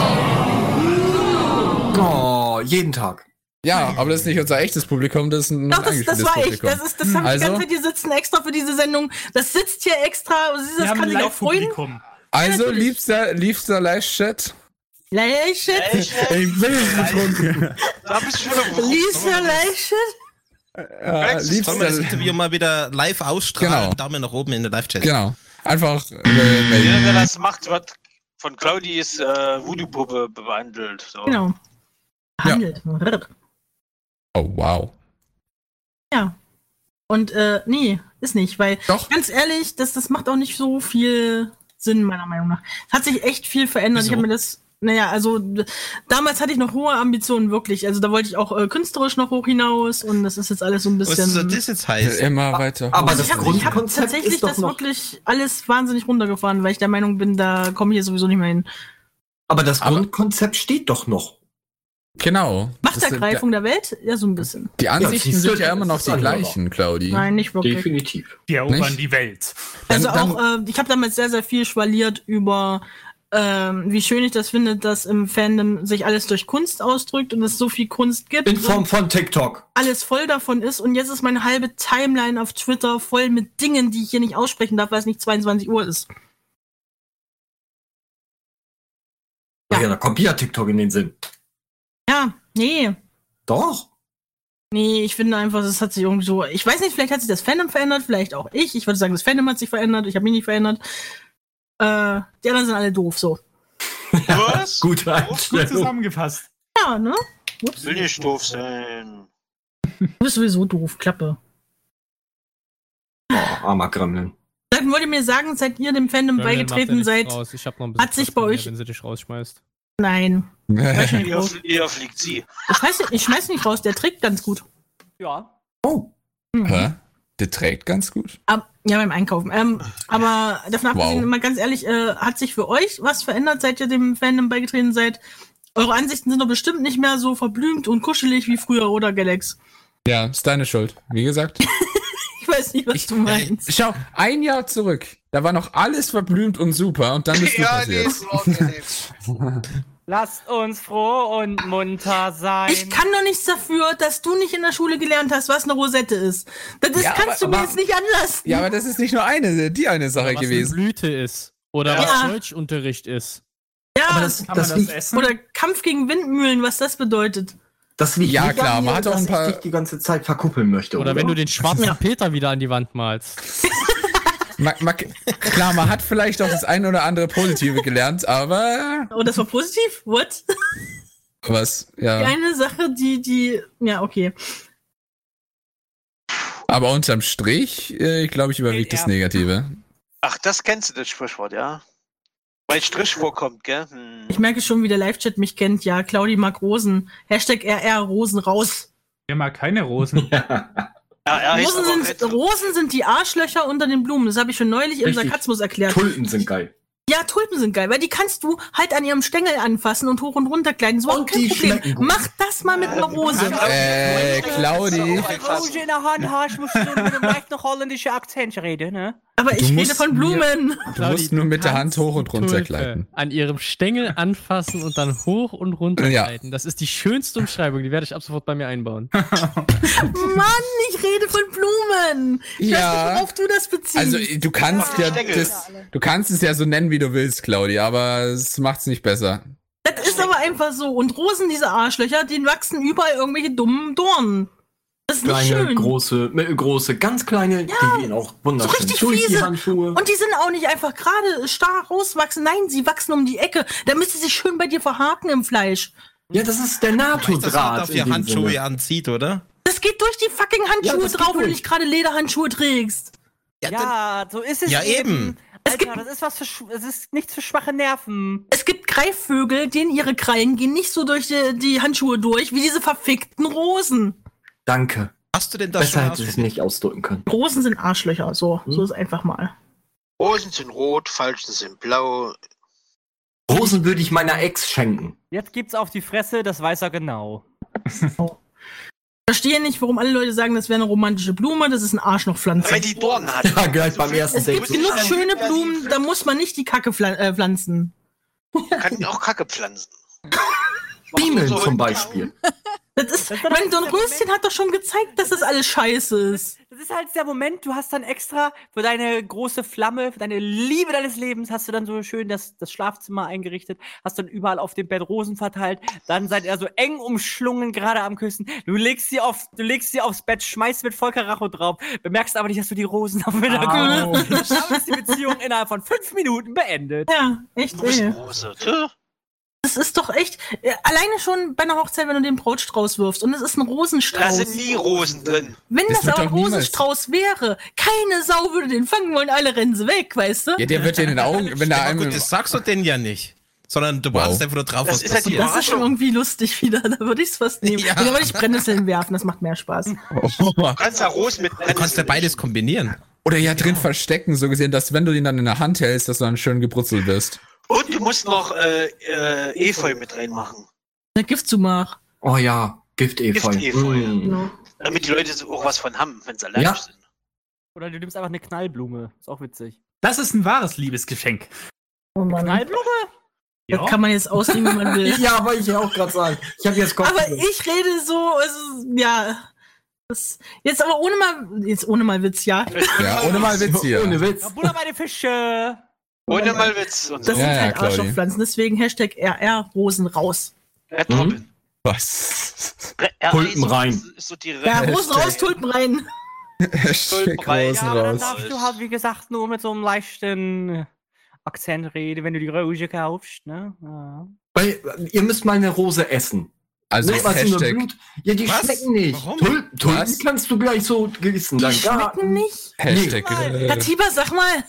Oh, jeden Tag. Ja, aber das ist nicht unser echtes Publikum, das ist ein Doch, das, das war ich. Publikum. Das, ist, das haben Also? die ganze Zeit, die sitzen extra für diese Sendung. Das sitzt hier extra. Das Wir haben kann sich auch freuen. Also, natürlich. liebster, liebster Live-Chat. Leichit. Ich bin getrunken. Da bist du schon Lisa Leichit. Äh, Sollen wir das liebster, Interview mal wieder live ausstrahlen? Genau. Daumen nach oben in der Live-Chat. genau. Einfach äh, Jeder, der das macht, wird von Claudis äh, Voodoo-Puppe behandelt. So. Genau. Handelt. Oh, wow. Ja. Und äh, nee, ist nicht, weil Doch. ganz ehrlich, das, das macht auch nicht so viel Sinn, meiner Meinung nach. Es hat sich echt viel verändert. Ich Wieso? habe mir das, naja, also damals hatte ich noch hohe Ambitionen, wirklich. Also da wollte ich auch äh, künstlerisch noch hoch hinaus und das ist jetzt alles so ein Was bisschen. soll das jetzt heißen? Immer weiter. Aber Also das ich habe hab Grundkonzept tatsächlich ist doch das wirklich alles wahnsinnig runtergefahren, weil ich der Meinung bin, da komme ich hier sowieso nicht mehr hin. Aber das Aber- Grundkonzept steht doch noch. Genau. Das Machtergreifung der Welt? Ja, so ein bisschen. Die Ansichten du, sind ja immer noch die gleichen, Claudi. Nein, nicht wirklich. Definitiv. Die erobern Nicht? die Welt. Also Dann- auch, äh, ich habe damals sehr, sehr viel schwaliert über, ähm, wie schön ich das finde, dass im Fandom sich alles durch Kunst ausdrückt und es so viel Kunst gibt. In Form von TikTok. alles voll davon ist und jetzt ist meine halbe Timeline auf Twitter voll mit Dingen, die ich hier nicht aussprechen darf, weil es nicht 22 Uhr ist. Ja, ja da kommt ja TikTok in den Sinn. Ja, nee. Doch. Nee, ich finde einfach, es hat sich irgendwie so. Ich weiß nicht, vielleicht hat sich das Fandom verändert, vielleicht auch ich. Ich würde sagen, das Fandom hat sich verändert, ich habe mich nicht verändert. Äh, die anderen sind alle doof, so. Was? Gut Einstellung. zusammengefasst. Ja, ne? Ups. Will nicht doof sein. Du bist sowieso doof, Klappe. Oh, armer Gremlin. Dann wollt ihr mir sagen, seit ihr dem Fandom Gremlin beigetreten seid? Raus. Ich hab noch ein bisschen hat sich bei euch- wenn sie dich rausschmeißt. Nein. Eher, eher fliegt sie. Ich schmeiß, ich schmeiß nicht raus, der trägt ganz gut. Ja. Mhm. Hä? Der trägt ganz gut. Ab, ja, beim Einkaufen. Ähm, aber davon abgesehen, Wow. mal ganz ehrlich, äh, hat sich für euch was verändert, seit ihr dem Fandom beigetreten seid? Eure Ansichten sind doch bestimmt nicht mehr so verblümt und kuschelig wie früher, oder Galax? Ja, ist deine Schuld. Wie gesagt. Ich weiß nicht, was du meinst. Schau, ein Jahr zurück. Da war noch alles verblümt und super und dann bist du Ja, nee, passiert. ist unangenehm. Lasst uns froh und munter sein. Ich kann doch nichts dafür, dass du nicht in der Schule gelernt hast, was eine Rosette ist. Das ist, Ja, kannst aber- du mir aber- jetzt nicht anlassen. Ja, aber das ist nicht nur eine, die eine Sache Oder was gewesen. eine Blüte ist. Oder Ja. was Deutschunterricht ist. Ja, Aber das, Kann das, man das oder Kampf gegen Windmühlen, was das bedeutet. Das liegt Ja, klar, an man hat auch dass ein paar- ich dich die ganze Zeit verkuppeln möchte. Oder wenn du den schwarzen Ja. Peter wieder an die Wand malst. Ma, ma, klar, man hat vielleicht auch das eine oder andere Positive gelernt, aber Oh, das war positiv? What? was, Die ja. eine Sache, die, die, ja, okay. Aber unterm Strich, äh, glaube ich, überwiegt das Ja. Negative. Ach, das kennst du, das Sprichwort, ja? Weil Strich vorkommt, gell? Hm. Ich merke schon, wie der Live-Chat mich kennt. Ja, Claudi mag Rosen. Hashtag RR Rosen raus. Wir mag keine Rosen. Ja, er heißt Rosen sind, Rosen sind die Arschlöcher unter den Blumen. Das habe ich schon neulich im Richtig. Sarkasmus erklärt. Tulpen sind geil. Ja, Tulpen sind geil, weil die kannst du halt an ihrem Stängel anfassen und hoch und runter kleiden. So Und kein Problem. Mach das mal mit einer Rose. Äh, Claudi. Rose in der Hand hast, musst du mit einem leichten holländischen Akzent reden, ne? Aber ich Du rede von Blumen. Du musst nur mit der Hand hoch und runter Tulpe gleiten. An ihrem Stängel anfassen und dann hoch und runter Ja. gleiten. Das ist die schönste Umschreibung, die werde ich ab sofort bei mir einbauen. Mann, ich rede von Blumen. Ich Ja. weiß nicht, worauf du das beziehst. Also du kannst ja Stängel. das, du kannst es ja so nennen, wie du willst, Claudi, aber es macht's nicht besser. das ist aber einfach so. Und Rosen, diese Arschlöcher, denen wachsen überall irgendwelche dummen Dornen. Das ist nicht Kleine, schön. große, mittelgroße, ganz kleine, die gehen auch So wunderschön richtig durch die fiese. Handschuhe. Und die sind auch nicht einfach gerade starr rauswachsen. Nein, sie wachsen um die Ecke, damit sie sich schön bei dir verhaken im Fleisch. ja, das ist der NATO-Draht. auf die dem Handschuhe Sinne. anzieht, oder? Das geht durch die fucking Handschuhe das geht drauf, wenn du nicht gerade Lederhandschuhe trägst. Ja, so ist es Ja, eben. Alter, das ist was für, es ist nichts für schwache Nerven. Es gibt Greifvögel, denen ihre Krallen gehen nicht so durch die, die Handschuhe durch, wie diese verfickten Rosen. Danke. Hast du denn das Besser schon hätte ich es nicht ausdrücken können. Rosen sind Arschlöcher, so, Hm? so ist einfach mal. Rosen sind rot, Falschen sind blau. Rosen würde ich meiner Ex schenken. Jetzt gibt's auf die Fresse, das weiß er genau. Verstehe nicht, warum alle Leute sagen, das wäre eine romantische Blume, das ist ein Arschlochpflanze. Weil die Dornen hat. Ja, gleich beim ersten Es gibt genug schöne Blumen, da muss man nicht die Kacke äh, pflanzen. Kann auch Kacke pflanzen. So zum Beispiel. Das ist, mein, so ein Röschen hat doch schon gezeigt, dass das alles scheiße ist. Das ist halt der Moment, du hast dann extra für deine große Flamme, für deine Liebe deines Lebens, hast du dann so schön das, das Schlafzimmer eingerichtet, hast dann überall auf dem Bett Rosen verteilt, dann seid ihr so eng umschlungen, gerade am Küssen. Du legst sie auf, du legst sie aufs Bett, schmeißt mit Volker Racho drauf, bemerkst aber nicht, dass du die Rosen auf dem Hintergrund hast. Damit ist die Beziehung innerhalb von fünf Minuten beendet. Ja, echt, Du bist. Rose. Tö. Das ist doch echt, äh, alleine schon bei einer Hochzeit, wenn du den Brautstrauß wirfst und es ist ein Da Rosenstrauß. sind nie Rosen drin. Wenn Das das, aber ein niemals- Rosenstrauß wäre, keine Sau würde den fangen wollen, alle rennen sie weg, weißt du? Ja, der wird dir in den Augen, wenn da Ja, einem. gut, das sagst du denn ja nicht. Sondern du Wow. wartest einfach nur drauf, Das was ist halt passiert. Das ist schon irgendwie lustig wieder, da würde ich es fast nehmen. Ja. Da würde ich Brennnesseln werfen, das macht mehr Spaß. Du kannst ja Rosen mit Du kannst ja beides kombinieren. Oder ja drin verstecken, so gesehen, dass wenn du ihn dann in der Hand hältst, dass du dann schön gebrutzelt wirst. Und du musst noch äh, äh, Efeu mit reinmachen. Der Giftzumach. Oh ja, Giftefeu. Giftefeu. Mm. Genau. Damit die Leute so auch was von haben, wenn sie allergisch Ja. sind. Oder du nimmst einfach eine Knallblume. Ist auch witzig. Das ist ein wahres Liebesgeschenk. Oh Mann. Knallblume? Das kann man jetzt auslegen, wie man will. Ja, wollte ich ja auch gerade sagen. Ich habe jetzt Kopf. Aber ich rede so, also, ja. Das, jetzt aber ohne mal, jetzt ohne mal Witz, ja. Ja, ohne mal Witz hier. Ohne Witz. Ja, Butter bei den Fische. Ohne mal Witz und so. Das Ja, sind ja, halt Claudi. Arschlochpflanzen, deswegen Hashtag RR Rosen raus. Red Robin. Was? Re- Tulpen rein. So die Ja, Rosen raus, Tulpen rein. Hashtag Tulpenreis. Rosen Ja, aber dann raus. darfst du halt, wie gesagt, nur mit so einem leichten Akzent reden, wenn du die Rose kaufst, ne? Ja. Weil, ihr müsst mal eine Rose essen. Also Nicht mal so eine Blut. Ja, die Was? schmecken nicht. Warum? Tulpen, Tulpen Was? kannst du gleich so gießen. Die Dann schmecken nicht. Hashtag. Herr äh, Tiber, sag mal,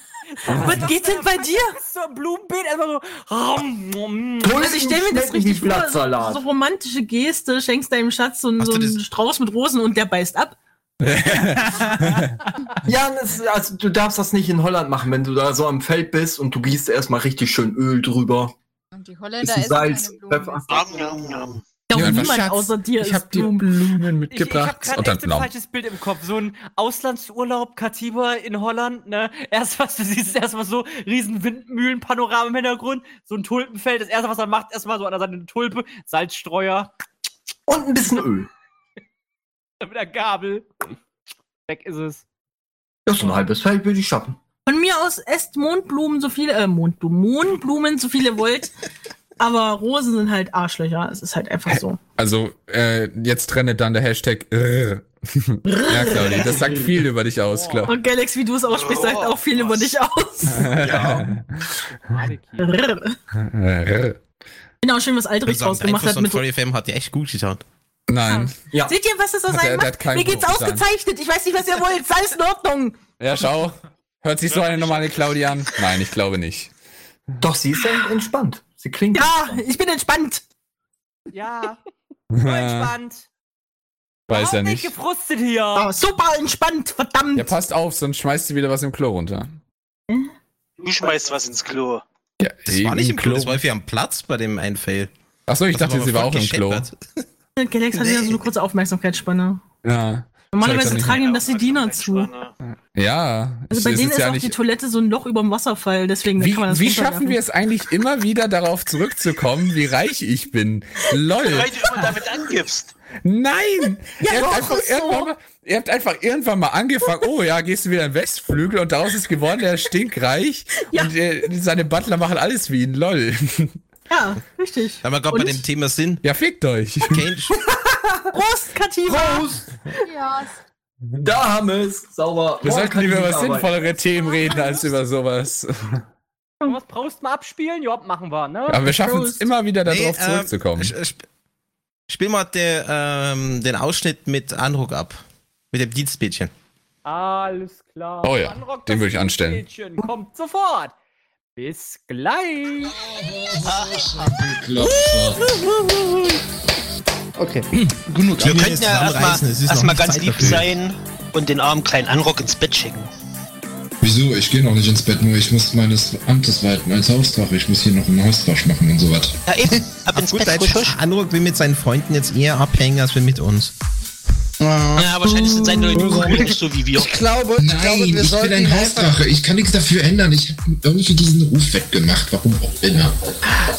was geht denn bei dir? So ein Blumenbeet, einfach so. Also ich stelle mir das richtig vor, Blattsalat. so romantische Geste, schenkst deinem Schatz so, einen- so einen Strauß mit Rosen und der beißt ab. Ja, das, also du darfst das nicht in Holland machen, wenn du da so am Feld bist und du gießt erstmal richtig schön Öl drüber. Und die Bisschen Holländer essen Salz, keine Blumen. Pfeffer. Nom, nom, nom. Ja, Ja, niemand Schatz, außer dir ich ist hab dir Blumen. Blumen Ich, ich mitgebracht. hab gerade ein falsches Bild im Kopf. So ein Auslandsurlaub, Katiba in Holland, ne? Erst was du siehst, erstmal so riesen Windmühlenpanorama im Hintergrund, so ein Tulpenfeld. Das erste, was er macht, erstmal so an der Seite eine Tulpe, Salzstreuer, Und ein bisschen Öl. mit der Gabel. Weg ist es. Das ist ein halbes Feld, würde ich schaffen. Von mir aus esst Mondblumen so viele, äh, Mondblumen, Mohnblumen so viele ihr wollt. Aber Rosen sind halt Arschlöcher. Es ist halt einfach so. Also, äh, jetzt trennt dann der Hashtag Rrr. Ja, Claudi, das sagt viel über dich aus, klar. Und Galax, wie du es aussprichst, sagt auch viel über dich aus. Rrr. Genau, schön, was Ich Aldrich draus gemacht hat mit. Voll FM hat dir echt gut geschaut. Nein. Ja. Seht ihr, was das aus einem macht? Mir geht's ausgezeichnet. Ich weiß nicht, was ihr wollt. Alles in Ordnung. Ja, schau. Hört sich so eine normale Claudi an? Nein, ich glaube nicht. Doch, sie ist entspannt. Sie klingt Ja, ich bin entspannt. Ja. Nur entspannt. Weiß ja Nicht nicht. gefrustet hier. Oh, super entspannt, verdammt. Ja, passt auf, sonst schmeißt du wieder was im Klo runter. Du schmeißt was ins Klo. Ja, Das war nicht im Klo, das war für am Platz bei dem einen Fail. Achso, ich Das dachte, aber sie war auch im Klo. Galax hat ja so eine kurze Aufmerksamkeitsspanne. Ja. Normalerweise er tragen ihm das die Diener zu. Ja. Also bei denen ist ja auch nicht- die Toilette so ein Loch über dem Wasserfall, deswegen Wie, kann man das wie schaffen wir es eigentlich immer wieder darauf zurückzukommen, wie reich ich bin? Lol. Weil du immer damit angibst. Nein! Ja, ihr, doch, habt einfach ist so. irgendwann mal, ihr habt einfach irgendwann mal angefangen, oh ja, gehst du wieder in den Westflügel und daraus ist geworden, der ist stinkreich und äh, seine Butler machen alles wie ihn, lol. Ja, richtig. Weil wir gerade bei dem Thema sind. Ja, fickt euch. Prost, Kativa! Prost! Ja, Da haben wir es. Sauber. Wir Morgen sollten lieber über sinnvollere Themen reden als über sowas. Was brauchst du mal abspielen? Ja, machen wir, ne? Aber wir schaffen es Prost. immer wieder darauf Nee, ähm, zurückzukommen. sch- sp- Spiel mal der, ähm, den Ausschnitt mit Andruck ab. Mit dem Dienstmädchen. Alles klar. Oh ja, Anrock, den das würde ich anstellen. Mädchen Kommt sofort. Bis gleich. Okay. Genug. Wir könnten ja erstmal erst mal ganz lieb dafür. sein und den armen kleinen Anrock ins Bett schicken. Wieso? Ich gehe noch nicht ins Bett, nur ich muss meines Amtes walten als Hausdrache. Ich muss hier noch einen Hauswasch machen und so was. Ja, eben. Ab ins Gut, Bett. Andruck will mit seinen Freunden jetzt eher abhängen, als wir mit uns. Ja, wahrscheinlich sind seine Leute cool, nicht so wie wir. Ich glaube, ich Nein, glaube, wir ich bin sollten ein ihn einfach Hausdrache. Ich kann nichts dafür ändern. Ich habe irgendwie diesen Ruf weggemacht. Warum auch immer.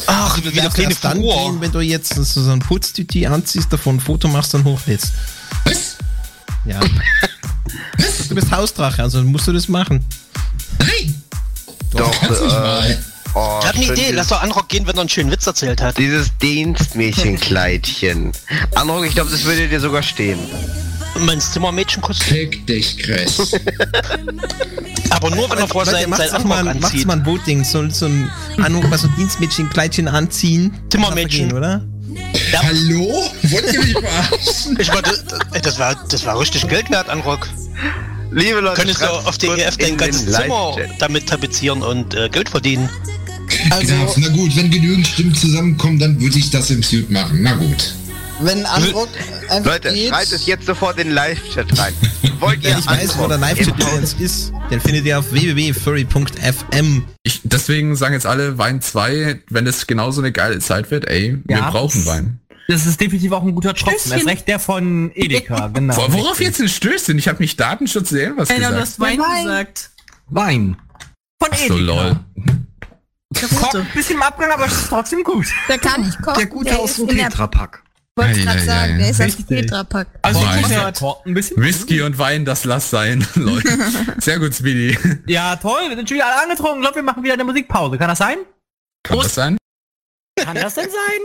Ach, wieder Darfst kleine dann gehen, wenn du jetzt so ein Putztüti anziehst, davon ein Foto machst und hochlädst. Was? Ja. Du bist Hausdrache, also musst du das machen. Nein! Doch, Kannst nicht äh, mal. Oh, Ich hab eine Idee, lass doch Anrock gehen, wenn er einen schönen Witz erzählt hat. Dieses Dienstmädchenkleidchen. Androck, ich glaube, das würde dir sogar stehen. Und mein Zimmermädchenkostüm. Fick dich, Chris. Aber nur, wenn er vor Leute, sein, doch mal, Anrock macht's anzieht. mal ein Voting, so, so ein Andruck, mal so ein Dienstmädchenkleidchen anziehen. Zimmermädchen. Gehen, oder? Hallo? Wollt ihr mich verarschen? Ich war, das, das war, das war richtig Geld wert, Anrock. Liebe Leute, Könntest du auf der kurz EF dein in ganzes Zimmer damit tapezieren und äh, Geld verdienen. Also, Ja, na gut, wenn genügend Stimmen zusammenkommen, dann würde ich das im Suit machen. Na gut. wenn Androck einfach Leute, geht, schreibt es jetzt sofort in den Live-Chat rein. Wollt ihr Wer nicht weiß, wo der Live-Chat übrigens ist, den findet ihr auf www.furry.fm. Ich, deswegen sagen jetzt alle Wein 2, wenn es genauso eine geile Zeit wird, ey, wir Ja. brauchen Wein. Das ist definitiv auch ein guter Tropfen. Erst recht der von Edeka, genau. Wor- Worauf jetzt ein Stößchen? Ich habe nicht Datenschutz sehen, was du gesagt. hast Wein gesagt. Wein. Von Ach so, Edeka. lol. Kocht, bisschen im Abgang, aber es ist trotzdem gut. Der kann nicht kochen. Der gute aus ist dem der- Tetrapack. Wollte Ei, gerade sagen, der ist aus dem. Tetrapack. Also ein bisschen. Whisky und Wein, das lass sein. Lol. Sehr gut, Speedy. Ja, toll, wir sind schon wieder alle angetrunken. Ich glaube, wir machen wieder eine Musikpause. Kann das sein? Kann das sein? Kann das denn sein?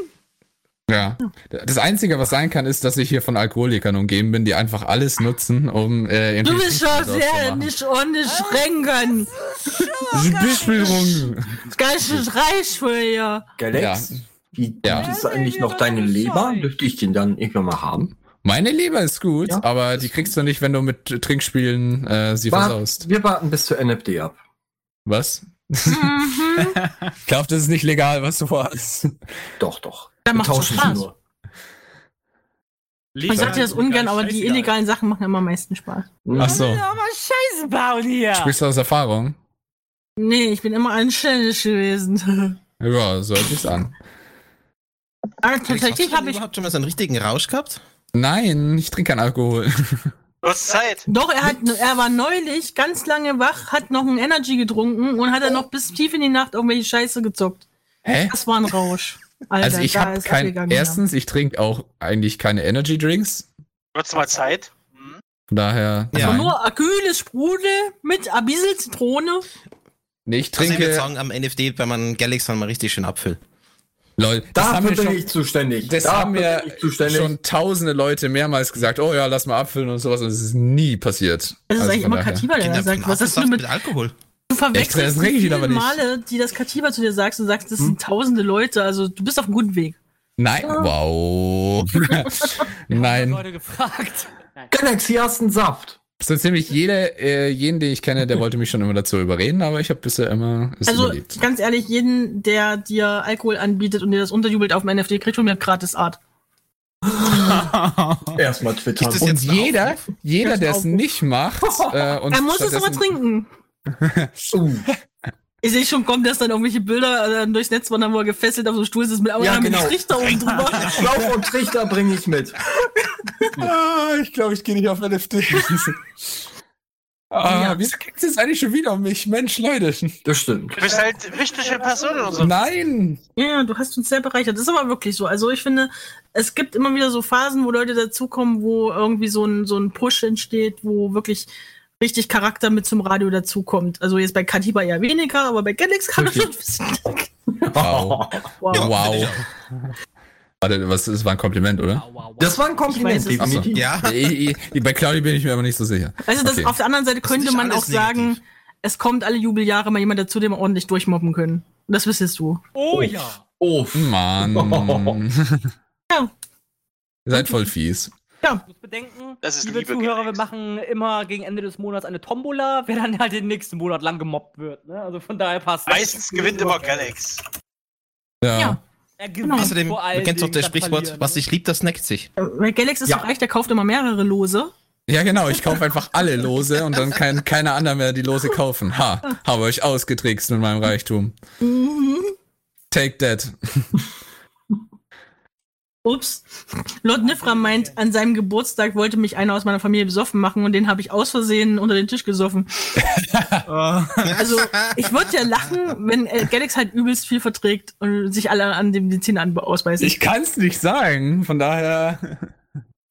Ja. Das Einzige, was sein kann, ist, dass ich hier von Alkoholikern umgeben bin, die einfach alles nutzen, um äh, irgendwie Du bist schon sehr nicht ohne Schränken. Bespielung. Ganz schön reich für ihr. Galax, wie Ja. ist eigentlich noch deine Leber? Dürfte ich den dann irgendwann mal haben? Meine Leber ist gut, Ja. aber die kriegst du nicht, wenn du mit Trinkspielen äh, sie Wart- versaust. Wir warten bis zur NFD ab. Was? Mhm. Ich glaube, das ist nicht legal, was du vorhast. Doch, doch. Dann tauschen sie Spaß. nur. Ich sag dir das ungern, aber die illegalen Sachen machen immer am meisten Spaß. Ach so. Mal Scheiße bauen hier. Sprichst du aus Erfahrung? Nee, ich bin immer anständig gewesen. Ja, so hört sich's an. Aber du tatsächlich habe ich. überhaupt schon mal so einen richtigen Rausch gehabt? Nein, ich trinke keinen Alkohol. Du hast Zeit. Doch, er, hat, er war neulich ganz lange wach, hat noch ein Energy getrunken und hat dann noch bis tief in die Nacht irgendwelche Scheiße gezockt. Hä? Das war ein Rausch. Alter, also ich habe kein. Erstens, ich trinke auch eigentlich keine Energy Drinks. Wird's mal Zeit? Von daher. ja. nein. Nur kühles Sprudel mit ein bisschen Zitrone. Nee, ich Also ich würde trinke. sagen, am NFD bei meinem Galaxy mal richtig schön abfüllen. Lol, das haben Dafür wir bin schon, ich zuständig. das Dafür haben ich zuständig. schon tausende Leute mehrmals gesagt, oh ja, lass mal abfüllen und sowas und es ist nie passiert. Das ist Also eigentlich immer. Kativa, der sagt. Was hast du mit, mit Alkohol? Du verwechselst die ich vielen aber nicht. Male, die das Kativa zu dir sagst und sagst, das Hm? sind tausende Leute. Also du bist auf einem guten Weg. Nein, wow. Nein. Leute gefragt. Galaxy hast einen Saft. So ziemlich jeder, äh, jeden, den ich kenne, der wollte mich schon immer dazu überreden, aber ich habe bisher immer es Also überlebt. ganz ehrlich, jeden, der dir Alkohol anbietet und dir das unterjubelt auf dem NFT, kriegt von mir gratis Art. Erstmal Twitter. Ist das Und jeder, jeder, der es nicht macht, äh, und er muss es aber trinken. Ich sehe schon, kommt, dass dann irgendwelche Bilder äh, durchs Netz wandern, wo er gefesselt auf so einem Stuhl sitzt mit, Ja, mit genau. einem Trichter oben drüber. Schlauch und Trichter bringe ich mit. Ah, ich glaube, ich gehe nicht auf LFD. ah, Ja. Wieso kriegt es eigentlich schon wieder um mich? Mensch, Leute. Das stimmt. Du bist halt wichtige Person in unserem Nein! Ja, du hast uns sehr bereichert. Das ist aber wirklich so. Also ich finde, es gibt immer wieder so Phasen, wo Leute dazukommen, wo irgendwie so ein, so ein Push entsteht, wo wirklich richtig Charakter mit zum Radio dazukommt. Also jetzt bei Katiba eher weniger, aber bei Galax kann er schon ein bisschen. Wow. Wow. wow. Warte, was, das war ein Kompliment, oder? Das war ein Kompliment, Ich weiß definitiv. Ja. Bei Claudia bin ich mir aber nicht so sicher. Also das, Okay. auf der anderen Seite könnte man auch alles sagen, negativ. es kommt alle Jubeljahre mal jemand dazu, den wir ordentlich durchmobben können. Und das wissest du. Oh ja. Oh. Mann. Ja. Ihr seid voll fies. Ja. Du musst bedenken, Das ist liebe Liebe, Zuhörer, wir machen immer gegen Ende des Monats eine Tombola, wer dann halt den nächsten Monat lang gemobbt wird. Ne? Also von daher passt das. Meistens gewinnt immer Galax. Ja. Ja. Er gewinnt Außerdem, vor du allen kennst doch das Sprichwort, was sich liebt, das neckt sich. Äh, Galax ist Ja. so reich, der kauft immer mehrere Lose. Ja, genau. Ich kaufe einfach alle Lose und dann kann keiner anderer mehr die Lose kaufen. Ha, habe euch ausgetrickst mit meinem Reichtum. Take that. Ups. Lord Nifra meint, an seinem Geburtstag wollte mich einer aus meiner Familie besoffen machen und den habe ich aus Versehen unter den Tisch gesoffen. also, ich würde ja lachen, wenn äh, Galax halt übelst viel verträgt und sich alle an dem Medizin an ausbeißen. Ich kann's nicht sagen. Von daher.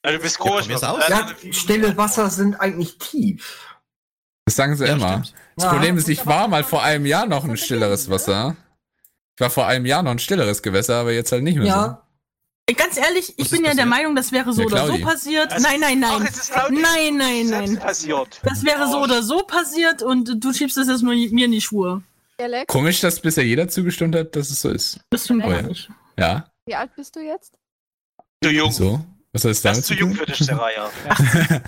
Also, du bist aus. Also, Ja, stille Wasser sind eigentlich tief. Das sagen sie Ja, immer. stimmt. Das Ja. Problem ist, ich war mal vor einem Jahr noch ein stilleres Wasser. Ich war vor einem Jahr noch ein stilleres Gewässer, aber jetzt halt nicht mehr Ja. Äh, Ganz ehrlich, ich bin ja der? Meinung, das wäre so Ja, oder so passiert. Das- nein, nein, Ach, nein. Claudi Nein, nein, nein. passiert. Das wäre so oder so passiert und du schiebst es jetzt nur mir in die Schuhe. so. Galax, Komisch, dass bisher jeder zugestimmt hat, dass es so ist. Das stimmt Oh ja. Ja. wie alt bist du jetzt? Du Jung. So. Was soll es Das ist zu zu jung für dich, Seraya.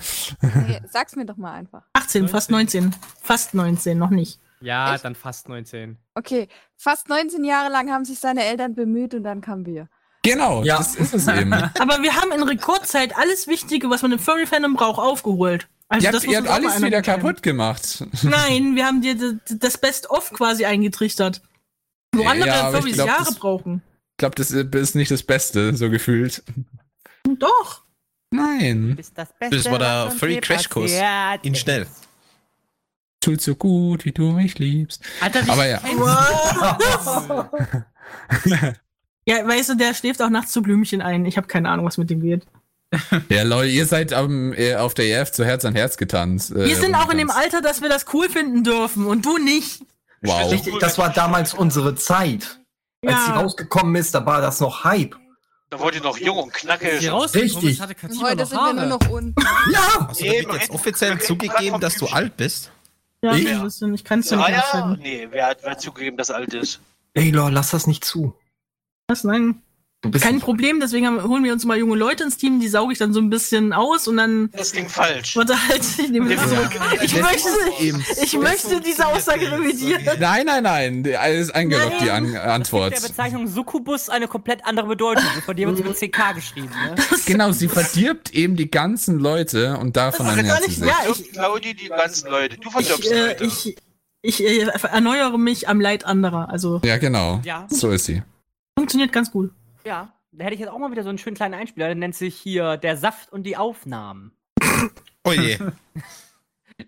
Nee, sag's mir doch mal einfach. 18, fast 19. Fast 19, noch nicht. Ja, Echt? dann fast 19. Okay, fast 19 Jahre lang haben sich seine Eltern bemüht und dann kamen wir. Genau, Ja. das ist es eben. Aber wir haben in Rekordzeit alles Wichtige, was man im Furry-Fandom braucht, aufgeholt. Also ihr das habt, ihr habt alles wieder mitteilen. kaputt gemacht. Nein, wir haben dir das Best-of quasi eingetrichtert. Wo andere Ja, Furries glaub, Jahre das- brauchen. Ich glaube, das ist nicht das Beste, so gefühlt. Doch. Nein. Bist das Das war der Furry Crashkurs. In schnell. Tut so gut, wie du mich liebst. Alter, wie Aber ja. Ja, weißt du, der schläft auch nachts zu Blümchen ein. Ich habe keine Ahnung, was mit dem geht. Ja, Leute, ihr seid am, äh, auf der EF zu Herz an Herz getanzt. Äh, wir sind auch in dem. Alter, dass wir das cool finden dürfen und du nicht. Wow. Richtig, das war damals unsere Zeit. Als Ja. sie rausgekommen ist, da war das noch Hype. Da wurde ich noch jung und knackig. Richtig. hatte heute noch sind wir nur Haare. noch unten. Ja! Also, da wird Eben, jetzt offiziell zugegeben, dass du alt bist. Ja, Ich? bisschen. Ich kann es dir nicht Seraya? aussagen. Nee, wer hat, wer hat zugegeben, dass er alt ist? Ey, Lor, lass das nicht zu. Was? Bist Kein Problem, deswegen haben, holen wir uns mal junge Leute ins Team, die sauge ich dann so ein bisschen aus und dann. Das klingt falsch. Warte halt, ich nehme das zurück. Ich möchte, eben. ich möchte diese Aussage revidieren. Nein, nein, nein. Alles eingeloggt, die An Der Antwort. Bezeichnung Succubus eine komplett andere Bedeutung. Von dir wird es mit CK geschrieben. Ne? Genau, sie verdirbt eben die ganzen Leute und davon ist gar sie nicht- sich. ja, Ich, Claudi, die ganzen Leute. Du verdirbst Ich, äh, Leute. ich, ich äh, erneuere mich am Leid anderer. Also Ja, genau. Ja. So ist sie. Funktioniert ganz gut. Ja. Da hätte ich jetzt auch mal wieder so einen schönen kleinen Einspieler. Der nennt sich hier Der Saft und die Aufnahmen. Oh je.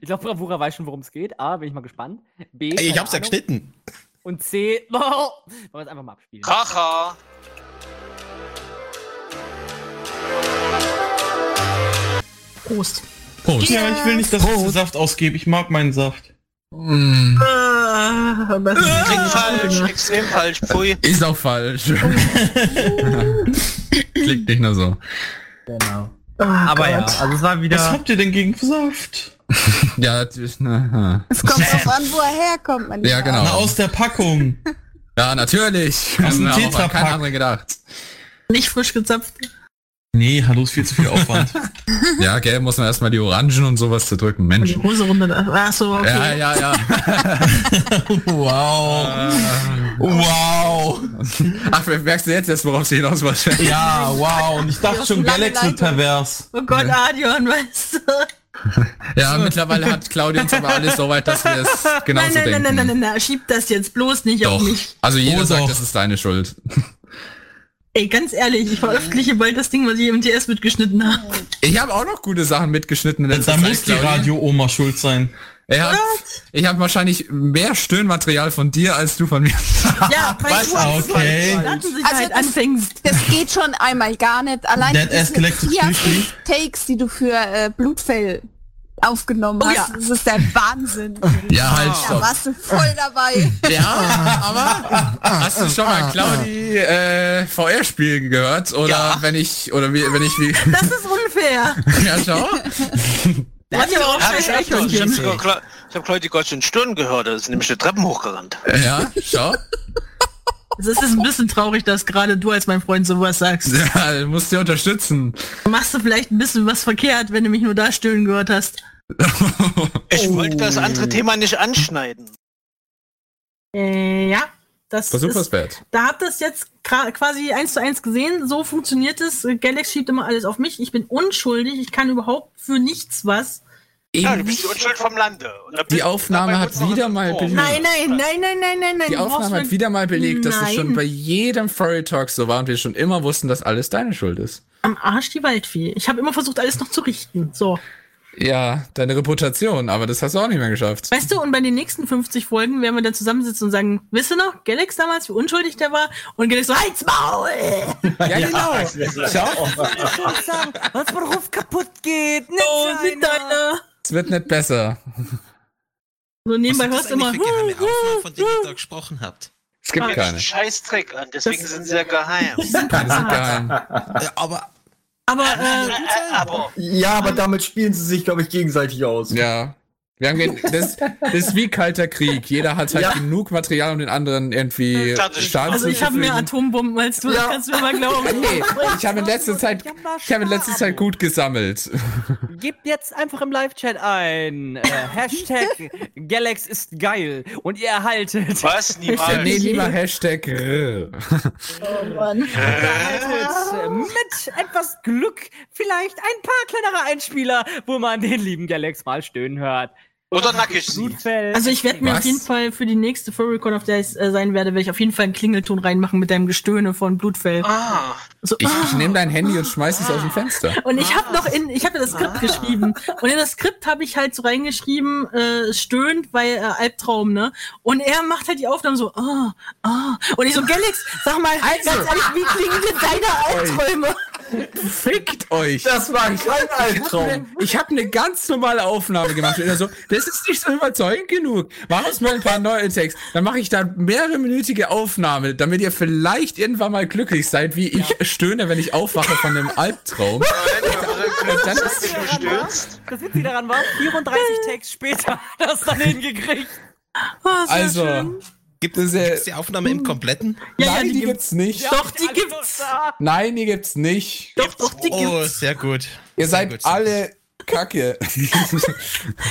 Ich glaube, Bravura weiß schon, worum es geht. A, bin ich mal gespannt. B, Ey, ich hab's ja geschnitten. Und C, wollen wir es einfach mal abspielen. Kracher. Prost. Prost. Ja, ich will nicht, dass ich den Saft ausgebe. Ich mag meinen Saft. Mm, Ah, ist Klingt falsch, extrem falsch. Pfui. ist auch falsch. Klingt nicht nur so. Genau. Ah, Aber ja, Gott. also es war Was wieder. habt ihr denn gegen Saft? Ja, das ist- na, Es kommt drauf an, wo er herkommt, mein ja, genau. Na, aus der Packung. Ja, natürlich. Aus dem Haben auch an Tetrapack. keinen anderen gedacht. Nicht frisch gezapft. Nee, hallo, ist viel zu viel Aufwand. ja, gell, muss man erstmal die Orangen und sowas zu drücken. Mensch. Die Hose runter. Ach so, okay. Ja, ja, ja. wow. Wow. Ach, merkst du jetzt erst, worauf sie hinaus wollte? Ja, wow. Und ich dachte schon, Galax wird pervers. Oh Gott, Adion, weißt du? Ja, mittlerweile hat Claudia uns aber alles so weit, dass wir es genauso nein, nein, denken. nein, nein, nein, nein, schieb das jetzt bloß nicht Doch. auf mich. Also jeder Oh, sagt, doch. das ist deine Schuld. Ey, ganz ehrlich, ich veröffentliche bald das Ding, was ich im TS mitgeschnitten habe. Ich habe auch noch gute Sachen mitgeschnitten in Da letzter Zeit, muss die. Radio-Oma schuld sein. Ich habe ich hab wahrscheinlich mehr Stöhnmaterial von dir als du von mir. Ja, weil Was? du als Okay. Also das- anfängst. Das geht schon einmal gar nicht. Allein vier, fünf Takes, die du für äh, Blutfell aufgenommen Oh hast, ja. das ist der Wahnsinn. Ja, halt, Da stopp. warst du voll dabei. Ja, aber hast du schon mal Claudi äh, VR spielen gehört oder wenn ich oder wie wenn ich wie Das ist unfair. ja schau ja auch Ja, ich habe hab Claudia gerade schon Stunden gehört, da ist nämlich die Treppen hochgerannt. ja schau Es ist ein bisschen traurig, dass gerade du als mein Freund sowas sagst. ja du musst dir unterstützen Machst du vielleicht ein bisschen was verkehrt, wenn du mich nur da stöhnen gehört hast. Ich Oh. wollte das andere Thema nicht anschneiden. Äh, ja. Das Versuch ist, wert da habt ihr es jetzt quasi eins zu eins gesehen. So funktioniert es. Galax schiebt immer alles auf mich. Ich bin unschuldig. Ich kann überhaupt für nichts was. Ja, du bist die Unschuld vom Lande. Die Aufnahme hat wieder mal belegt Nein, nein, nein, nein, nein, nein, nein. die Aufnahme hat wieder mal belegt dass es schon Nein. bei jedem Furry Talk so war und wir schon immer wussten dass alles deine Schuld ist Am Arsch die Waldfee. Ich habe immer versucht, alles noch zu richten. So. ja deine Reputation aber das hast du auch nicht mehr geschafft Weißt du, und bei den nächsten 50 Folgen werden wir dann zusammensitzen und sagen, wisst ihr noch, Galax damals, wie unschuldig der war? Und Galax so, halt's Maul! ja genau schau Was worauf kaputt geht. Nicht Oh, mit deiner. Es wird nicht besser So nebenbei hörst du das immer. für geheime Aufnahmen, von denen ihr da gesprochen habt? es gibt Ja, keine Scheißdreck an, deswegen sind sie ja geheim. die sind geheim Äh, aber Aber, äh, Äh, aber Ja, aber damit spielen sie sich, glaube ich, gegenseitig aus. Ja. Wir haben gen- das, das ist wie kalter Krieg. Jeder hat halt Ja. genug Material, um den anderen irgendwie. Schaden also ich habe mehr. Atombomben als du, das Ja. kannst du mir mal glauben. Nee, ich habe in letzter Zeit, ich habe in letzter Zeit gut gesammelt. Gebt jetzt einfach im Live-Chat ein äh, Hashtag Galax ist geil und ihr erhaltet, was? Ja, Niemals. nee, lieber Hashtag. äh. erhaltet äh, mit etwas Glück vielleicht ein paar kleinere Einspieler, wo man den lieben Galax mal stöhnen hört. Oder nackig. Blutfell. Also ich werde mir Was? auf jeden Fall für die nächste Furrycon, auf der ich äh, sein werde, werde ich auf jeden Fall einen Klingelton reinmachen mit deinem Gestöhne von Blutfell. Ah, So, Ich, ah. ich nehme dein Handy und schmeiß es aus dem Fenster. Und ich habe noch in, ich habe ja das Skript geschrieben. Und in das Skript habe ich halt so reingeschrieben, äh, stöhnt, weil äh, Albtraum, ne? Und er macht halt die Aufnahmen so, ah, ah. Und ich so, Galax, sag mal, Also. ganz ehrlich, wie klingen denn deine Albträume? Fickt euch! Das war ein kleiner Albtraum. Ich habe eine ganz normale Aufnahme gemacht. Und so, das ist nicht so überzeugend genug. Mach uns mal ein paar neue Takes. Dann mache ich da mehrere minütige Aufnahme, damit ihr vielleicht irgendwann mal glücklich seid, wie ich stöhne, wenn ich aufwache von einem Albtraum. und dann ist dich bestürzt. Das Witzige daran war, 34 Takes später hat er das dann hingekriegt. Oh, Also, schön. Gibt ja, es die Aufnahme im Kompletten? Ja, ja, nein, die die gibt's. gibt's nicht. Doch, die gibt's. Nein, die gibt's nicht. Doch, doch, die Oh, gibt's. sehr gut. Ihr Sehr seid gut, sehr alle Kacke.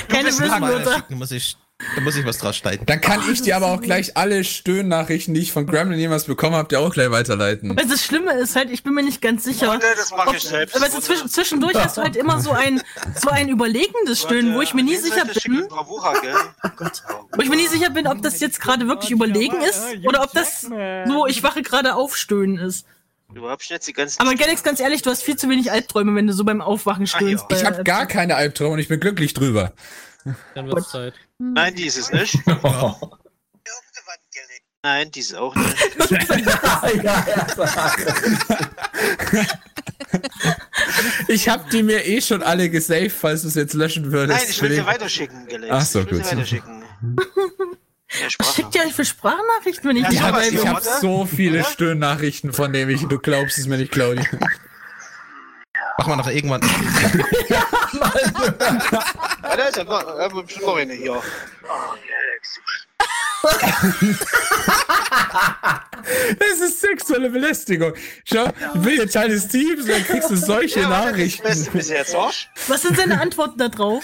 Keine schicken, muss ich, da muss ich was draus schneiden. Dann kann ich dir aber auch gleich alle Stöhnnachrichten, die ich von Gremlin jemals bekommen habe, dir auch gleich weiterleiten. Weil das Schlimme ist halt, ich bin mir nicht ganz sicher. Äh, das mache ich selbst. Aber zwischen, zwischendurch hast du halt immer so ein, so ein überlegendes Stöhnen, wo ich mir nie sicher bin, Bravura, gell? wo ich mir nie sicher bin, ob das jetzt gerade wirklich überlegen ist oder ob das so, ich wache gerade auf Stöhnen ist. Überhaupt nicht die ganzen. Aber Galax, ganz ehrlich, du hast viel zu wenig Albträume, wenn du so beim Aufwachen stöhnst. Ich Äh, habe gar keine Albträume und ich bin glücklich drüber. Dann wird's Zeit. Nein, die ist es nicht. Nein, die ist auch nicht. Ich habe die mir eh schon alle gesaved, falls du es jetzt löschen würdest. Nein, ich will dir weiterschicken, Galax. Ach so, ich will gut. dir weiterschicken. Schickt ihr euch für Sprachnachrichten, wenn ich Ja, die Ich habe ich hab so viele? Stöhnnachrichten von dem ich, du glaubst es mir nicht, Claudia. Machen wir noch irgendwann. Ja, da ist ja bestimmt noch eine hier. Oh, Galax. Das ist sexuelle Belästigung. Schau, ich bin jetzt Teil des Teams, dann kriegst du solche Ja, Nachrichten. Beste bis jetzt, Arsch. Was sind seine Antworten da drauf?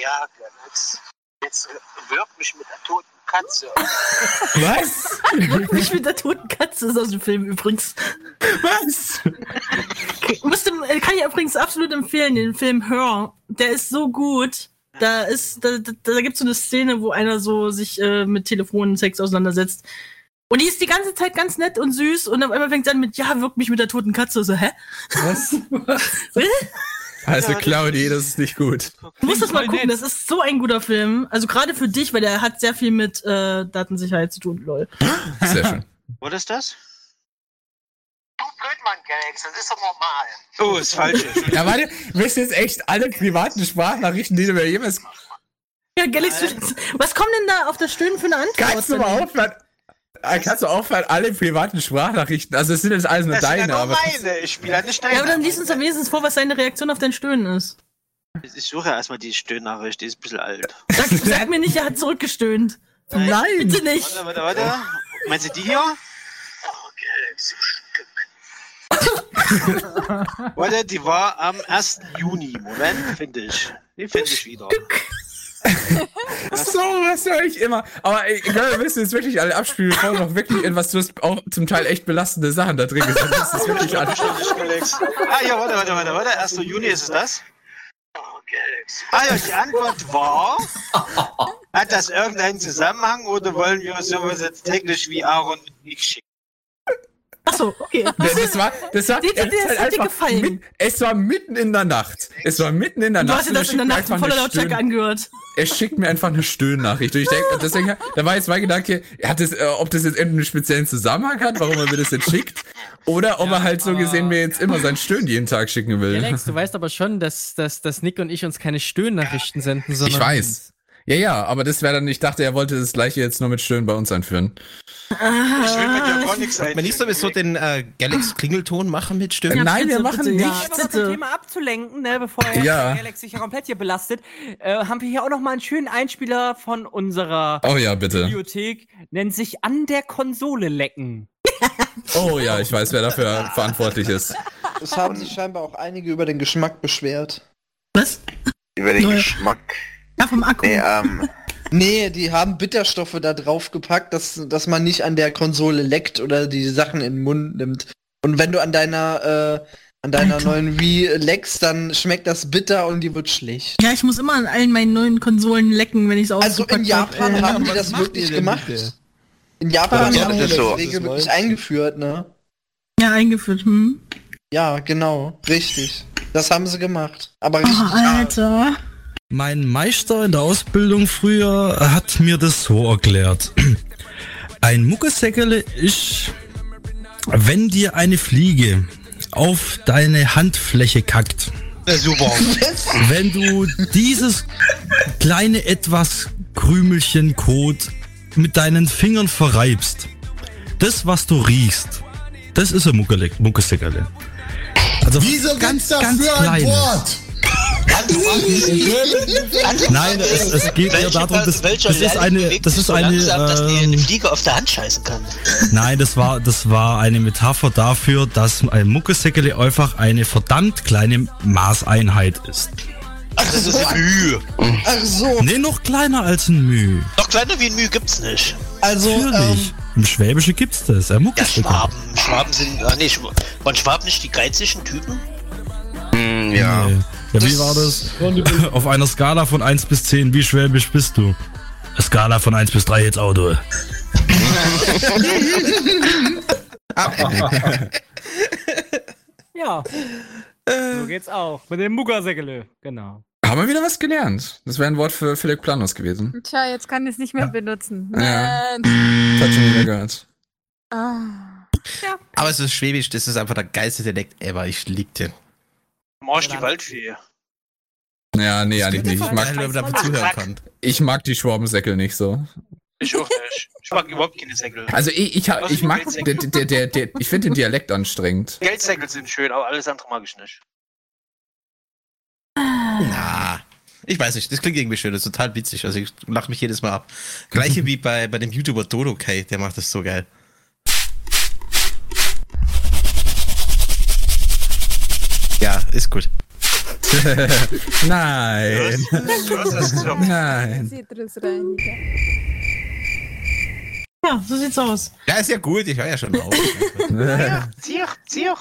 Ja, jetzt, jetzt wirkt mich mit der toten Katze. Was? Nicht mit der toten Katze ist aus dem Film übrigens. Was? Musste, äh, kann ich übrigens absolut empfehlen, den Film Her. Der ist so gut. Da ist, da, da, da gibt's so eine Szene, wo einer so sich äh, mit Telefonsex auseinandersetzt. Und die ist die ganze Zeit ganz nett und süß und auf einmal fängt sie an mit, ja, wirkt mich mit der toten Katze. So, hä? Was? Also Claudi, das ist nicht gut. Du musst das mal gucken, das ist so ein guter Film. Also gerade für dich, weil der hat sehr viel mit äh, Datensicherheit zu tun, lol. Sehr schön. Was ist das? Du Blödmann, Galax, das ist doch normal. Oh, ist falsch. Ja, warte, willst du jetzt echt alle privaten Sprachnachrichten, die du mir jemals... Ja, Galax, was kommt denn da auf das Stöhnen für eine Antwort? Kannst du mal aufhören? Äh, Kannst du aufhören, alle privaten Sprachnachrichten, also es sind jetzt alles nur Das sind ja deine, nur aber... meine. Ich spiele halt nicht deine. Ja, aber dann lies uns am wenigstens vor, was seine Reaktion auf dein Stöhnen ist. Ich suche erstmal die Stöhnnachricht, die ist ein bisschen alt. Sag, sag mir nicht, er hat zurückgestöhnt. Nein! Bitte nicht. Warte, warte, warte. Meinst du die hier? Warte, die war am 1. Juni. Moment, finde ich. Die finde ich wieder. So, was höre ich immer. Aber wir müssen jetzt wirklich alle abspielen, bevor noch wirklich etwas, du hast auch zum Teil echt belastende Sachen da drin gesagt. Das ist wirklich an. Ah, ja, warte, warte, warte, warte. 1. Juni ist es das? Ah ja, die Antwort war, hat das irgendeinen Zusammenhang oder wollen wir sowas jetzt technisch wie Aaron und ich schicken? Achso, okay. Das, das war, das war, Die- die- es ist das hat dir gefallen. Mit, es war mitten in der Nacht. Es war mitten in der Du Nacht. hast dir das in der Nacht voller Lautstärke Stöhn- angehört. Er schickt mir einfach eine Stöhnnachricht. Und ich denke, deswegen, da war jetzt mein Gedanke, hat das, äh, ob das jetzt irgendeinen speziellen Zusammenhang hat, warum er mir das jetzt schickt, oder ob er halt so gesehen mir jetzt immer sein Stöhnen jeden Tag schicken will. Alex, du weißt aber schon, dass, dass, dass Nick und ich uns keine Stöhnnachrichten senden, sondern. Ich weiß. Ja, ja, aber das wäre dann, ich dachte, er wollte das gleiche jetzt nur mit Stöhnen bei uns einführen. Ich will mit dir gar nichts Wenn nicht sowieso den äh, Galax Klingelton machen mit Stimmen? Nein, wir machen Ja, nicht. aber zum Thema abzulenken, ne, bevor er Ja. Alex sich komplett hier belastet, äh, haben wir hier auch noch mal einen schönen Einspieler von unserer Oh ja, bitte. Bibliothek. Nennt sich an der Konsole lecken. Oh ja, ich weiß, wer dafür verantwortlich ist. Es haben sich scheinbar auch einige über den Geschmack beschwert. Was? Über den. Geschmack. Ja, vom Akku. Nee, ähm, Nee, die haben Bitterstoffe da drauf gepackt, dass, dass man nicht an der Konsole leckt oder die Sachen in den Mund nimmt. Und wenn du an deiner, äh, an deiner neuen Wii leckst, dann schmeckt das bitter und die wird schlecht. Ja, ich muss immer an allen meinen neuen Konsolen lecken, wenn ich es Also in Japan haben die das wirklich gemacht. In Japan Ja, haben die das das so. Regel wirklich eingeführt, ne? Ja, eingeführt, hm. Ja, genau, richtig. Das haben sie gemacht. Aber richtig. Oh, Alter. Mein Meister in der Ausbildung früher hat mir das so erklärt. Ein Muckesäckele ist, wenn dir eine Fliege auf deine Handfläche kackt. super. Wenn du dieses kleine etwas Krümelchen Kot mit deinen Fingern verreibst, das was du riechst, das ist ein Muckesäckele. Also Wieso ganz, gibt's dafür ganz ein. Wort? Nein, es, es geht eher darum, das, welcher das ist eine, bewegt das ist so eine, langsam, dass der ähm, eine Fliege auf der Hand scheißen kann. nein, das war, das war eine Metapher dafür, dass ein Muckesäckele einfach eine verdammt kleine Maßeinheit ist. Ach, das ist ein Mühe. Ach so. Nee, noch kleiner als ein Müh. Noch kleiner wie ein Mühe gibt's nicht. Also, Natürlich. Im Schwäbische gibt's das, ein Ja. Schwaben. Schwaben sind, ah nee, waren Schwaben nicht die geizigen Typen? hm, ja. Nee. Ja, wie war das? Auf einer Skala von 1 bis 10, wie schwäbisch bist du? Skala von 1 bis 3 jetzt Auto. Ja. so geht's auch. Mit dem Muggersäckele. Genau. Haben wir wieder was gelernt? Das wäre ein Wort für Philipp Planus gewesen. Tja, jetzt kann ich es nicht mehr benutzen. Ja. Das hat schon wieder gehört. Ah. Aber es ist Schwäbisch, das ist einfach der geilste Dialekt ever. Ich lieb den. Marsch die Waldfee. Ja, nee, eigentlich nicht. Ich mag, kann. ich mag die Schwabensäckel nicht so. Ich auch nicht. Ich mag überhaupt keine Säckel. Also ich, ich, hab- ich mag, der, der, der, der, ich finde den Dialekt anstrengend. Geldsäckel sind schön, aber alles andere mag ich nicht. Na, ich weiß nicht, das klingt irgendwie schön, das ist total witzig. Also ich lache mich jedes Mal ab. Gleiche wie bei, bei dem YouTuber Dodo K, der macht das so geil. Ist gut. Nein. Nein. Ja, so sieht's aus. Ja, ist ja gut, ich höre ja schon auf. Zirp, zirp.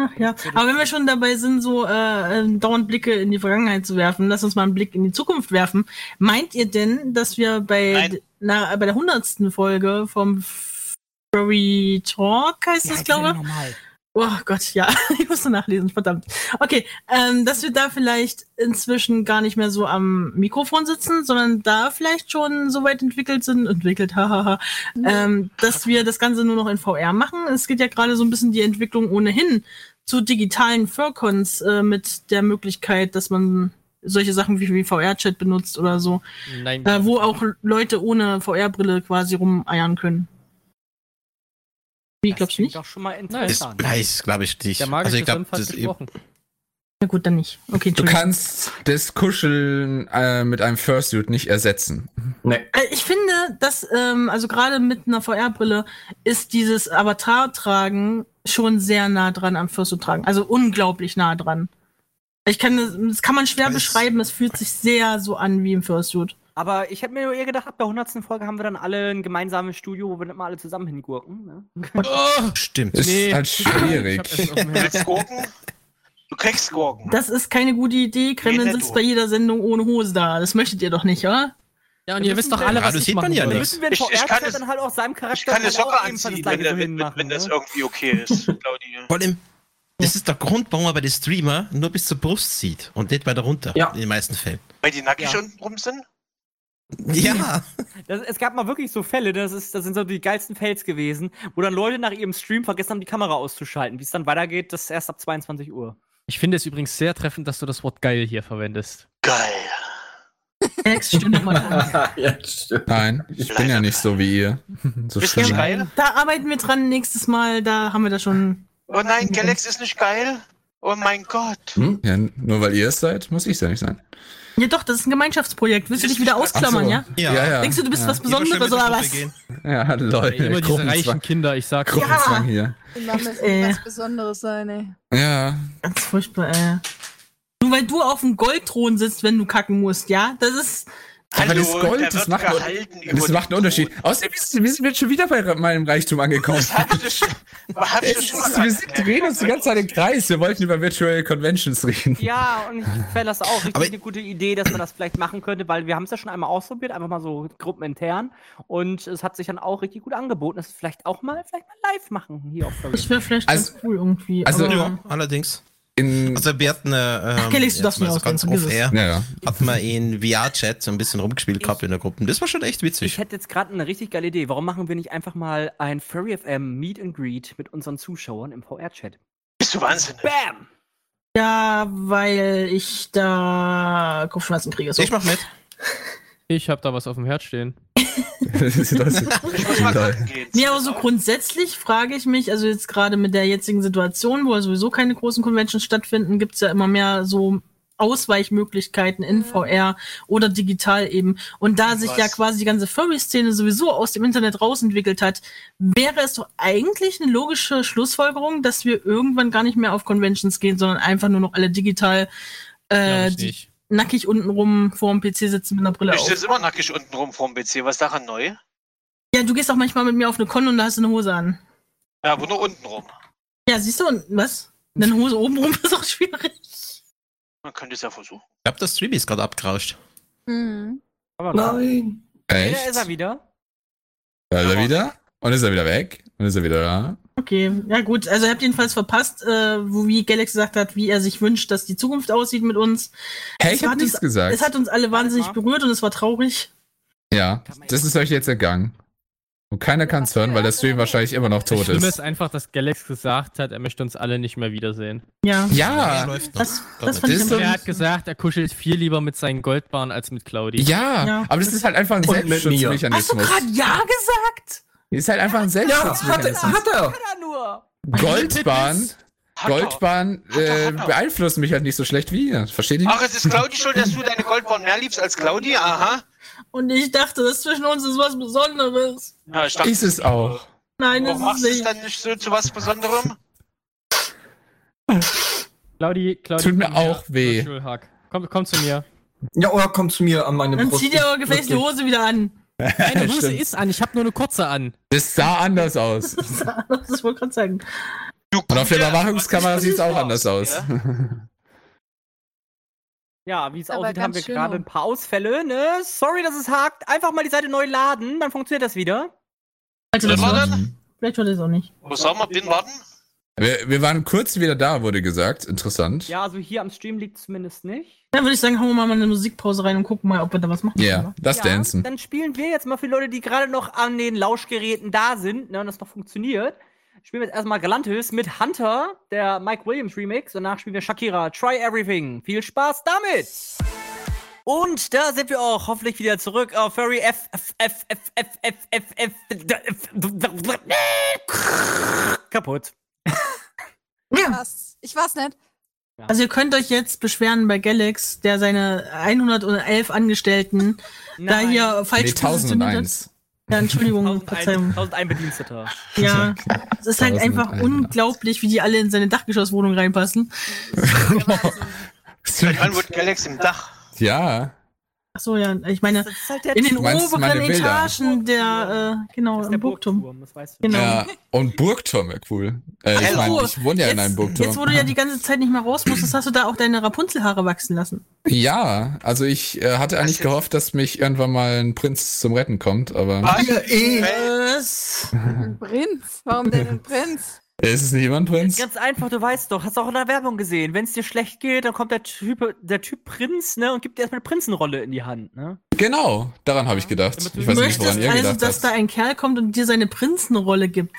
Ach ja, aber wenn wir schon dabei sind, so äh, äh, dauernd Blicke in die Vergangenheit zu werfen, lass uns mal einen Blick in die Zukunft werfen. Meint ihr denn, dass wir bei, na, bei der hundertsten Folge vom Furry Talk heißt das, glaube ich? Oh Gott, ja, ich musste nachlesen, verdammt. Okay, ähm, dass wir da vielleicht inzwischen gar nicht mehr so am Mikrofon sitzen, sondern da vielleicht schon so weit entwickelt sind, entwickelt, hahaha, ähm, dass wir das Ganze nur noch in VR machen. Es geht ja gerade so ein bisschen die Entwicklung ohnehin zu digitalen Furcons äh, mit der Möglichkeit, dass man solche Sachen wie, wie VR-Chat benutzt oder so, Nein. äh, wo auch Leute ohne VR-Brille quasi rumeiern können. Wie, glaubst du nicht? Doch schon mal Ist, interessant. weiß, glaube ich nicht. Der magische also ich glaube, Senf hat das gesprochen. Na gut, dann nicht. Okay, Du kannst das Kuscheln äh, mit einem Fursuit nicht ersetzen. Nee. Äh, Ich finde, dass, ähm, also gerade mit einer VR-Brille ist dieses Avatar-Tragen schon sehr nah dran am Fursuit-Tragen. Also unglaublich nah dran. Ich kann, das das kann man schwer beschreiben, es fühlt sich sehr so an wie im Fursuit. Aber ich hätte mir nur eher gedacht, ab der 100. Folge haben wir dann alle ein gemeinsames Studio, wo wir dann mal alle zusammen hingurken. Ne? Stimmt. Ist halt schwierig. Du willst Gurken? Du kriegst Gurken. Das ist keine gute Idee. Kremlin Nee, sitzt bei jeder Sendung ohne Hose da. Das möchtet ihr doch nicht, oder? Ja, und ihr wisst doch alle, was ich machen würde. Müssen wir in Ich- ich kann es- dann halt auch seinem Charakter Ich kann eine Socke anziehen, das wenn, so wenn, hinmachen, wenn das ne? irgendwie okay ist. Vor allem, das ist der Grund, warum man bei den Streamer nur bis zur Brust sieht und nicht weiter runter. Ja. In den meisten Fällen. Weil die nackig Ja. unten rum sind? Ja. Das, es gab mal wirklich so Fälle, das, ist, das sind so die geilsten Fails gewesen, wo dann Leute nach ihrem Stream vergessen haben, die Kamera auszuschalten. Wie es dann weitergeht, das ist erst ab 22 Uhr. Ich finde es übrigens sehr treffend, dass du das Wort geil hier verwendest. Geil. Max, stimmt doch mal. ja, stimmt. Nein, ich bin ja nicht so wie ihr. So schlimm. geil? Da arbeiten wir dran nächstes Mal, da haben wir das schon. Oh nein, Galax ist nicht geil. Oh mein Gott. Hm? Ja, nur weil ihr es seid, muss ich es ja nicht sein. Ja doch, das ist ein Gemeinschaftsprojekt. Willst du dich wieder ausklammern, so. ja? Ja, ja. Denkst du, du bist Ja. was Besonderes oder was? Ja, Leute, Immer diese Gruppenzwang. reichen Kinder, ich sag Gruppenzwang hier. Immer Äh. was Besonderes sein, ey. Ja. Ganz furchtbar, ey. Nur weil du auf dem Goldthron sitzt, wenn du kacken musst, ja? Das ist. Aber das der Gold, das macht, das macht einen Unterschied. Außerdem wir sind wir schon wieder bei meinem Reichtum angekommen. Hab ich das schon, hab ich das Es schon ist, mal wir sind, drehen uns die ganze Zeit im Kreis. Wir wollten über Virtual Conventions reden. Ja, und ich fände das auch richtig Aber- eine gute Idee, dass man das vielleicht machen könnte, weil wir haben es ja schon einmal ausprobiert, einfach mal so gruppenintern. Und es hat sich dann auch richtig gut angeboten, dass wir vielleicht auch mal, vielleicht mal live machen hier auf Furry. Das wäre vielleicht Also- ganz cool irgendwie. also- aber, Ja, allerdings. In, Also wir hatten äh, ähm, Felix, du darfst nicht so ganz ausdenken, off vergiss air, ja, ja. hatten wir in VR-Chat so ein bisschen rumgespielt gehabt in der Gruppe. Das war schon echt Ich witzig. hätte jetzt gerade eine richtig geile Idee. Warum machen wir nicht einfach mal ein Furry FM Meet and Greet mit unseren Zuschauern im VR-Chat? Bist du wahnsinnig? Bam! ja, weil ich da Kopfschmerzen kriege. So. Ich mach mit. Ich hab da was auf dem Herz stehen. Ich muss mal gucken gehen. Nee, aber so grundsätzlich frage ich mich, also jetzt gerade mit der jetzigen Situation, wo ja sowieso keine großen Conventions stattfinden, gibt's ja immer mehr so Ausweichmöglichkeiten in VR oder digital eben. Und da sich ja quasi die ganze Furry-Szene sowieso aus dem Internet rausentwickelt hat, wäre es doch eigentlich eine logische Schlussfolgerung, dass wir irgendwann gar nicht mehr auf Conventions gehen, sondern einfach nur noch alle digital äh, die. Nackig untenrum vor dem PC sitzen mit einer Brille Ich auf. sitze immer nackig unten rum vorm PC. Was ist daran neu? Ja, du gehst auch manchmal mit mir auf eine Con und da hast du eine Hose an. Ja, wo nur unten rum. Ja, siehst du, und was? Eine Hose oben rum ist auch schwierig. Man könnte es ja versuchen. Ich glaube, das Stream ist gerade abgerauscht. Mhm. Aber Nein. Da Echt? ist er wieder. Da ist er wieder. Und ist er wieder weg. Und ist er wieder da. Okay, ja gut. Also ihr habt jedenfalls verpasst, äh, wo wie Galax gesagt hat, wie er sich wünscht, dass die Zukunft aussieht mit uns. Hey, Es ich hab hat nichts uns, gesagt. Es hat uns alle wahnsinnig berührt und es war traurig. Ja, das ist euch jetzt ergangen. Und keiner kann es hören, weil der Stream wahrscheinlich immer noch Das tot Schlimme ist. ist einfach, dass Galax gesagt hat, er möchte uns alle nicht mehr wiedersehen. Ja. Ja, läuft noch. Das, das Das ist so- Er hat gesagt, er kuschelt viel lieber mit seinen Goldbarren als mit Claudi. ja, Ja. aber das ist halt einfach ein mir. Hast du Selbstschutzmechanismus. gerade Ja gesagt? Ist halt einfach ein Ja, hat er. Selbstschutzmechanismus. Hat er. Nur! Goldbahn, Hat. Goldbahn äh, hat beeinflussen mich halt nicht so schlecht wie ihr. Versteht ihr? Ach, es ist Claudi schuld, dass du deine Goldborn mehr liebst als Claudi? Aha. Und ich dachte, das zwischen uns ist was Besonderes. Ja, ich dachte, Ist es auch. Nein, warum das machst ist du es nicht. dann nicht so zu was Besonderem? Claudi, Claudi. Tut mir auch weh. Komm, komm zu mir. Ja, oder komm zu mir an meine Dann Brust. zieh dir aber gefälligst die Hose wieder an. Meine Hose Stimmt. ist an, ich habe nur eine kurze an. Das sah anders aus. Das wollte ich gerade sagen. Und auf der Überwachungskamera sieht es auch anders aus. Ja, wie es aussieht, haben wir gerade auch. ein paar Ausfälle, ne? Sorry, dass es hakt. Einfach mal die Seite neu laden, dann funktioniert das wieder. Also das war das? Vielleicht war das auch nicht. Wo soll man bin warten? Wir, wir waren kurz wieder da, wurde gesagt. Interessant. Ja, also hier am Stream liegt zumindest nicht. Dann würde ich sagen, hauen wir mal eine Musikpause rein und gucken mal, ob wir da was machen. Ja, können. das ja, Dancen. Dann spielen wir jetzt mal für Leute, die gerade noch an den Lauschgeräten da sind, ne, und das noch funktioniert. Spielen wir jetzt erstmal Galantis mit Hunter, der Mike Williams Remix. Danach spielen wir Shakira, Try Everything. Viel Spaß damit! Und da sind wir auch hoffentlich wieder zurück auf Furry F F F F F F F F kaputt. Was? Ich weiß nicht. Also ihr könnt euch jetzt beschweren bei Galax, der seine 111 Angestellten da Nein. hier falsch Nee, positioniert hat. 1001. Ja, Entschuldigung, 1001, Verzeihung. 1001 Bediensteter. Ja, es ist halt einfach 1001. unglaublich, wie die alle in seine Dachgeschosswohnung reinpassen. Seit wann wird Galaxy im Dach? Ja. Ach so, ja, ich meine, halt in den oberen? Etagen der, äh, genau, Das ist im der Burgturm. Burgturm, das weißt du. Genau. ja. Und Burgturm wäre cool. Äh, ich Ach meine, ich wohne ja in einem Burgturm. Jetzt, wo du ja die ganze Zeit nicht mehr raus musstest, hast du da auch deine Rapunzelhaare wachsen lassen. Ja, also ich äh, hatte eigentlich gehofft, dass mich irgendwann mal ein Prinz zum Retten kommt, aber Ja. Was? Ein Prinz? Warum denn ein Prinz? Ist es nicht immer ein Prinz? Ganz einfach, du weißt doch, hast auch in der Werbung gesehen. Wenn es dir schlecht geht, dann kommt der Typ, der Typ Prinz, ne, und gibt dir erstmal eine Prinzenrolle in die Hand, ne? Genau, daran habe ich gedacht. Ich Du weiß nicht, möchtest woran ihr also, dass da ein Kerl kommt und dir seine Prinzenrolle gibt.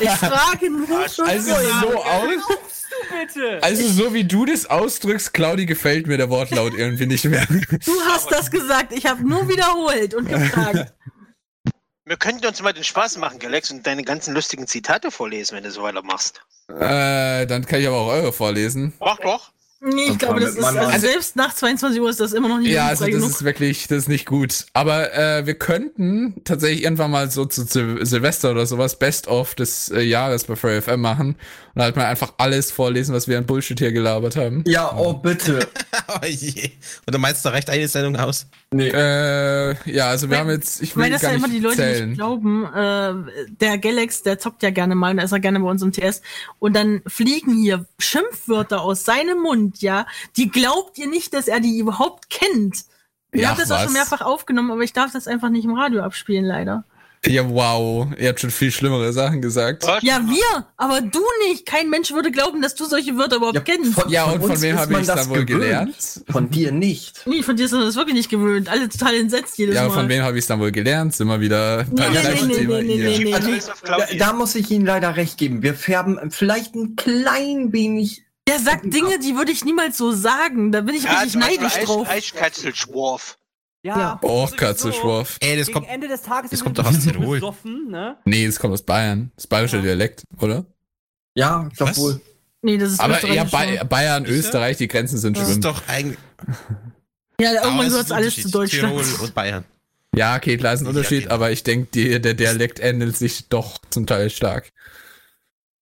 Ich frage nur schon Also so aus, Bitte! also so wie du das ausdrückst, Claudi, gefällt mir der Wortlaut irgendwie nicht mehr. Du hast das gesagt, ich habe nur wiederholt und gefragt. Wir könnten uns mal den Spaß machen, Galax, und deine ganzen lustigen Zitate vorlesen, wenn du so weiter machst. äh, dann kann ich aber auch eure vorlesen. Mach doch. Nee, ich glaube, das ist, also selbst nach 22 Uhr ist das immer noch nicht Ja, also das genug. ist wirklich, das ist nicht gut. Aber äh, wir könnten tatsächlich irgendwann mal so zu Sil Silvester oder sowas Best of des äh, Jahres bei Free FM machen und halt mal einfach alles vorlesen, was wir an Bullshit hier gelabert haben. Ja, oh bitte. oh je. Und du meinst, da reicht eine Sendung aus? Nee. Äh, ja, also wir haben jetzt, ich will Weil das gar ja immer die Leute zählen. nicht glauben, äh, der Galax, der zockt ja gerne mal und ist er gerne bei uns im TS und dann fliegen hier Schimpfwörter aus seinem Mund, ja, die glaubt ihr nicht, dass er die überhaupt kennt. Ich Ja, habe das auch was? schon mehrfach aufgenommen, aber ich darf das einfach nicht im Radio abspielen, leider. Ja, wow, ihr habt schon viel schlimmere Sachen gesagt. Ja, wir, aber du nicht. Kein Mensch würde glauben, dass du solche Wörter überhaupt kennst. Ja, und von uns wem habe ich das dann wohl gewöhnt. gelernt? Von dir nicht. Nee, von dir ist das wirklich nicht gewöhnt. Alle total entsetzt jedes Ja, Mal. von wem habe ich es dann wohl gelernt? Sind wir wieder Nee, beim nee, gleichen nee, Thema nee, nee, nee, Also nee. auf Da, da muss ich Ihnen leider recht geben. Wir färben vielleicht ein klein wenig. Der sagt Dinge, die würde ich niemals so sagen. Da bin ich Ja, richtig Beispiel neidisch drauf. Eichkatzelschworf. Ja. Oh, sowieso. Katzelschworf. Ey, das kommt. Ende des Tages das kommt doch aus Tirol. besoffen, ne? Nee, das kommt aus Bayern. Das bayerische Dialekt, oder? Ja, ich glaube wohl. Nee, das ist Aber ja, ja. Bayern? Österreich, die Grenzen sind Das schlimm. ist doch eigentlich. Ja, irgendwann es gehört alles zu. Deutschland. Tirol und Bayern. Ja, okay, klar ist ein Ja, Unterschied, genau. aber ich denke, der Dialekt ändert sich doch zum Teil stark.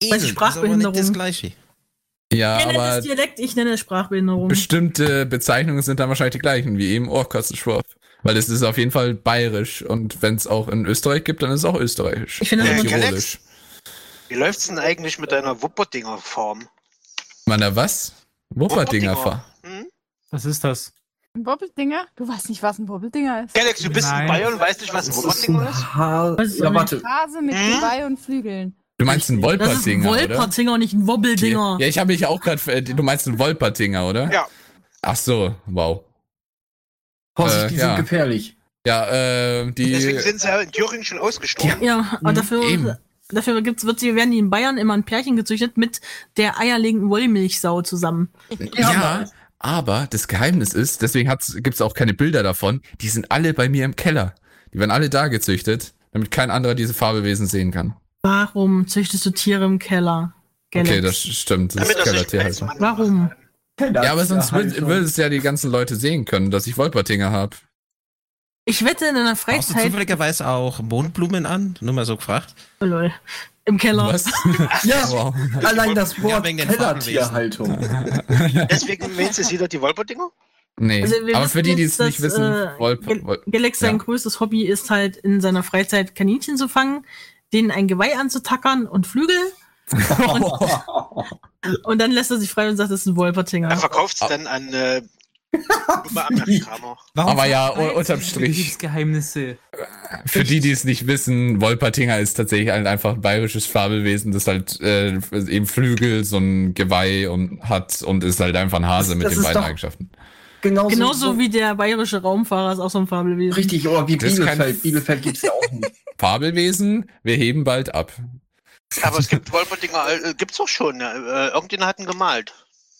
Bei Eben, das ist aber Sprachbehinderung. nicht das Gleiche. Ja, Er nennt aber es Dialekt, ich nenne es Sprachbehinderung. bestimmte Bezeichnungen sind dann wahrscheinlich die gleichen, wie eben Ohrkatzelschworf. Weil es ist auf jeden Fall bayerisch und wenn es auch in Österreich gibt, dann ist es auch österreichisch. Ich finde das immer- tirolisch. Wie läuft's denn eigentlich mit deiner Wupperdinger Form? Man, da was? Wupperdinger Wupperdinger. fahr. Was ist das? Ein Bobbeldinger? Du weißt nicht, was ein Bobbeldinger ist. Galax, du bist Nein. in Bayern und weißt nicht, was ein Das ist Wupperdinger ein ist? Haar. Was ist Ja, warte. Hase mit Geweih und Flügeln. Du meinst einen Das ist ein Wolpertinger, oder? Wolpertinger, nicht ein Wobbeldinger. Ja, ich habe mich auch gerade. Du meinst einen Wolpertinger, oder? Ja. Ach so, wow. Vorsicht, Äh, die ja. sind gefährlich. Ja, äh, die. Deswegen sind sie ja in Thüringen schon ausgestorben. Ja, aber Mhm, dafür, eben. dafür gibt's, wird sie, werden die in Bayern immer ein Pärchen gezüchtet mit der eierlegenden Wollmilchsau zusammen. Ja, aber das Geheimnis ist, deswegen gibt es auch keine Bilder davon, die sind alle bei mir im Keller. Die werden alle da gezüchtet, damit kein anderer diese Fabelwesen sehen kann. Warum züchtest du Tiere im Keller? Galax? Okay, das stimmt. Das Damit ist das nicht Kellertierhaltung. Warum? Ja, aber sonst halt würde würd es ja die ganzen Leute sehen können, dass ich Wolpertinger habe. Ich wette in einer Brauchst du Freizeit. zufälligerweise auch Mondblumen an? Nur mal so gefragt. Oh, lol. Im Keller. Was? Ja, Wow. allein das Ja, Wort den Kellertierhaltung. Deswegen meinst du sie doch die Wolperdinger? Nee, Also aber für die, die es nicht dass, wissen, äh, Wolp, Wolp, Galax sein ja. größtes Hobby ist halt in seiner Freizeit Kaninchen zu fangen, denen ein Geweih anzutackern und Flügel. und, und dann lässt er sich frei und sagt, das ist ein Wolpertinger. Er verkauft es dann an äh, Amerikaner. Aber ja, unterm Strich. Betriebsgeheimnisse. Für die, die es nicht wissen, Wolpertinger ist tatsächlich halt einfach ein bayerisches Fabelwesen, das halt äh, eben Flügel, so ein Geweih und hat und ist halt einfach ein Hase Das- mit das den beiden doch- Eigenschaften. Genauso, Genauso wie der bayerische Raumfahrer ist auch so ein Fabelwesen. Richtig, oder wie Das Bielefeld. Bielefeld gibt's ja auch nicht. Fabelwesen, wir heben bald ab. Aber es gibt Wolperdinger, äh, gibt's doch schon. Ja. Äh, irgendjemand hat ihn gemalt.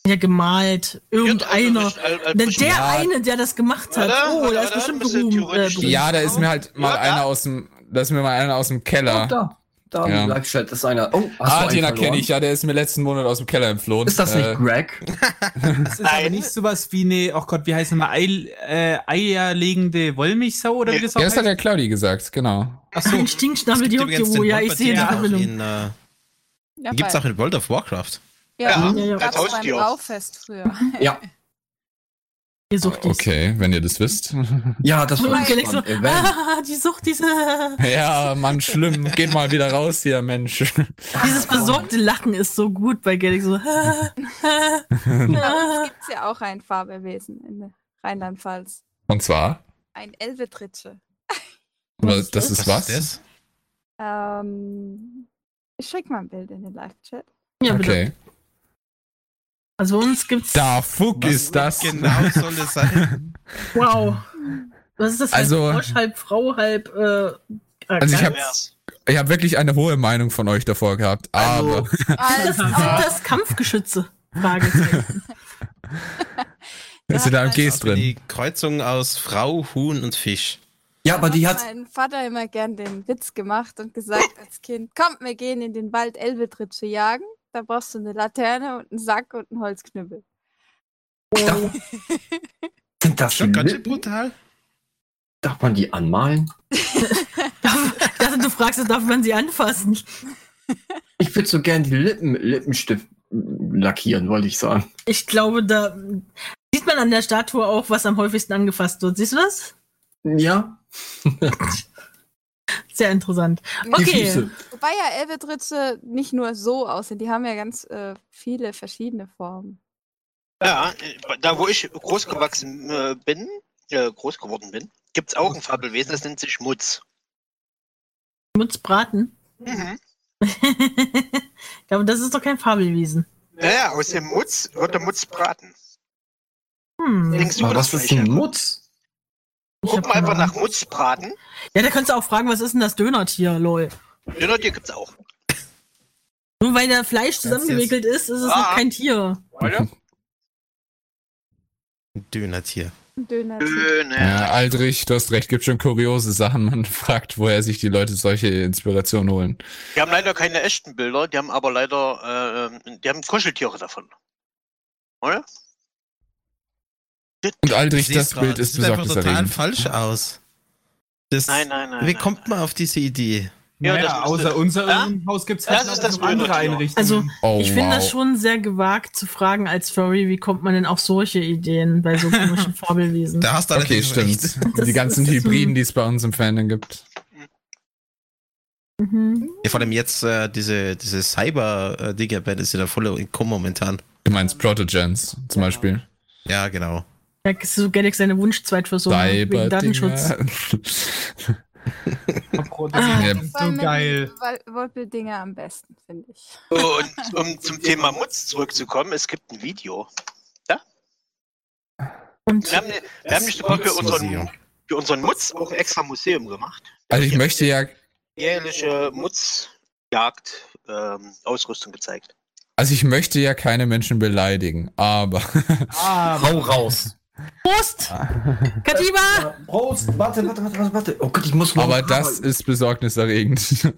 Ja, gemalt. Irgendeiner. Al- Al- Der, Ja. eine, der das gemacht hat. Oh, der ist bestimmt berühmt. Äh. Ja, da ist mir halt mal Ja, einer da. aus dem, da ist mir mal einer aus dem Oh, Keller. Da. Ja. im Werkstatt ist einer. Oh, hast Ah, du den erkenne ich, ja, der ist mir letzten Monat aus dem Keller entflohen. Ist das nicht Äh, Greg? Das ist aber nicht sowas wie eine, oh Gott, wie heißt nochmal, Ei, äh, eierlegende Wollmilchsau oder wie das auch Ja, das hat der Claudi gesagt, genau. Achso, Ein Stinkschnabel, die ja, ich sehe die Verbindung. in, äh, Ja, Gibt's auch in World of Warcraft. Ja, Ja, ja, gab's als beim Haustier. Rauffest früher. Ja. Ihr sucht dies. Okay, wenn ihr das wisst. Ja, das war Galax so, ah, die sucht diese, ja, Mann, schlimm. Geht mal wieder raus hier, Mensch. dieses besorgte Lachen ist so gut bei Galax so, ah, ah, uns ah. gibt's ja auch ein Fabelwesen in Rheinland-Pfalz. Und zwar, Ein Elvetritsche. das, das ist was? das? Ähm, ich schick mal ein Bild in den Live-Chat. Ja, bitte. Okay. Also uns gibt's, Da fuck Was ist das. Genau soll es sein. wow. Was ist das? Also- Also, Frosch, halb Frau, halb, äh, Also ich habe ich hab wirklich eine hohe Meinung von euch davor gehabt, aber das, sind das Kampfgeschütze? Fragezeichen. der hat AMGs Also drin. Die Kreuzung aus Frau, Huhn und Fisch. Ja, aber die hat. mein Vater immer gern den Witz gemacht und gesagt als Kind, komm, wir gehen in den Wald Elvetritsche jagen. Da brauchst du eine Laterne und einen Sack und einen Holzknüppel. Sind das Schon ganz schön brutal. Darf man die anmalen? Ich dachte, du fragst, darf man sie anfassen? Ich würde so gern die Lippen mit Lippenstift lackieren, wollte ich sagen. Ich glaube, da sieht man an der Statue auch, was am häufigsten angefasst wird. Siehst du das? Ja. Sehr interessant. Die Okay. Füße. Wobei ja Elvetritsche nicht nur so aussehen, die haben ja ganz äh, viele verschiedene Formen. Ja, äh, da wo ich groß gewachsen äh, bin, äh, groß geworden bin, gibt's auch ein Fabelwesen, das nennt sich Mutz. Mutzbraten. Mhm. ich glaube, das ist doch kein Fabelwesen. Naja, aus dem Mutz wird der Mutz braten. Hm. Denkst du, Aber das was ist ein? Mutz? Ich Guck mal einfach nach Ahnung. Mutz braten. Ja, da könntest du auch fragen, was ist denn das Dönertier, lol. Dönertier gibt's auch. Nur weil da Fleisch zusammengewickelt ist, ist es Ah. noch kein Tier. Oder? Ein Dönertier. Ein Döner. Döner. Ja, Aldrich, du hast recht, gibt schon kuriose Sachen. Man fragt, woher sich die Leute solche Inspirationen holen. Die haben leider keine echten Bilder, die haben aber leider, äh, die haben Kuscheltiere davon. Oder? Und Aldrich, das Bild ist sieht einfach total falsch aus. Das, Nein, nein, nein. Wie nein. kommt man auf diese Idee? Ja, naja, das außer unser Ja? Haus gibt's Das halt ist noch das andere. Einrichtungen. Also, Oh, ich finde das wow. schon sehr gewagt zu fragen als Furry, wie kommt man denn auf solche Ideen bei so komischen Fabelwesen? Da hast du Okay, stimmt. recht. Das Die ganzen ist so- Hybriden, die es bei uns im Fandom gibt. Mhm. Ja, vor allem jetzt äh, diese, diese Cyber-Digger-Band ist ja da voll in Kommen momentan. Du meinst Protogens zum Beispiel. Ja, genau. Ja, ist so Galax seine Wunschzweitversion wegen Cyber Datenschutz. Ah, Ja. so geil. Wolpeldinger am besten, finde ich. So, und um zum Thema Mutz zurückzukommen, es gibt ein Video. Und Wir haben, wir haben nicht sogar für unseren, für unseren Mutz auch ein extra Museum gemacht. Also ich möchte ja, Jährliche Mutzjagd ähm, Ausrüstung gezeigt. also ich möchte ja keine Menschen beleidigen, aber Hau raus. Prost! Katiba! Prost. Warte, warte, warte, warte, warte. Oh Gott, ich muss morgen aber das ist besorgniserregend.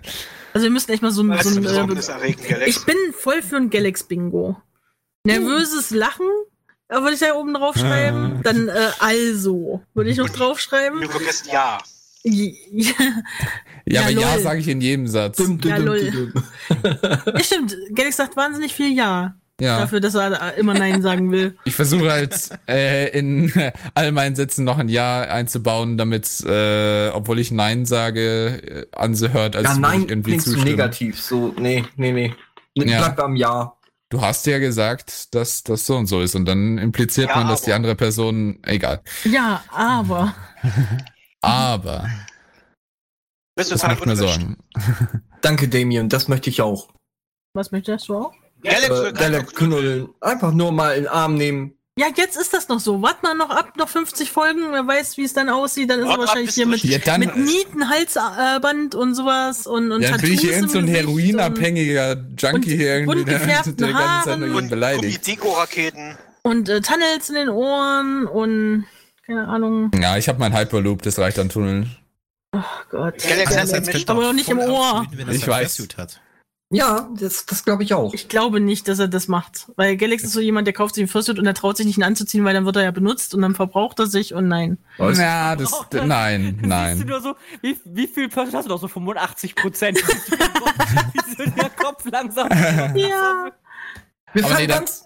Also wir müssen echt mal so ein, Das so ist ein äh. Ich bin voll für ein Galax-Bingo. Nervöses Lachen, äh, würde ich da oben draufschreiben. Dann äh, also, würde ich noch draufschreiben. Du vergisst ja. Ja, Ja, aber ja sage ich in jedem Satz. Ja, lol. ja, stimmt. Galax sagt wahnsinnig viel Ja. Ja. Dafür, dass er immer Nein sagen will. Ich versuche halt äh, in all meinen Sätzen noch ein Ja einzubauen, damit, äh, obwohl ich Nein sage, äh, anhört, als ja, nein, ich irgendwie zu negativ. So, nee, nee, nee. Ja. Bleib beim Ja. Du hast ja gesagt, dass das so und so ist und dann impliziert Ja, man, dass die aber- andere Person, egal. Ja, aber. Aber, Bist du das macht mir. Sorgen. Danke, Damien, das möchte ich auch. Was möchtest du auch? Galax Äh, Galax knuddeln. Einfach nur mal in den Arm nehmen. Ja, jetzt ist das noch so. Wart mal noch ab, noch 50 Folgen, wer weiß, wie es dann aussieht. Dann ist er wahrscheinlich hier mit, Ja, dann- mit Nieten, Halsband und sowas und, und ja, dann bin ich hier Tattoos irgend so ein heroinabhängiger Junkie hier irgendwie, der, der ganze Zeit jeden beleidigt. Deko-Raketen. Und, und äh, Tunnels in den Ohren und keine Ahnung. Ja, ich habe mein Hyperloop, das reicht an Tunneln. Oh Gott. Galax hat Ja, nämlich aber doch nicht im Ohr. Ich weiß. Ja, das, das glaube ich auch. Ich glaube nicht, dass er das macht. Weil Galax ist so jemand, der kauft sich einen Fursuit und der traut sich nicht ihn anzuziehen, weil dann wird er ja benutzt und dann verbraucht er sich und nein. Ja, das, nein, Siehst du nein. nur so, wie, wie viel Prozent hast du noch? So 85 Prozent. wie so der Kopf langsam. Ja. Wir fangen, nee, ganz,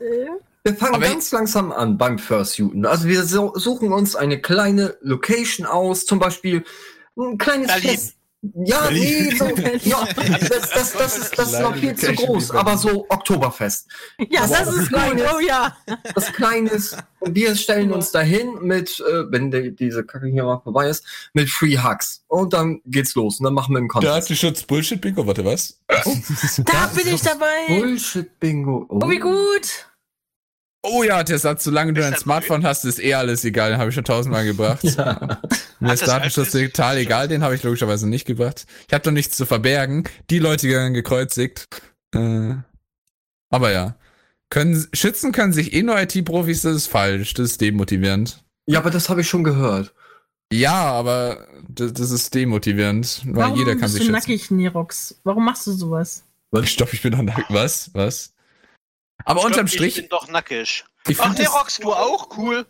wir fangen ganz langsam an beim Fursuiten. Also wir so, suchen uns eine kleine Location aus, zum Beispiel ein kleines Berlin. Fest. Ja, nee, so, ja, das, das, das, ist, das ist noch viel zu groß, aber so Oktoberfest. Ja, das ist gut. kleines, Oh ja. was Kleines. Und wir stellen uns dahin mit, äh, wenn die, diese Kacke hier mal vorbei ist, mit Free Hugs. Und dann geht's los. Und dann machen wir einen Contest. Datenschutz Bullshit Bingo, warte was? Da bin ich dabei. Bullshit Bingo. Oh, wie gut. Oh ja, der Satz, solange du dein Smartphone hast, ist eh alles egal. Den habe ich schon tausendmal gebracht. Mir ist das Datenschutz total egal, den habe ich logischerweise nicht gebracht. Ich habe doch nichts zu verbergen. Die Leute werden gekreuzigt. Äh, aber ja. Können, schützen können sich eh nur IT-Profis, das ist falsch. Das ist demotivierend. Ja, aber das habe ich schon gehört. Ja, aber das, das ist demotivierend, weil Warum jeder kann bist sich du schützen. nackig, Nerox? Warum machst du sowas? Stopp, ich bin doch nackt. Was? Was? Aber Ich unterm glaub, Strich, Ich bin doch nackig. Ich Ach, nee, das- Rox, du auch? Cool.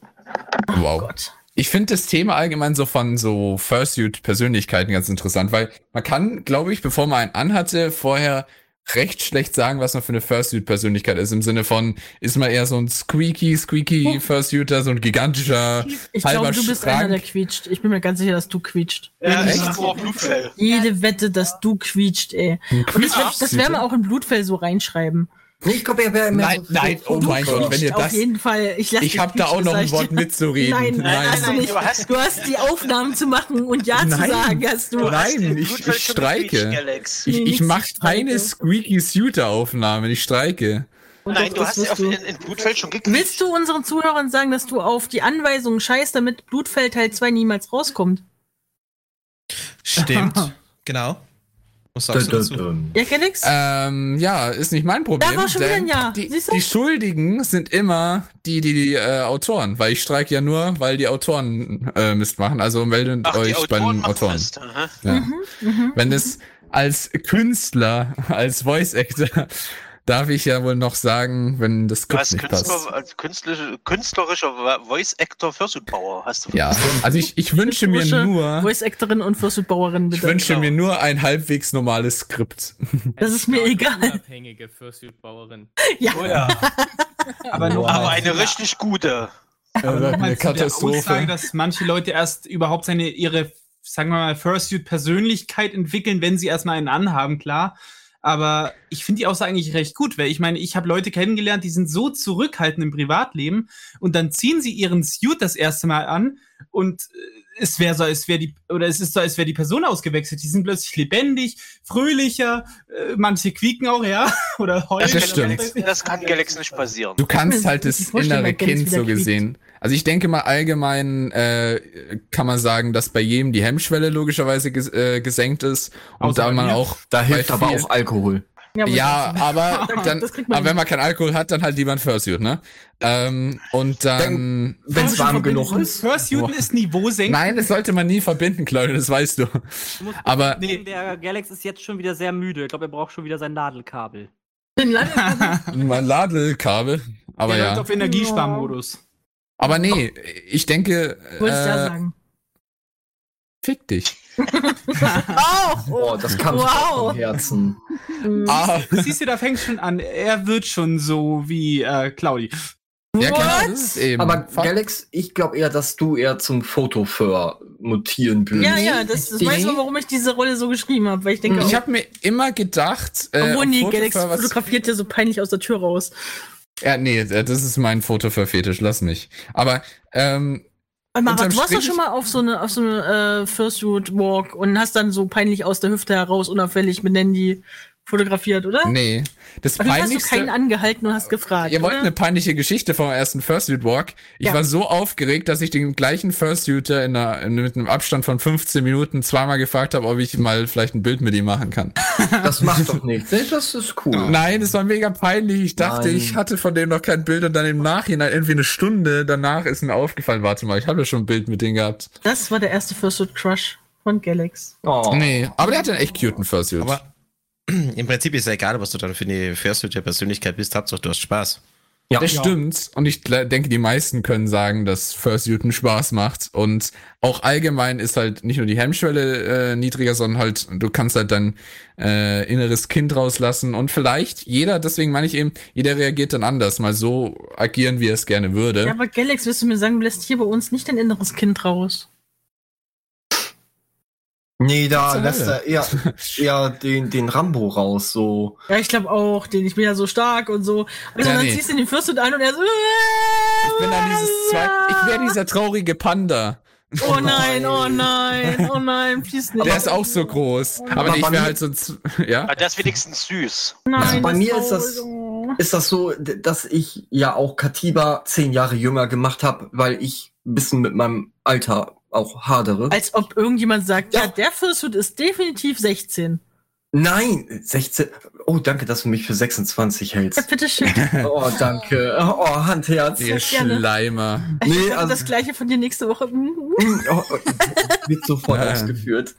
Wow. Ich finde das Thema allgemein so von so Fursuit-Persönlichkeiten ganz interessant, weil man kann, glaube ich, bevor man einen anhatte, vorher recht schlecht sagen, was man für eine Fursuit-Persönlichkeit ist. Im Sinne von, ist man eher so ein squeaky, squeaky Fursuiter, so ein gigantischer, Ich halber glaube, du bist einer, der Schrank. quietscht. Ich bin mir ganz sicher, dass du quietscht. Ja, Wette. hab auch Blutfell. Jede Wette, dass du quietscht, ey. Und das, das werden wir auch in Blutfell so reinschreiben. Ich glaube, er wäre mehr Nein, nein, oh mein Gott, wenn ihr Auf das, jeden Fall. Ich, ich habe da auch noch ein Wort mitzureden. Nein, nein, hast du nein, nicht. du hast- Du hast die Aufnahmen zu machen und Ja Nein. zu sagen, hast du. Nein, ich, ich streike. Ich, ich mache keine squeaky Suiter-Aufnahmen, ich streike. Und Nein, doch, du hast wirst auf, du. in, Blutfeld schon gequietscht. Willst du unseren Zuhörern sagen, dass du auf die Anweisungen scheißt, damit Blutfell Teil 2 niemals rauskommt? Stimmt. genau. Was sagst du dazu? Ja, Felix? Ähm, ja, ist nicht mein Problem. Da war schon wieder ein Ja. Die, die Schuldigen sind immer die, die, die äh, Autoren, weil ich streike ja nur, weil die Autoren äh, Mist machen. Also meldet Ach, euch bei Autoren den Autoren. Mist. Ja. Mhm, Wenn es als Künstler, als Voice Actor, darf ich ja wohl noch sagen, wenn das Du Skript hast nicht passt. Als künstlerische, künstlerischer Voice Actor Fursuit Bauer hast du. Ja, also ich, ich wünsche mir nur, Voice Actorin und Fursuit-Bauerin, ich bitte. wünsche mir nur ein halbwegs normales Skript. Das ist mir egal. Unabhängige Fursuit-Bauerin. Ja. Oh ja. Aber noch Aber eine richtig gute. Aber mal eine Katastrophe. Aussage, dass manche Leute erst überhaupt seine, ihre, sagen wir mal, Fursuit-Persönlichkeit entwickeln, wenn sie erstmal einen anhaben, klar. Aber ich finde die Aussage eigentlich recht gut, weil ich meine, ich habe Leute kennengelernt, die sind so zurückhaltend im Privatleben und dann ziehen sie ihren Suit das erste Mal an und äh, es wäre so, als wäre die, oder es ist so, als wäre die Person ausgewechselt. Die sind plötzlich lebendig, fröhlicher, äh, manche quieken auch, ja, oder heulen. Das stimmt. Das kann Galaxy nicht passieren. Du kannst halt das innere Kind so gesehen. Also ich denke mal allgemein äh, kann man sagen, dass bei jedem die Hemmschwelle logischerweise ges äh, gesenkt ist und Außer da man mir. auch Da hilft aber auch Alkohol. Ja, aber dann, aber wenn man keinen Alkohol hat, dann halt lieber ein Fursuit, ne? Ähm, und dann, Wenn es warm genug ist. Fursuiten ist Niveau senken. nein, das sollte man nie verbinden, Claudia, das weißt du. Aber Nee. Der Galax ist jetzt schon wieder sehr müde. Ich glaube, er braucht schon wieder sein Nadelkabel. mein Ladelkabel, aber Der läuft ja. auf Energiesparmodus. Aber nee, ich denke, Wolltest du ja äh, sagen. fick dich. oh, Oh, das kam Wow. vom Herzen. Ah, siehst du, da fängt schon an. Er wird schon so wie äh, Claudi. Ja, genau, What? das ist eben. Aber Galax, ich glaube eher, dass du eher zum Fotoför mutieren würdest. Ja, ja, das, das weißt du, warum ich diese Rolle so geschrieben habe, weil ich denke, ich auch, habe mir immer gedacht, äh, obwohl ob nee, Galax was- fotografiert ja so peinlich aus der Tür raus. Ja, nee, äh, das ist mein Foto für Fetisch, lass mich. Aber ähm, Unterm du warst doch schon mal auf so eine, auf so eine äh, Fursuit Walk und hast dann so peinlich aus der Hüfte heraus unauffällig mit Handy fotografiert, oder? Nee, das Aber du hast du peinlichste. keinen angehalten und hast gefragt. Ihr wollt oder? eine peinliche Geschichte vom ersten Fursuit Walk. Ich Ja. war so aufgeregt, dass ich den gleichen Fursuiter in einer, in, mit einem Abstand von 15 Minuten zweimal gefragt habe, ob ich mal vielleicht ein Bild mit ihm machen kann. Das macht doch nichts. Nee, Das ist cool. Nein, es war mega peinlich. Ich dachte, Nein. ich hatte von dem noch kein Bild und dann im Nachhinein, irgendwie eine Stunde danach ist mir aufgefallen, warte mal, ich habe ja schon ein Bild mit dem gehabt. Das war der erste Fursuit Crush von Galax. Oh. Nee, aber der hat einen echt cuten Fursuit. Aber im Prinzip ist ja egal, was du dann für eine der Persönlichkeit bist. Hauptsache, du hast Spaß. Ja. Das stimmt. Und ich denke, die meisten können sagen, dass Fursuiten Spaß macht. Und auch allgemein ist halt nicht nur die Hemmschwelle äh, niedriger, sondern halt, du kannst halt dein äh, inneres Kind rauslassen. Und vielleicht jeder, deswegen meine ich eben, jeder reagiert dann anders. Mal so agieren, wie er es gerne würde. Ja, aber Galax, willst du mir sagen, du lässt hier bei uns nicht dein inneres Kind raus? Nee, da lässt er eher, eher den, den Rambo raus, so. Ja, ich glaube auch, den ich bin ja so stark und so. Also Ja, dann nee. ziehst du den Fursuit ein und er so. Ich bin dann dieses zwei, ich wäre dieser traurige Panda. Oh nein, oh nein, oh nein, fließt nicht. Der ist auch so groß. Aber, Aber nee, ich bei wäre mir- halt so, ein ja. Aber das ist wenigstens süß. Nein, Also bei mir ist das, so- ist das so, dass ich ja auch Katiba zehn Jahre jünger gemacht habe, weil ich ein bisschen mit meinem Alter auch hadere. Als ob irgendjemand sagt, ja, der Fursuit ist definitiv 16. Nein, 16. Oh, danke, dass du mich für 26 Ja, hältst. bitteschön. Oh, danke. Oh, Handherz. Ihr. Schleimer. Ich Nee, also- das gleiche von dir nächste Woche. Oh, oh, wird sofort Ja. ausgeführt.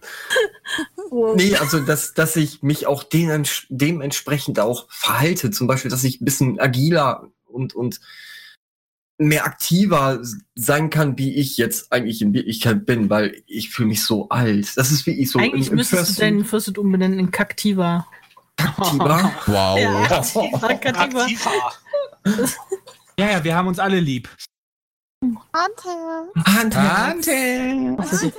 Wow. Nee, also dass, dass ich mich auch dementsprechend auch verhalte. Zum Beispiel, dass ich ein bisschen agiler und, und mehr aktiver sein kann, wie ich jetzt eigentlich in Wirklichkeit bin, weil ich fühle mich so alt. Das ist wie ich so Eigentlich müsstest du deinen Fursuit umbenennen in Kaktiva. Aktiver. Wow. Ja, Kaktiva, Kaktiva. Ja, ja, wir haben uns alle lieb. Hunter. Handherz.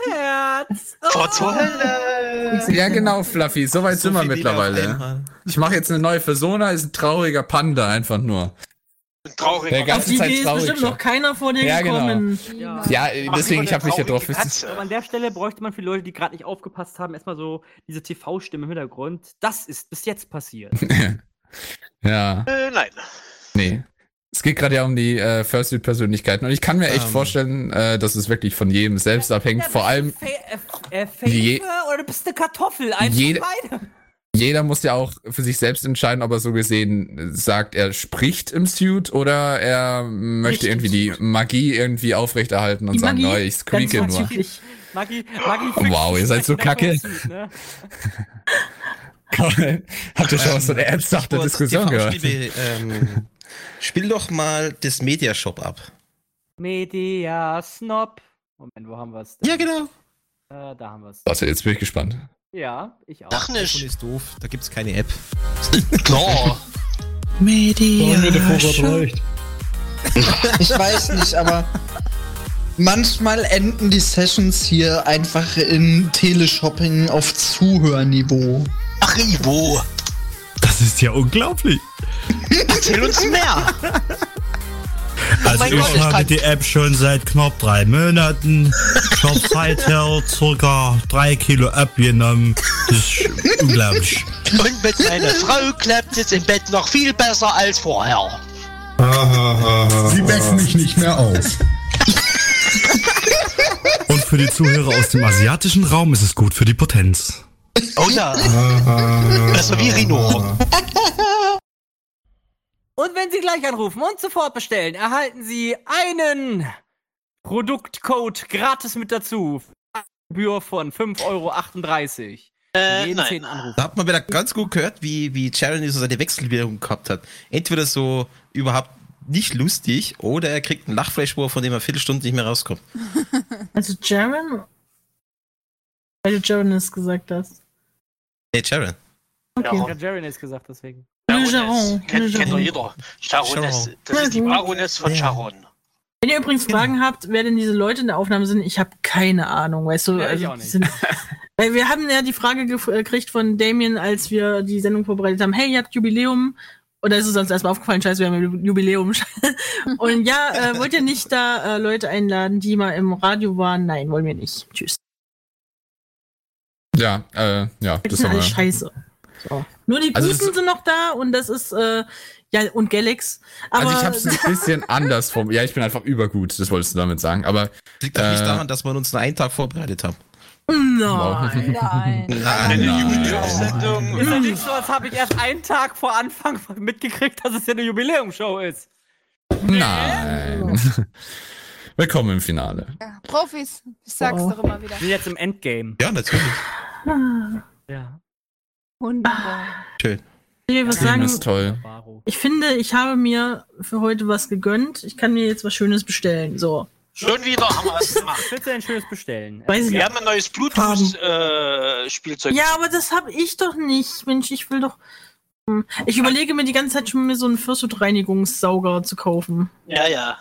Herz. Vor zur Hölle. Ja, genau, Fluffy. So weit So sind wir mittlerweile. Ich mache jetzt eine neue Persona, ist ein trauriger Panda, einfach nur. Ein trauriger Der Auf ganze die Zeit Idee ist traurig bestimmt schon. noch keiner vor dir Ja, genau. gekommen. Ja, Mach deswegen, ich habe mich ja drauf. Katze. Aber an der Stelle bräuchte man für Leute, die gerade nicht aufgepasst haben, erstmal so diese TV-Stimme im Hintergrund. Das ist bis jetzt passiert. Ja, Äh, nein. nee. Es geht gerade ja um die äh, Fursuit-Persönlichkeiten und ich kann mir echt Ähm. vorstellen, äh, dass es wirklich von jedem selbst abhängt. Vor allem, Fa äh, äh, Je- Fake oder du bist eine Kartoffel. Von beidem. Jeder muss ja auch für sich selbst entscheiden, ob er so gesehen sagt, er spricht im Suit oder er möchte Spricht im irgendwie die Magie irgendwie aufrechterhalten und Die sagen, Magie, oh, ich squeake nur. vorzüglich. Maggi, Maggi Wow, ihr seid so kacke. Ne? Habt ihr schon mal so eine ernsthafte Sport, Diskussion gehört? TV-Spiele, ähm, spiel doch mal das Mediashop ab. Media Snob. Moment, wo haben wir es? Ja, genau. Äh, da haben wir es. Warte, jetzt bin ich gespannt. Ja, ich auch. Ach iPhone nicht. ist doof, da gibt's keine App. Klar. Media. Ich weiß nicht, aber manchmal enden die Sessions hier einfach in Teleshopping auf Zuhörniveau. Ach, Ivo. Das ist ja unglaublich. Erzähl uns mehr. Also mein ich Gott, ich habe kann- die App schon seit knapp drei Monaten. Ich habe seither circa drei Kilo abgenommen. Das ist unglaublich. Und mit meiner Frau klappt es im Bett noch viel besser als vorher. Sie wecken mich nicht mehr auf. Und für die Zuhörer aus dem asiatischen Raum ist es gut für die Potenz. Oh ja. Besser wie Rino. Und wenn Sie gleich anrufen und sofort bestellen, erhalten Sie einen Produktcode gratis mit dazu. Gebühr von 5,38 Euro. Äh, Jeden nein. zehnten Anruf. Da hat man wieder ganz gut gehört, wie, wie Jeremy so seine Wechselwirkung gehabt hat. Entweder so überhaupt nicht lustig oder er kriegt einen Lachfleischspur, von dem er Viertelstunde nicht mehr rauskommt. Also Jaren Weil du Jonas gesagt hast. Nee, Sharon. Okay. Ja, Jaron ist gesagt, deswegen. Le Jaron. Le Kennt, kennt doch jeder. Das, ist die. Baroness von Sharon. Wenn ihr übrigens Fragen habt, wer denn diese Leute in der Aufnahme sind, ich habe keine Ahnung, weißt du? Ja, ich also, auch die nicht. Sind, weil wir haben ja die Frage äh, gekriegt von Damien, als wir die Sendung vorbereitet haben, hey, ihr habt Jubiläum. Oder ist es uns erstmal aufgefallen, scheiße, wir haben Jubiläum. Und ja, äh, wollt ihr nicht da äh, Leute einladen, die mal im Radio waren? Nein, wollen wir nicht. Tschüss. Ja, äh, ja, Das wir. alles scheiße. So. Nur die Also Guten es- sind noch da und das ist, äh, ja, und Galax. Aber Also ich hab's ein bisschen anders vom. Ja, ich bin einfach übergut, das wolltest du damit sagen. Aber Liegt doch nicht äh, daran, dass wir uns nur einen Tag vorbereitet haben. Nein. Nein. Nein, Jubiläumssendung. Ist ja nicht so, als habe ich erst einen Tag vor Anfang mitgekriegt, dass es ja eine Jubiläumshow ist. Nein. Willkommen im Finale. Ja, Profis, ich sag's Oh. doch immer wieder. Wir sind jetzt im Endgame. Ja, natürlich. Ja. Wunderbar. Schön. Ich Film sagen, ist toll. ich finde, ich habe mir für heute was gegönnt. Ich kann mir jetzt was Schönes bestellen. So. Schon wieder haben wir es gemacht. Ich würde ein schönes bestellen. Weiß Wir nicht. haben ein neues Bluetooth-Spielzeug. Ja, aber das habe ich doch nicht. Mensch, ich will doch. Hm. Ich überlege mir die ganze Zeit schon, mir so einen Fürstut-Reinigungssauger zu kaufen. ja, ja.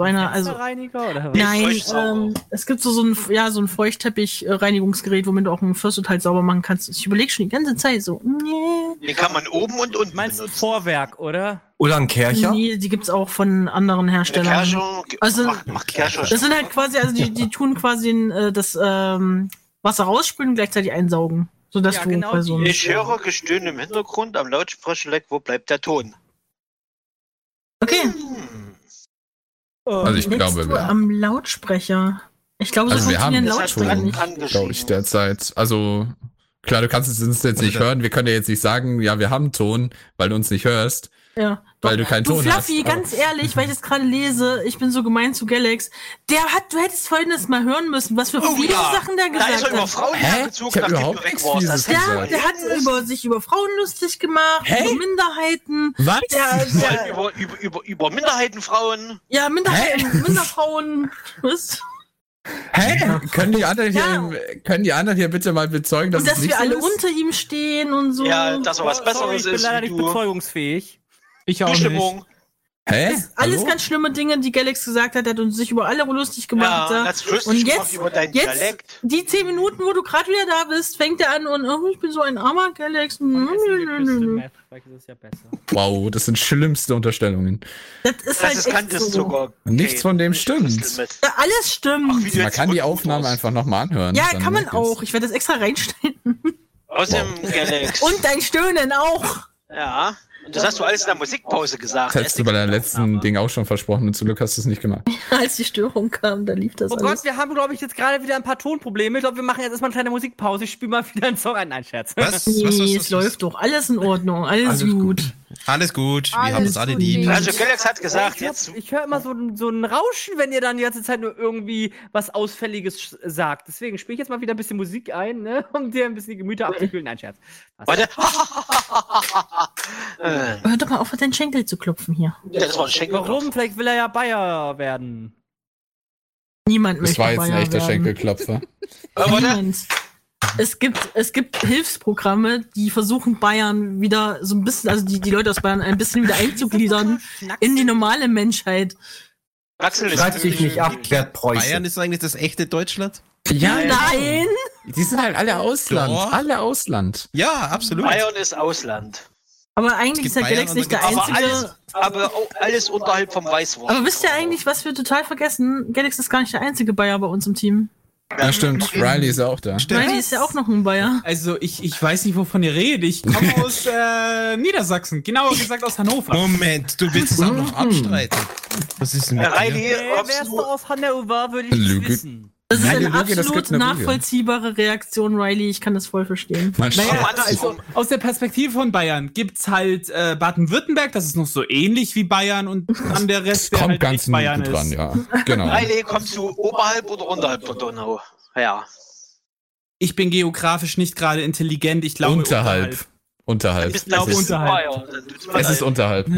So einer, also. Reiniger oder was? Nein, ähm, es gibt so, so ein, ja, so ein Feuchtteppich-Reinigungsgerät, womit du auch einen Fürstut halt sauber machen kannst. Ich überlege schon die ganze Zeit so, nee. Den kann man oben und unten Meinst du. Vorwerk, oder? Oder ein Kercher? Nee, die gibt's auch von anderen Der Herstellern. Kerscher Also- macht Kerscher. Das sind halt quasi, also die, die tun quasi äh, das ähm, Wasser rausspülen und gleichzeitig einsaugen. Sodass Ja, du genau bei so einem- Ich höre Gestöhne im Hintergrund am Lautsprecherleck. Wo bleibt der Ton? Okay. Hm. Also ich glaube, du am Lautsprecher. Ich glaube, so Also wir haben Lautsprecher glaube ich, derzeit. Also klar, du kannst es uns jetzt nicht Also, hören. Wir können ja jetzt nicht sagen, ja, wir haben Ton, weil du uns nicht hörst, Ja. weil du keinen Du Ton Fluffy, hast. Ganz ehrlich, weil ich das gerade lese, ich bin so gemein zu Galax. Der hat, du hättest folgendes mal hören müssen, was für Oh, viele ja. Sachen der Da ist er gesagt über hat. Frauen Hä? hergezogen, Ich nachdem überhaupt du weg warst. Der, gesagt. der hat über sich über Frauen lustig gemacht, Hä? über Minderheiten. Was? Der, Vor der, allem über, über, über, über Minderheitenfrauen. ja, Minderheiten, Minderfrauen. Was? Hä? Können die anderen hier, Ja. können die anderen hier bitte mal bezeugen, dass Und es dass nicht wir alle ist? unter ihm stehen und so. Ja, dass er was Sorry, Besseres ich bin ist leider nicht du. bezeugungsfähig. Ich auch nicht. Hä? Alles Hallo? ganz schlimme Dinge, die Galax gesagt hat, hat und sich über alle lustig gemacht. Ja, lustig und jetzt, über deinen jetzt Dialekt. die zehn Minuten, wo du gerade wieder da bist, fängt er an und oh, ich bin so ein armer Galax. Ja besser. Wow, das sind schlimmste Unterstellungen. Das ist Das halt ist echt so. Nichts von dem stimmt. Ja, alles stimmt. Ach, Man kann die Aufnahme einfach nochmal anhören. ja, kann man auch. Ich werde das extra reinstellen. Außerdem Galax. Und dein Stöhnen auch. Ja. Das hast du alles in der Musikpause gesagt. Das hättest du bei deinem letzten Ding auch schon versprochen und zum Glück hast du es nicht gemacht. Als die Störung kam, da lief das Oh alles. Gott, wir haben, glaube ich, jetzt gerade wieder ein paar Tonprobleme. Ich glaube, wir machen jetzt erstmal eine kleine Musikpause. Ich spiele mal wieder einen Song ein. Nein, Scherz. Was? Nee, was, was, es was, läuft doch. Alles in Ordnung. Alles, gut. Alles gut. Wir Alles haben uns alle lieb. Also Galax hat gesagt, ich jetzt ich höre immer so, ein- so ein Rauschen, wenn ihr dann die ganze Zeit nur irgendwie was Ausfälliges sagt. Deswegen spiele ich jetzt mal wieder ein bisschen Musik ein, ne? um dir ein bisschen die Gemüter abzukühlen. Nein, Scherz. Was? Warte. Äh, Hör doch mal auf, mit deinen Schenkel zu klopfen hier. ja, das war ein Schenkel. Warum? Vielleicht will er ja Bayer werden. Niemand Das möchte war jetzt ein echter werden. Schenkelklopfer. Niemand. Es gibt, es gibt Hilfsprogramme, die versuchen Bayern wieder so ein bisschen, also die, die Leute aus Bayern ein bisschen wieder einzugliedern in die normale Menschheit. Axel ist Schreibt sich nicht ab, Bayern Preußen. ist eigentlich das echte Deutschland? Ja, Nein! die sind halt alle Ausland. Doch. Alle Ausland. Ja, absolut. Bayern ist Ausland. Aber eigentlich ist der Bayern Galax nicht der Aber einzige. alles, aber auch alles unterhalb vom Weißwurst. Aber wisst ihr eigentlich, was wir total vergessen? Galax ist gar nicht der einzige Bayer bei uns im Team. Ja, stimmt. Riley ist ja auch da. Riley ist ja auch noch ein Bayer. Also ich, ich weiß nicht, wovon ihr redet. Ich komme aus äh, Niedersachsen, genauer gesagt aus Hannover. Moment, du willst es auch noch abstreiten. Was ist denn mit dir? Riley, Wer kommst wärst du aus Hannover, würde ich wissen. Das ist Nein, eine die Lüge, das absolut gibt eine Lüge. nachvollziehbare Reaktion, Riley. Ich kann das voll verstehen. Man Naja, also aus der Perspektive von Bayern gibt's halt äh, Baden-Württemberg, das ist noch so ähnlich wie Bayern und dann der Rest, der kommt halt ganz nicht Bayern dran, ist. ja. Genau. Riley, kommst du oberhalb oder unterhalb der Donau? Ja. Ich bin geografisch nicht gerade intelligent, ich glaube Unterhalb. Unterhalb. Bist Es glaube ist, unterhalb. Es ist unterhalb.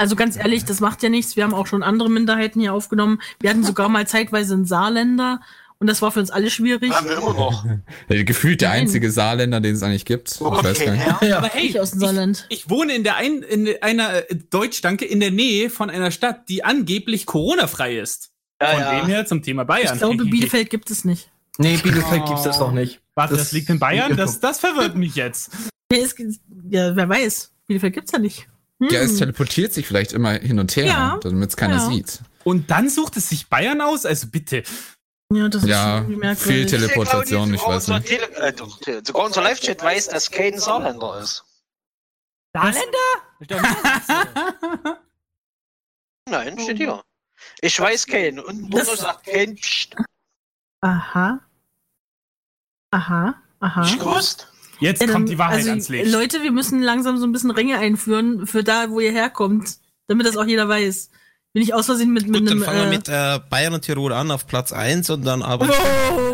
Also ganz ehrlich, das macht ja nichts. Wir haben auch schon andere Minderheiten hier aufgenommen. Wir hatten sogar mal zeitweise einen Saarländer Und das war für uns alle schwierig. Haben wir immer noch. Ja, Gefühlt der Nein. einzige Saarländer, den es eigentlich gibt. Ich weiß gar nicht. Aber hey, Ich aus dem Saarland. ich wohne in der ein, in einer äh, Deutsch, danke, in der Nähe von einer Stadt, die angeblich Corona-frei ist. Ja, von ja. dem her zum Thema Bayern. Ich glaube, Bielefeld gibt es nicht. Nee, Bielefeld gibt's das noch nicht. Warte, das, liegt in Bayern? Das, das verwirrt mich jetzt. Ja, es, ja, wer weiß. Bielefeld gibt's ja nicht. Hm. Ja, es teleportiert sich vielleicht immer hin und her, Ja. damit es keiner Ja. sieht. Und dann sucht es sich Bayern aus? Also bitte. Ja, das Ja, ist viel. Teleportation, ich weiß nicht. Tele äh, doch, sogar unser Live-Chat weiß, dass Kane Saarländer ist. Saarländer? Nein, steht hier. Ich weiß Kane. Und Bruno Das- sagt Kane, pst, Aha. Aha. Aha. ich gewusst. Jetzt Ja, dann- kommt die Wahrheit also, ans Licht. Leute, wir müssen langsam so ein bisschen Ränge einführen für da, wo ihr herkommt, damit das auch jeder weiß. Bin ich aus Versehen mit, mit Gut, dann einem. fangen wir äh, mit äh, Bayern und Tirol an auf Platz 1 und dann aber. Wow,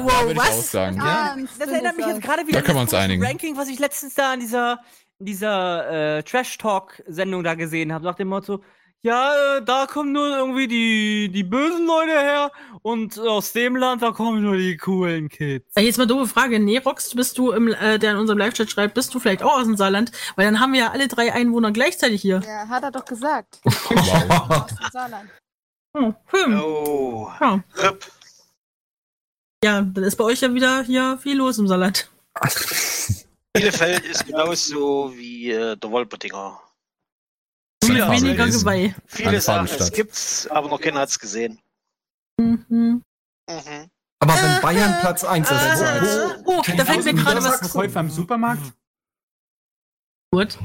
wow, Würde ich auch was? sagen. Ja. Das erinnert mich jetzt gerade wieder Da an das. Ranking, was ich letztens da in dieser, dieser äh, Trash-Talk-Sendung da gesehen habe. Nach dem Motto, ja, äh, da kommen nur irgendwie die, die bösen Leute her und aus dem Land, da kommen nur die coolen Kids. Äh, Jetzt mal doofe Frage. Nerox, bist du, im, äh, der in unserem Live-Chat schreibt, bist du vielleicht auch aus dem Saarland? Weil dann haben wir ja alle drei Einwohner gleichzeitig hier. Ja, hat er doch gesagt. Wow. Aus dem Saarland. Oh, hm. Oh. Ja. Ja, dann ist bei euch ja wieder hier viel los im Saarland. Bielefeld ist genauso wie äh, der Wolpertinger. Das ist Viel eine weniger. Geweih. Viele sagen, es gibt's, aber noch keiner hat's gesehen. Mhm. Mhm. Aber wenn Bayern Platz 1 ist, Äh, oh, da fällt mir gerade was zu. Verkäufer im Supermarkt? Gut.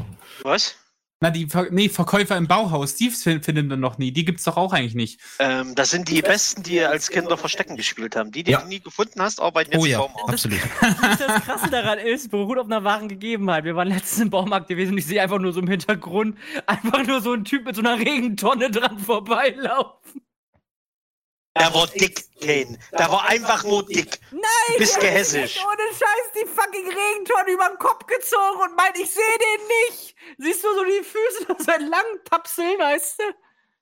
Was? Na, die Ver nee, Verkäufer im Bauhaus, die fin- finden wir noch nie. Die gibt's doch auch eigentlich nicht. Ähm, das sind die Besten, die als Kinder Verstecken gespielt haben. Die, die Ja. du nie gefunden hast, arbeiten jetzt Oh im ja, Baumarkt. absolut. Das Krasse daran ist, beruht auf einer wahren Gegebenheit. Wir waren letztens im Baumarkt gewesen und ich sehe einfach nur so im Hintergrund einfach nur so einen Typ mit so einer Regentonne dran vorbeilaufen. Der war dick, Kane. Der war einfach nur dick. Nein! Du bist gehässig. Ohne Scheiß die fucking Regentonne über den Kopf gezogen und meint, ich sehe den nicht. Siehst du so die Füße so entlang tapseln, weißt du?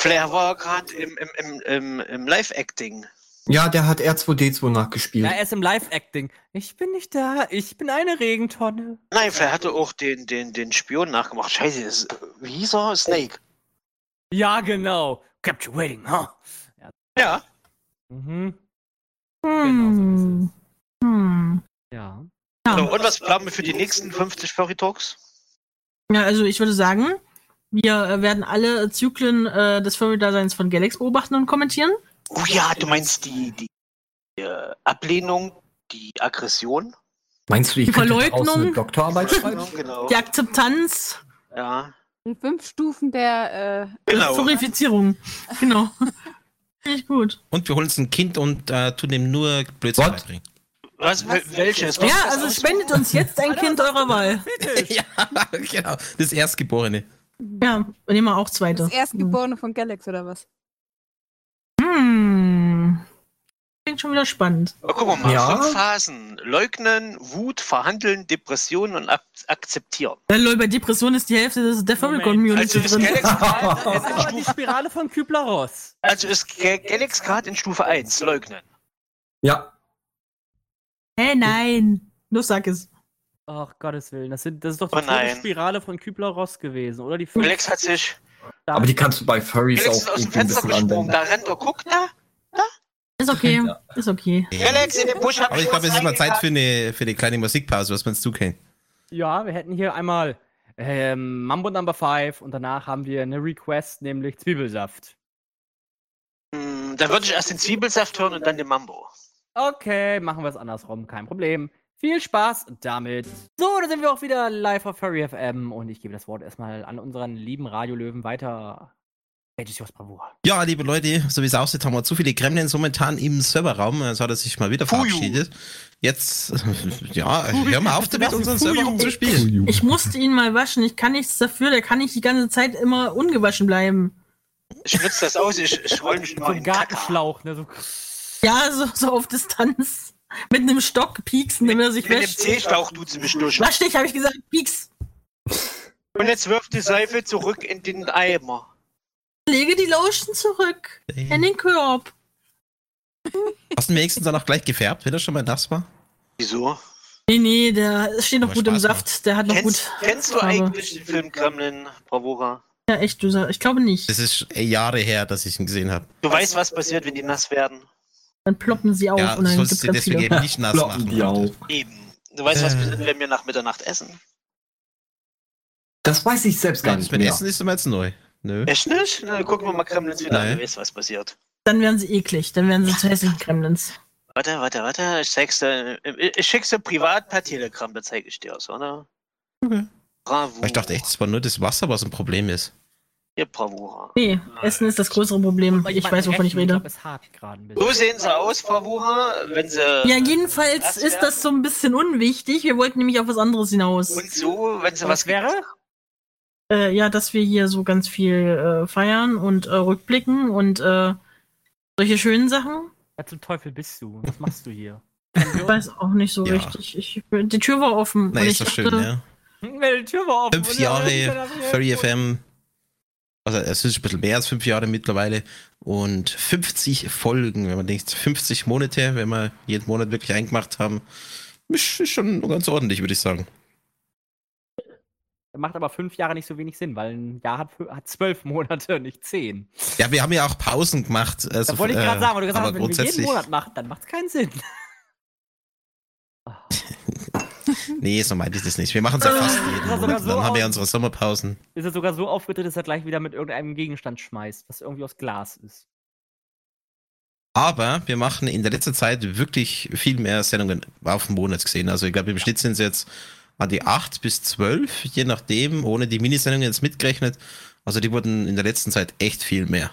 Flair war gerade im, im, im, im, im Live-Acting. Ja, der hat R2D2 nachgespielt. Ja, er ist im Live-Acting. Ich bin nicht da, ich bin eine Regentonne. Nein, Flair hatte auch den, den, den Spion nachgemacht. Scheiße, das, wie hieß er? Snake. Ja, genau. Kept you waiting, huh? Ja. Mhm. Hm. Hm. Ja. So, und was planen wir für die nächsten 50 Furry Talks? Ja, also ich würde sagen, wir äh, werden alle Zyklen äh, des Furry-Daseins von Galax beobachten und kommentieren. Oh ja, du meinst die, die äh, Ablehnung, die Aggression? Meinst du, ich Die Verleugnung? eine Doktorarbeit schreiben? Genau. Die Akzeptanz, Ja. Die fünf Stufen der, äh, Genau. Furifizierung. Genau. Ich gut. Und wir holen uns ein Kind und äh, tun ihm nur Blödsinn What? beibringen. Was, wel- welches? Ja, also spendet uns jetzt ein Kind eurer Wahl. ja, genau. Das Erstgeborene. Ja, wir nehmen auch zweite. das Erstgeborene von Galax oder was? Hm. Klingt schon wieder spannend. Oh, guck mal, Ja. fünf Phasen. Leugnen, Wut, Verhandeln, Depression und ak akzeptieren. Ja, lol, bei Depression ist die Hälfte des- der Furry-Community Also ist drin. Gerade Das ist aber die Spirale von Kübler-Ross. also ist Ga- Galax gerade in Stufe 1, leugnen. Ja. Hä, nein. Los, sag es. Ach, Gottes Willen. Das, sind, das ist doch die Oh. Spirale von Kübler-Ross gewesen, oder? Die Galax hat sich. Aber die kannst du bei Furries Galax ist auch aus dem irgendwie ein Fenster bisschen gesprungen. anwenden. Da rennt er, guck da. Ist okay. Ist okay. Galax in den Busch Aber ich glaube, es ist mal Zeit für eine, für eine kleine Musikpause. Was meinst du, Kane? Ja, wir hätten hier einmal ähm, Mambo Number 5 und danach haben wir eine Request, nämlich Zwiebelsaft. Hm, Dann würde ich erst den Zwiebelsaft hören und dann den Mambo. Okay, machen wir es andersrum, kein Problem. Viel Spaß damit. So, da sind wir auch wieder live auf Furry FM und ich gebe das Wort erstmal an unseren lieben Radiolöwen weiter. Ja, liebe Leute, so wie es aussieht, haben wir zu viele Gremlins momentan im Serverraum. Also hat er sich mal wieder verabschiedet. Jetzt, ja, hör mal auf damit, unseren Serverraum zu spielen. Ich musste ihn mal waschen. Ich kann nichts dafür. Der kann nicht die ganze Zeit immer ungewaschen bleiben. Ich nutze das aus, ich, ich roll mich So mal ein in den Kaka. Gartenschlauch, ne? So. Ja, so, so auf Distanz. Mit einem Stock pieksen, damit er sich Mit dem wäscht. C-Schlauch tut sie mich durch. Wasch dich, habe ich gesagt. Pieks. Und jetzt wirft die Seife zurück in den Eimer. Lege die Lotion zurück. In den Korb. Hast du den wenigstens dann auch gleich gefärbt, wenn er schon mal nass war? Wieso? Nee, nee, der steht noch gut im Spaß Saft. Der hat noch Kennst, gut. kennst du eigentlich den Film Gremlin, Bravura? Ja, echt, du sagst. Ich glaube nicht. Das ist Jahre her, dass ich ihn gesehen habe. Du weißt, was passiert, wenn die nass werden? Dann ploppen sie auf Ja, und dann sollst gibt's du ganz deswegen viele. eben nicht nass Ploppen machen. die auf. Eben. Du weißt, was Äh. passiert, wenn wir nach Mitternacht essen? Das weiß ich selbst gar Das nicht mit mehr. Essen ist immer jetzt neu. Nö. Echt nicht? Na, dann gucken wir mal Gremlins wieder an, Nein. du weißt, was passiert. Dann werden sie eklig. Dann werden sie zu hässlichen Kremlins. Warte, warte, warte, ich zeig's dir, ich schick's dir privat per Telegram, da zeig ich dir's, oder? Okay. Bravo. Ich dachte echt, es war nur das Wasser, was ein Problem ist. Hier, Bravura. Nee, Essen ist das größere Problem. Ich weiß, wovon ich rede. So sehen sie aus, Bravura, wenn sie... Ja, jedenfalls Das ist das so ein bisschen unwichtig. Wir wollten nämlich auf was anderes hinaus. Und so, wenn sie Was was wäre? Äh, ja, dass wir hier so ganz viel äh, feiern und äh, rückblicken und äh, solche schönen Sachen. Wer zum Teufel bist du? Was machst du hier? Ich weiß auch nicht so Ja. richtig. Ich, die Tür war offen. Na, und ist ich doch schön, ja. Die Tür war offen. Fünf ja, Jahre Furry FM. Also es ist ein bisschen mehr als fünf Jahre mittlerweile. Und 50 Folgen, wenn man denkt, 50 Monate, wenn wir jeden Monat wirklich eingemacht haben. Ist schon ganz ordentlich, würde ich sagen. Macht aber fünf Jahre nicht so wenig Sinn, weil ein Jahr hat, hat zwölf Monate, nicht zehn. Ja, wir haben ja auch Pausen gemacht. Also, Da wollte ich gerade äh, sagen, weil du gesagt hast, wenn wir jeden Monat machen, dann macht es keinen Sinn. Nee, so meinte ich das nicht. Wir machen es ja fast jeden Monat. so Dann haben wir unsere Sommerpausen. Ist er sogar so aufgetritt, dass er gleich wieder mit irgendeinem Gegenstand schmeißt, was irgendwie aus Glas ist. Aber wir machen in der letzten Zeit wirklich viel mehr Sendungen auf den Monat gesehen. Also ich glaube, im Schnitt sind es jetzt an die 8 bis 12, je nachdem, ohne die Minisendungen jetzt mitgerechnet. Also die wurden in der letzten Zeit echt viel mehr.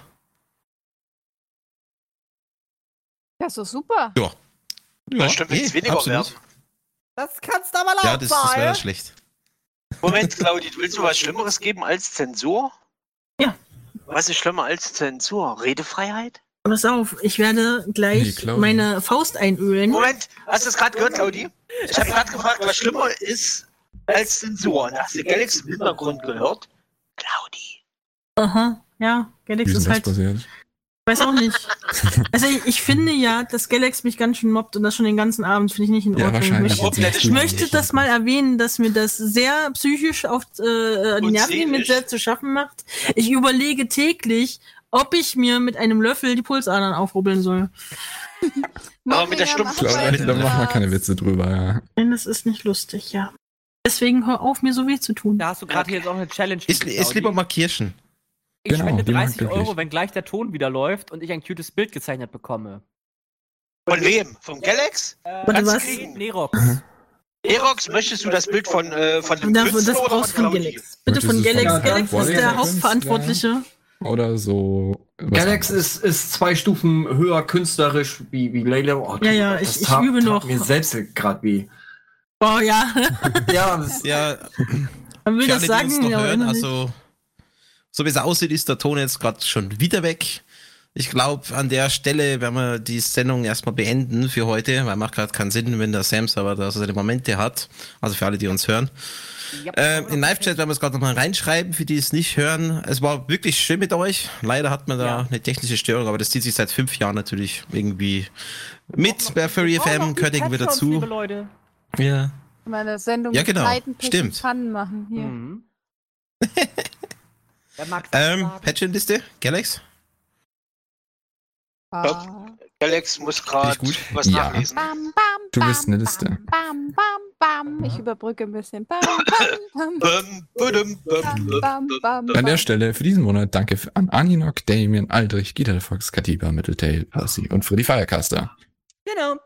Ja, so super. Ja. Ja, stimmt, wenn es eh, weniger absolut. werden. Das kannst du aber laut Ja, das, das wäre schlecht. Moment, Claudi, willst du was Schlimmeres geben als Zensur? Ja. Was ist schlimmer als Zensur? Redefreiheit? Pass auf, ich werde Nee, gleich Claudi. meine Faust einölen. Moment, hast du es gerade gehört, Claudi? Ich habe gerade gefragt, was schlimmer ist als Zensur. Hast du Galaxy im Hintergrund gehört? Claudi. Aha, ja, Galax ist halt. passiert? Weiß auch nicht. Also ich, ich finde ja, dass Galax mich ganz schön mobbt und das schon den ganzen Abend finde ich nicht in Ja, Ordnung. ich wahrscheinlich. möchte, ich möchte das mal erwähnen, dass mir das sehr psychisch auf äh, die Nerven seelisch. sehr zu schaffen macht. Ich überlege täglich, ob ich mir mit einem Löffel die Pulsadern aufrubbeln soll. Aber mit der heute da machen wir keine Witze drüber, ja. Denn das ist nicht lustig, ja. Deswegen hör auf, mir so weh zu tun. Da hast du gerade hier jetzt auch eine Challenge. Ist, ist lieber mal Kirschen. Ich Genau, spende die machen 30 glücklich. Euro, wenn gleich der Ton wieder läuft und ich ein cutes Bild gezeichnet bekomme. Von wem? Vom Galax? Warte, Kannst was? kriegen. Nerox. Erox, möchtest du das Bild von, äh, von dem Das, Künstler das brauchst du von? Galax. Bitte von Galax. Galax ist der? Hauptverantwortliche. Oder so. Galax ist, ist zwei Stufen höher künstlerisch wie, wie Layla. Oh, Ja, ja, das ich- ich tat- übe tat noch. mir selbst gerade weh. Oh ja. Ja, das, Ja, Man will das alle, sagen, noch ja, hören, also so wie es aussieht, ist der Ton jetzt gerade schon wieder weg. Ich glaube, an der Stelle werden wir die Sendung erstmal beenden für heute, weil macht gerade keinen Sinn, wenn der Sam-Server da so seine Momente hat. Also für alle, die uns hören. Äh, in Live-Chat werden wir es gerade nochmal reinschreiben, für die es nicht hören. Es war wirklich schön mit euch. Leider hat man da Ja. eine technische Störung, aber das zieht sich seit fünf Jahren natürlich irgendwie mit bei Furry FM, gehört irgendwie Patrons, dazu. Liebe Leute. Ja. Meine Sendung Ja, genau. Stimmt. Pannen machen hier. Mhm. Wer mag Ähm, sagen? Patchin-Liste, Galax? Ah. Galax muss gerade was Ja. nachlesen. Bam, bam, Du bam, bist eine Liste. Bam, bam, bam. Ich überbrücke ein bisschen. Bam, bam, bam, An der. Stelle für diesen Monat danke an Aninok, Damien, Aldrich, Gital Fox, Katiba, Mitteltail, Percy und Freddy Firecaster. Genau.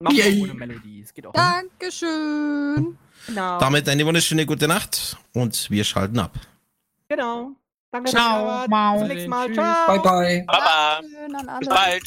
Mach Yay. ohne Melodie. Es geht auch. Dankeschön. Genau. Damit eine wunderschöne gute Nacht und wir schalten ab. Genau. Danke, Ciao. Bis zum nächsten Mal. Tschüss. Ciao. bye bye. Baba. Dankeschön an Bis bald.